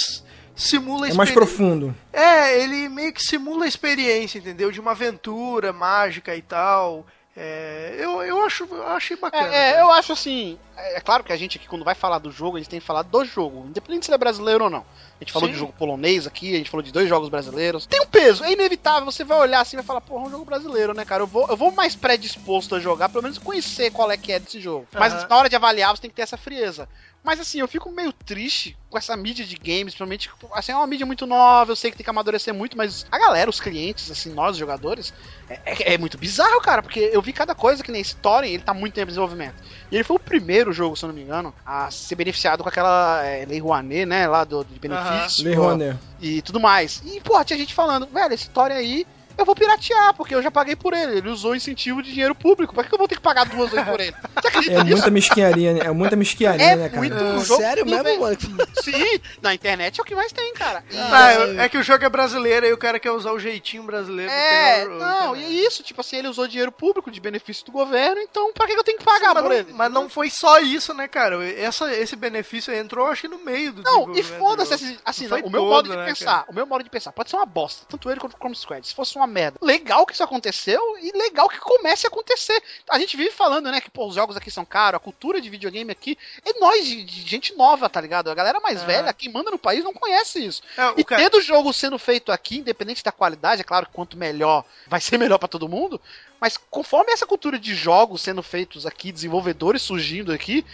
Speaker 5: simula a
Speaker 12: É mais profundo.
Speaker 5: é, ele meio que simula a experiência, entendeu? De uma aventura mágica e tal. É, eu, eu acho, eu achei bacana.
Speaker 2: É, é, eu acho assim. É, é claro que a gente aqui, quando vai falar do jogo, a gente tem que falar do jogo, independente se ele é brasileiro ou não. A gente falou
Speaker 5: Sim.
Speaker 2: de jogo polonês aqui, a gente falou de dois jogos brasileiros. Tem um peso, é inevitável. Você vai olhar assim e vai falar, porra, é um jogo brasileiro, né, cara? Eu vou, eu vou mais predisposto a jogar, pelo menos conhecer qual é que é desse jogo. Mas na hora de avaliar, você tem que ter essa frieza. Mas assim, eu fico meio triste com essa mídia de games, principalmente, assim, é uma mídia muito nova, eu sei que tem que amadurecer muito, mas a galera, os clientes, assim, nós, os jogadores, é, é- é muito bizarro, cara, porque eu vi cada coisa que nem esse Thorin, ele tá muito tempo em desenvolvimento. E ele foi o primeiro jogo, se eu não me engano, a ser beneficiado com aquela é, Lei Rouanet, né, lá do, de benefício.
Speaker 12: Lei Rouanet.
Speaker 2: E tudo mais. E, pô, tinha gente falando, velho, esse Thorin aí eu vou piratear, porque eu já paguei por ele. Ele usou incentivo de dinheiro público. Por que eu vou ter que pagar duas vezes por ele? Você acredita
Speaker 4: É
Speaker 2: nisso?
Speaker 4: muita mesquiaria, né? É muita mesquiaria,
Speaker 2: É
Speaker 4: né, cara?
Speaker 2: muito
Speaker 3: Ah,
Speaker 2: jogo.
Speaker 3: sério mesmo,
Speaker 2: bem.
Speaker 3: mano?
Speaker 2: Sim, na internet é o que mais tem, cara. E-
Speaker 5: Ah, é que o jogo é brasileiro e o cara quer usar o jeitinho brasileiro. pra
Speaker 2: É,
Speaker 5: o-
Speaker 2: não, e é isso, tipo assim, ele usou dinheiro público de benefício do governo, então pra que eu tenho que pagar
Speaker 5: Sim, mas,
Speaker 2: por
Speaker 5: não,
Speaker 2: ele?
Speaker 5: mas não foi só isso, né, cara? Essa, esse benefício entrou, acho que no meio do
Speaker 2: Não, e
Speaker 5: desenvolvimento
Speaker 2: foda-se, assim, assim,
Speaker 5: não,
Speaker 2: o meu
Speaker 5: todo,
Speaker 2: modo de
Speaker 5: né,
Speaker 2: pensar,
Speaker 5: cara?
Speaker 2: o meu modo de pensar, pode ser uma bosta, tanto ele quanto o Chrome Squad, se fosse uma merda. Legal que isso aconteceu e legal que comece a acontecer. A gente vive falando, né, que pô, os jogos aqui são caros, a cultura de videogame aqui é nós, de, de gente nova, tá ligado? A galera mais
Speaker 5: É.
Speaker 2: velha, quem manda no país, não conhece isso.
Speaker 5: É, o
Speaker 2: E
Speaker 5: cara-
Speaker 2: tendo o jogo sendo feito aqui, independente da qualidade, é claro que quanto melhor, vai ser (laughs) melhor pra todo mundo, mas conforme essa cultura de jogos sendo feitos aqui, desenvolvedores surgindo aqui,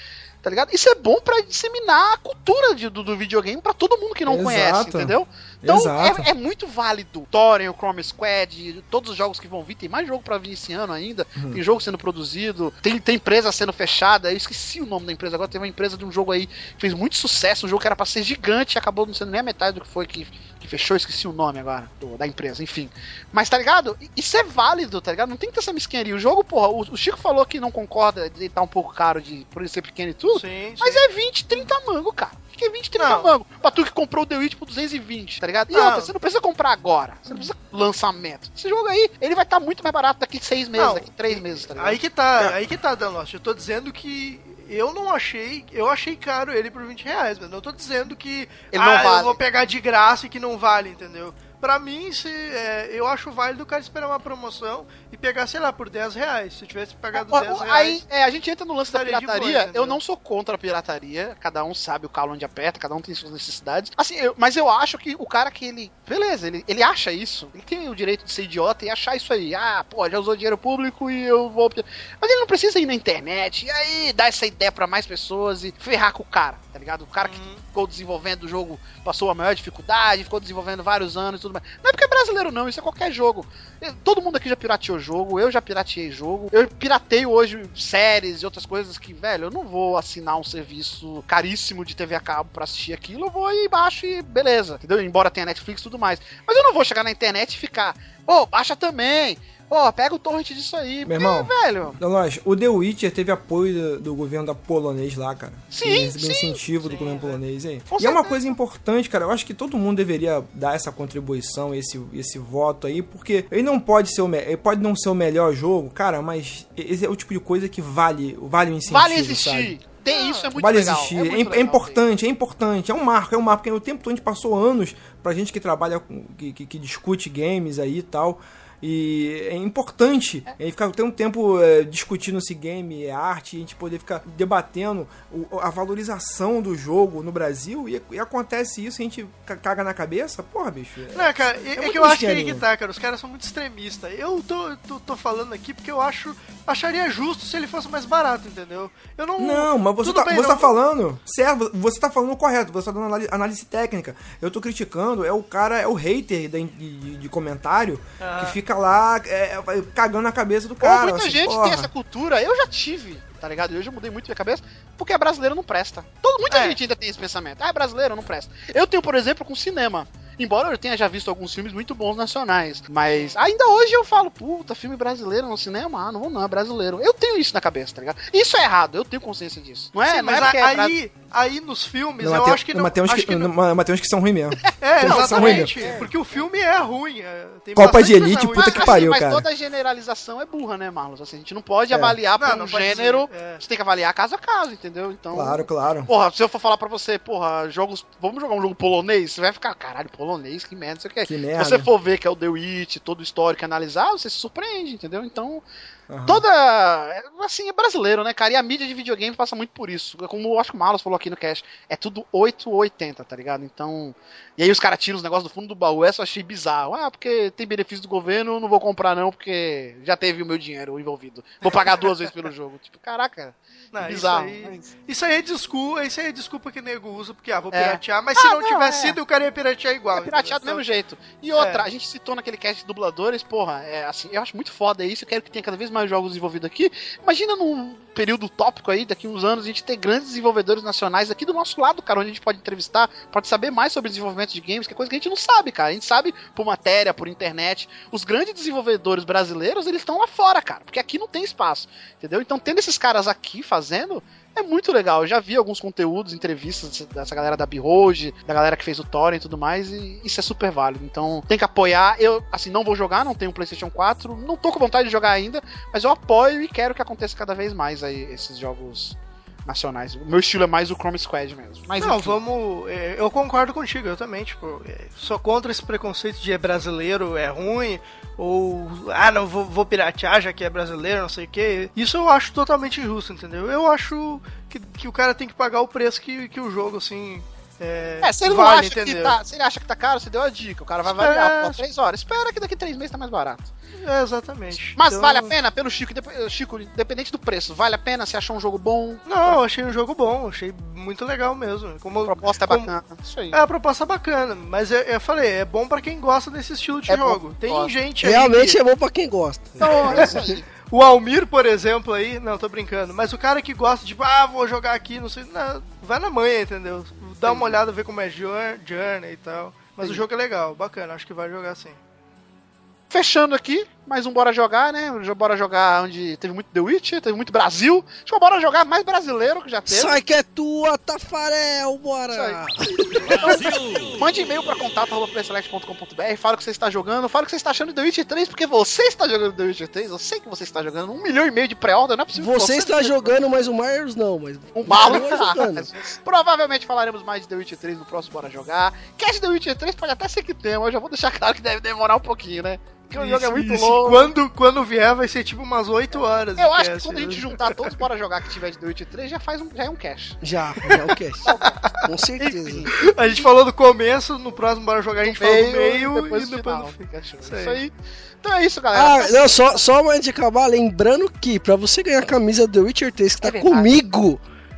Speaker 2: tá ligado? Isso é bom pra disseminar a cultura de- do, do videogame pra todo mundo que não
Speaker 4: Exato.
Speaker 2: conhece, entendeu? Então é, é muito válido. Thorin, o Chrome Squad, todos os jogos que vão vir, tem mais jogo pra vir esse ano ainda,
Speaker 4: Uhum.
Speaker 2: tem jogo sendo produzido, tem, tem empresa sendo fechada, eu esqueci o nome da empresa agora, tem uma empresa de um jogo aí que fez muito sucesso, um jogo que era pra ser gigante e acabou não sendo nem a metade do que foi que, que fechou, esqueci o nome agora do- da empresa, enfim. Mas tá ligado? Isso é válido, tá ligado? Não tem que ter essa mesquinharia. O jogo, porra, o, o Chico falou que não concorda de estar um pouco caro de, por ele ser pequeno e tudo,
Speaker 5: Sim,
Speaker 2: mas
Speaker 5: sim.
Speaker 2: é 20, 30 mango, cara. O que é 20, 30
Speaker 5: Não.
Speaker 2: mango? Pra tu que comprou o The Witch por 220, tá ligado? E
Speaker 5: Não.
Speaker 2: outra, você não precisa comprar agora. Você não precisa lançamento. Esse jogo aí, ele vai estar muito mais barato daqui 6 meses,
Speaker 5: Não.
Speaker 2: daqui 3 meses, tá ligado?
Speaker 5: Aí que tá, aí que tá, Dan Lost. Eu tô dizendo que eu não achei, eu achei caro ele por 20 reais, mas não tô dizendo que
Speaker 2: Ele não
Speaker 5: ah,
Speaker 2: vale.
Speaker 5: eu vou pegar de graça e que não vale, entendeu? Pra mim, se, é, eu acho válido o cara esperar uma promoção e pegar, sei lá, por 10 reais. Se eu tivesse pagado
Speaker 2: Ó,
Speaker 5: 10
Speaker 2: ó,
Speaker 5: reais.
Speaker 2: Aí, é, a gente entra no lance da
Speaker 5: boa,
Speaker 2: pirataria.
Speaker 5: entendeu?
Speaker 2: eu não sou contra a pirataria. Cada um sabe o calo onde aperta, cada um tem suas necessidades. Assim, eu- mas eu acho que o cara que ele. Beleza, ele, ele acha isso. Ele tem o direito de ser idiota e achar isso aí. Ah, pô, já usou dinheiro público e eu vou. Mas ele não precisa ir na internet e aí dar essa ideia pra mais pessoas e ferrar com o cara, tá ligado? O cara que
Speaker 5: Uhum.
Speaker 2: ficou desenvolvendo o jogo, passou a maior dificuldade, ficou desenvolvendo vários anos e tudo Não é porque é brasileiro, não, isso é qualquer jogo. Todo mundo aqui já pirateou jogo, eu já pirateei jogo. Eu pirateio hoje séries e outras coisas que, velho, eu não vou assinar um serviço caríssimo de TV a cabo pra assistir aquilo, eu vou ir baixo e beleza, entendeu? Embora tenha Netflix e tudo mais. Mas eu não vou chegar na internet e ficar, ô, baixa também. Pô, pega o torrent disso aí.
Speaker 4: Meu irmão,
Speaker 2: velho.
Speaker 4: Dan Lost, o The Witcher teve apoio do, do governo da polonês lá, cara.
Speaker 2: Sim,
Speaker 4: Ele recebeu
Speaker 2: sim,
Speaker 4: incentivo do
Speaker 5: sim,
Speaker 4: governo
Speaker 5: é.
Speaker 4: polonês aí. E é uma coisa importante, cara. Eu acho que todo mundo deveria dar essa contribuição, esse, esse voto aí, porque ele não pode ser o ele pode não ser o melhor jogo, cara, mas esse é o tipo de coisa que vale, vale o incentivo,
Speaker 2: Vale existir.
Speaker 4: sabe?
Speaker 2: Tem isso, é muito
Speaker 4: vale
Speaker 2: legal.
Speaker 4: existir.
Speaker 2: É,
Speaker 4: É,
Speaker 2: muito
Speaker 4: é
Speaker 2: legal,
Speaker 4: importante, é importante. É um marco, é um marco. Porque o tempo todo a gente passou anos pra gente que trabalha, com- que, que, que discute games aí e tal. E é importante a gente ficar ter um tempo é, discutindo se game é arte, a gente poder ficar debatendo o- a valorização do jogo no Brasil e, e acontece isso, a gente ca- caga na cabeça, porra, bicho. é-
Speaker 5: Não, cara, é, é
Speaker 4: muito
Speaker 5: que eu acho que
Speaker 4: mesquinharia.
Speaker 5: que tá, cara. Os caras são muito extremistas. Eu tô, tô, tô falando aqui porque eu acho. Acharia justo se ele fosse mais barato, entendeu? Eu não.
Speaker 4: Não, mas você, tá,
Speaker 5: bem,
Speaker 4: você
Speaker 5: não-
Speaker 4: tá falando, certo, você tá falando correto, você tá dando análise, análise técnica. Eu tô criticando, é o cara, é o hater de, de- de comentário
Speaker 5: Ah.
Speaker 4: que fica lá é, cagando na cabeça do
Speaker 2: Ou
Speaker 4: cara.
Speaker 2: muita
Speaker 4: assim,
Speaker 2: gente
Speaker 4: porra.
Speaker 2: tem essa cultura, eu já tive, tá ligado? Eu já mudei muito minha cabeça, porque brasileiro não presta. Todo, muita
Speaker 5: É.
Speaker 2: gente ainda tem esse pensamento. Ah, brasileiro não presta. Eu tenho, por exemplo, com cinema. Embora eu tenha já visto alguns filmes muito bons nacionais, mas ainda hoje eu falo, puta, filme brasileiro no cinema? Ah, não vou não, é brasileiro. Eu tenho isso na cabeça, tá ligado? Isso é errado, eu tenho consciência disso. Não é,
Speaker 5: Sim,
Speaker 2: não
Speaker 5: mas
Speaker 2: é porque é
Speaker 5: aí, aí nos filmes,
Speaker 4: Não,
Speaker 5: eu
Speaker 4: mas tem-
Speaker 5: acho que não.
Speaker 4: mas tem uns que,
Speaker 5: que não-
Speaker 4: mas- mas tem uns que são ruins mesmo.
Speaker 5: É,
Speaker 4: Não, são ruins
Speaker 5: exatamente.
Speaker 4: mesmo.
Speaker 5: Porque o filme é ruim. é, tem
Speaker 4: Copa de Elite,
Speaker 5: ruim.
Speaker 4: puta que
Speaker 2: assim,
Speaker 4: pariu,
Speaker 2: mas
Speaker 4: cara.
Speaker 2: toda generalização é burra, né, Marlos? Assim, a gente não pode
Speaker 4: É.
Speaker 2: avaliar por
Speaker 5: Não,
Speaker 2: um
Speaker 5: não pode
Speaker 2: gênero.
Speaker 5: é.
Speaker 2: Você tem que avaliar caso a caso, entendeu? Então.
Speaker 4: Claro, claro.
Speaker 2: Porra, se eu for falar pra você, porra, jogos. Vamos jogar um jogo polonês, você vai ficar, caralho, polonês, que merda, isso aqui.
Speaker 4: Que
Speaker 2: Se
Speaker 4: merda.
Speaker 2: você for ver que é o The Witch, todo o histórico analisar, você se surpreende, entendeu? Então.
Speaker 4: Aham.
Speaker 2: Toda. Assim, é brasileiro, né, cara? E a mídia de videogame passa muito por isso. Como eu acho que o falou aqui no cast, é tudo 8 ou 80, tá ligado? Então. E aí os caras tiram os negócios do fundo do baú, essa eu achei bizarro. Ah, porque tem benefício do governo, não vou comprar não, porque já teve o meu dinheiro envolvido. Vou pagar duas vezes pelo jogo. Tipo, caraca.
Speaker 5: Não,
Speaker 2: que
Speaker 5: isso
Speaker 2: bizarro.
Speaker 5: aí- Isso aí é desculpa, isso aí é desculpa que nego usa, porque ah, vou
Speaker 2: É.
Speaker 5: piratear, mas se
Speaker 2: Ah,
Speaker 5: não,
Speaker 2: não,
Speaker 5: tivesse
Speaker 2: é.
Speaker 5: sido, o cara ia piratear igual.
Speaker 2: É pirateado do mesmo jeito. E outra,
Speaker 5: É.
Speaker 2: a gente citou naquele cast de dubladores, porra, é assim, eu acho muito foda isso, eu quero que tenha cada vez mais jogos desenvolvidos aqui. Imagina num período tópico aí, daqui uns anos, a gente ter grandes desenvolvedores nacionais aqui do nosso lado, cara, onde a gente pode entrevistar, pode saber mais sobre desenvolvimento de games, que é coisa que a gente não sabe, cara. A gente sabe por matéria, por internet. Os grandes desenvolvedores brasileiros, eles estão lá fora, cara, porque aqui não tem espaço, entendeu? Então, tendo esses caras aqui fazendo, é muito legal. Eu já vi alguns conteúdos, entrevistas dessa galera da Behold, da galera que fez o Thor e tudo mais, e isso é super válido. Então tem que apoiar. Eu, assim, não vou jogar, não tenho um PlayStation 4, não tô com vontade de jogar ainda, mas eu apoio e quero que aconteça cada vez mais aí esses jogos nacionais. O meu estilo é mais o Chrome Squad mesmo. Mas,
Speaker 5: não,
Speaker 2: enfim.
Speaker 5: vamos. é, Eu concordo contigo, eu também, tipo, é, sou contra esse preconceito de é brasileiro, é ruim, ou ah, não, vou, vou piratear já que é brasileiro, não sei o que. Isso eu acho totalmente injusto, entendeu? Eu acho que, que o cara tem que pagar o preço que, que o jogo, assim. É,
Speaker 2: É, se ele,
Speaker 5: vale,
Speaker 2: não acha que tá, se ele acha que tá caro, você deu a dica. O cara vai
Speaker 5: Espera-
Speaker 2: avaliar por 3 horas. Espera que daqui 3 meses tá mais barato.
Speaker 5: É, exatamente.
Speaker 2: Mas
Speaker 5: Então-
Speaker 2: vale a pena pelo Chico, indep- Chico, independente do preço, vale a pena? Você achou um jogo bom?
Speaker 5: Não, eu achei um jogo bom, achei muito legal mesmo. Como,
Speaker 2: A proposta é
Speaker 5: como-
Speaker 2: bacana. Isso aí.
Speaker 5: É, a proposta é bacana, mas eu, eu falei, é bom pra quem gosta desse estilo de
Speaker 2: É bom,
Speaker 5: jogo. Tem
Speaker 2: gosto.
Speaker 5: gente aí
Speaker 3: Realmente
Speaker 5: que-
Speaker 3: é bom pra quem gosta.
Speaker 2: Então, é isso aí. (laughs)
Speaker 5: O Almir, por exemplo, aí, não, tô brincando, mas o cara que gosta, tipo, ah, vou jogar aqui, não sei, não, vai na manhã, entendeu? Dá uma olhada, ver como é Jour- Journey e tal. Mas o jogo é legal, bacana, acho que vai jogar sim.
Speaker 2: Fechando aqui, mais um Bora Jogar, né? Bora Jogar onde teve muito The Witcher, teve muito Brasil. Acho que é Bora Jogar mais brasileiro que já teve.
Speaker 3: Sai que é tua, Tafarel, bora! (laughs)
Speaker 2: Mande e-mail pra contato.playselect.com.br, fala o que você está jogando, fala o que você está achando de The Witcher 3, porque você está jogando The Witcher 3, eu sei que você está jogando, um milhão e meio de pré-order, não é possível que
Speaker 3: Você está jogando, mas o Myers não, mas
Speaker 2: um malo. (laughs) Provavelmente falaremos mais de The Witcher 3 no próximo Bora Jogar. Cast The Witcher 3 pode até ser que tenha, mas eu já vou deixar claro que deve demorar um pouquinho, né? Porque o jogo é muito
Speaker 5: Isso,
Speaker 2: longo.
Speaker 5: Quando, quando vier, vai ser tipo umas 8 horas.
Speaker 2: Eu acho que
Speaker 5: cast,
Speaker 2: quando a gente
Speaker 5: né?
Speaker 2: juntar (laughs) todos Bora Jogar que tiver de The Witcher 3, já, faz um, já é um cash.
Speaker 3: Já, já é o cast. (laughs) Com certeza.
Speaker 5: A gente falou do começo, no próximo Bora Jogar a gente fala do
Speaker 2: Meio, depois
Speaker 5: e
Speaker 2: do
Speaker 5: depois
Speaker 2: final.
Speaker 5: fim.
Speaker 2: Show.
Speaker 5: Isso aí.
Speaker 2: Então é isso, galera.
Speaker 3: Ah, não, só, só antes de acabar, lembrando que pra você ganhar a camisa do The Witcher 3 que tá
Speaker 2: É verdade.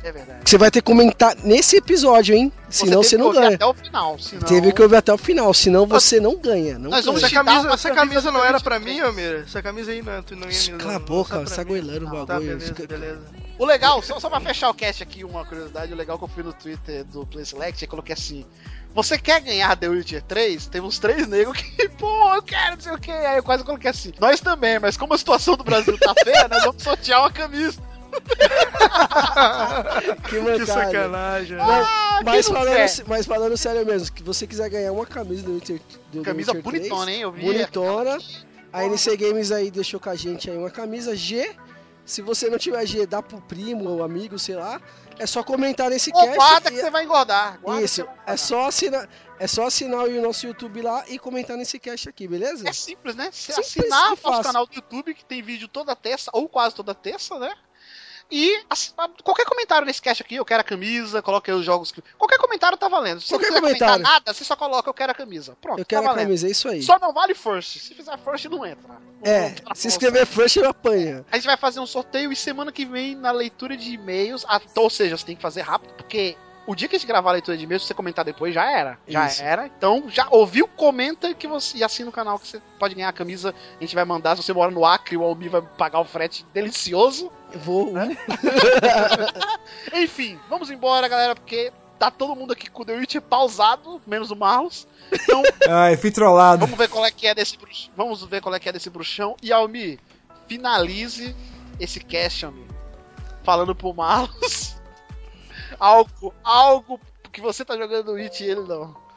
Speaker 2: É verdade.
Speaker 3: que você vai ter que comentar nesse episódio, hein? Senão
Speaker 2: teve
Speaker 3: você
Speaker 2: que
Speaker 3: não
Speaker 2: ouvir
Speaker 3: ganha.
Speaker 2: até o final, senão...
Speaker 3: Teve que ouvir até o final, senão você não ganha. Não
Speaker 2: Nós vamos
Speaker 3: ganha.
Speaker 5: Essa camisa, essa
Speaker 2: camisa
Speaker 5: não era pra mim,
Speaker 2: 3.
Speaker 5: Almir? Essa camisa aí não, tu não ia me
Speaker 3: Cala a boca, você tá goelando o
Speaker 5: Tá,
Speaker 3: bagulho.
Speaker 5: beleza,
Speaker 3: Fica-
Speaker 5: beleza.
Speaker 2: O legal, só, só pra fechar o cast aqui, uma curiosidade, o legal que eu fui no Twitter do Play Select, eu coloquei assim, você quer ganhar The Witcher 3? Tem uns três negros que, (laughs) pô, eu quero, não sei o que. Aí eu quase coloquei assim, nós também, mas como a situação do Brasil tá feia, nós vamos sortear uma camisa. (laughs)
Speaker 3: Que,
Speaker 5: Que sacanagem.
Speaker 2: Ah,
Speaker 3: mas,
Speaker 2: quem não
Speaker 3: falando, mas falando sério mesmo, se você quiser ganhar uma camisa do Witcher, do
Speaker 2: Camisa
Speaker 3: Witcher
Speaker 2: bonitona,
Speaker 3: 3,
Speaker 2: hein? Eu vi.
Speaker 3: Bonitona. A NC Games aí deixou com a gente aí uma camisa G. Se você não tiver G, dá pro primo ou amigo, sei lá. É só comentar nesse
Speaker 2: Ô,
Speaker 3: cast.
Speaker 2: guarda
Speaker 3: e-
Speaker 2: que você vai engordar. Guarda
Speaker 3: Isso,
Speaker 2: você vai
Speaker 3: é
Speaker 2: engordar.
Speaker 3: só assinar, é só assinar o nosso YouTube lá e comentar nesse cast aqui, beleza?
Speaker 2: É simples, né? Se
Speaker 3: Simples
Speaker 2: assinar o nosso canal do YouTube, que tem vídeo toda terça, ou quase toda terça, né? E assi- qualquer comentário nesse cast aqui, eu quero a camisa, coloca aí os jogos que. Qualquer comentário tá valendo. Se você
Speaker 3: Qualquer
Speaker 2: não quiser comentar
Speaker 3: comentário.
Speaker 2: nada, você só coloca eu quero a camisa. Pronto,
Speaker 3: Eu quero
Speaker 2: tá
Speaker 3: a camisa, é isso aí.
Speaker 2: Só não vale first. Se fizer first, não entra. Não-
Speaker 3: É, se inscrever first, eu apanha.
Speaker 2: A gente vai fazer um sorteio e semana que vem, na leitura de e-mails, a- ou seja, você tem que fazer rápido, porque o dia que a gente gravar a leitura de e-mails, se você comentar depois, já era. Já
Speaker 3: Isso.
Speaker 2: era. Então, já ouviu, comenta que você e assina o canal que você pode ganhar a camisa. A gente vai mandar. Se você mora no Acre, o Almir vai pagar o frete delicioso.
Speaker 3: Eu vou. (laughs)
Speaker 2: Enfim, vamos embora, galera, porque tá todo mundo aqui com o The Witcher pausado, menos o Marlos. Então, (laughs)
Speaker 4: Ai, fui trollado.
Speaker 2: Vamos ver qual é que é desse bruxão. Vamos ver qual é que é desse bruxão. E Almi, finalize esse cast, Almi. Falando pro Marlos. Algo, algo que você tá jogando no It e ele não.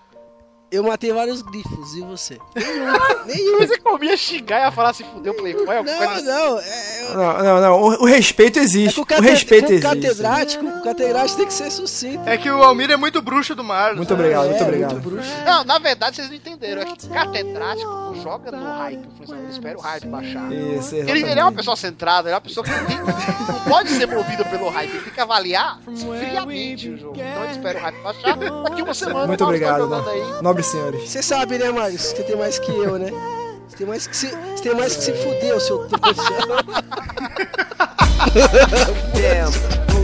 Speaker 3: Eu matei vários grifos, e você? Nenhum, nenhum.
Speaker 2: Você comia xingar e ia falar se fudeu Playboy. alguma
Speaker 3: Não,
Speaker 2: coisa assim.
Speaker 3: não, é,
Speaker 4: Não, não, não. O, o respeito
Speaker 3: é
Speaker 4: existe.
Speaker 3: que o,
Speaker 4: o
Speaker 3: cate-
Speaker 4: respeito
Speaker 3: com o
Speaker 4: existe.
Speaker 3: catedrático, o catedrático tem que ser sucinto.
Speaker 5: É que o Almir é muito bruxo do mar.
Speaker 4: Muito obrigado, muito
Speaker 3: É,
Speaker 4: obrigado.
Speaker 3: muito bruxo.
Speaker 2: Não, na verdade vocês não entenderam. É que catedrático joga no hype. Ele espera o hype baixar.
Speaker 4: Isso,
Speaker 2: Ele, ele é uma pessoa centrada, ele é uma pessoa que não, pode ser movida pelo hype, ele tem que avaliar friamente o jogo. Então ele espera o hype baixar. Daqui uma semana
Speaker 4: Muito
Speaker 2: o Mauro tá
Speaker 4: obrigado,
Speaker 2: jogando
Speaker 4: né? Senhores.
Speaker 3: Você sabe, né, Marcos? Você tem mais que eu, né? Você tem mais que se, você tem mais que se fuder, seu (laughs) trouxa.
Speaker 14: Damn,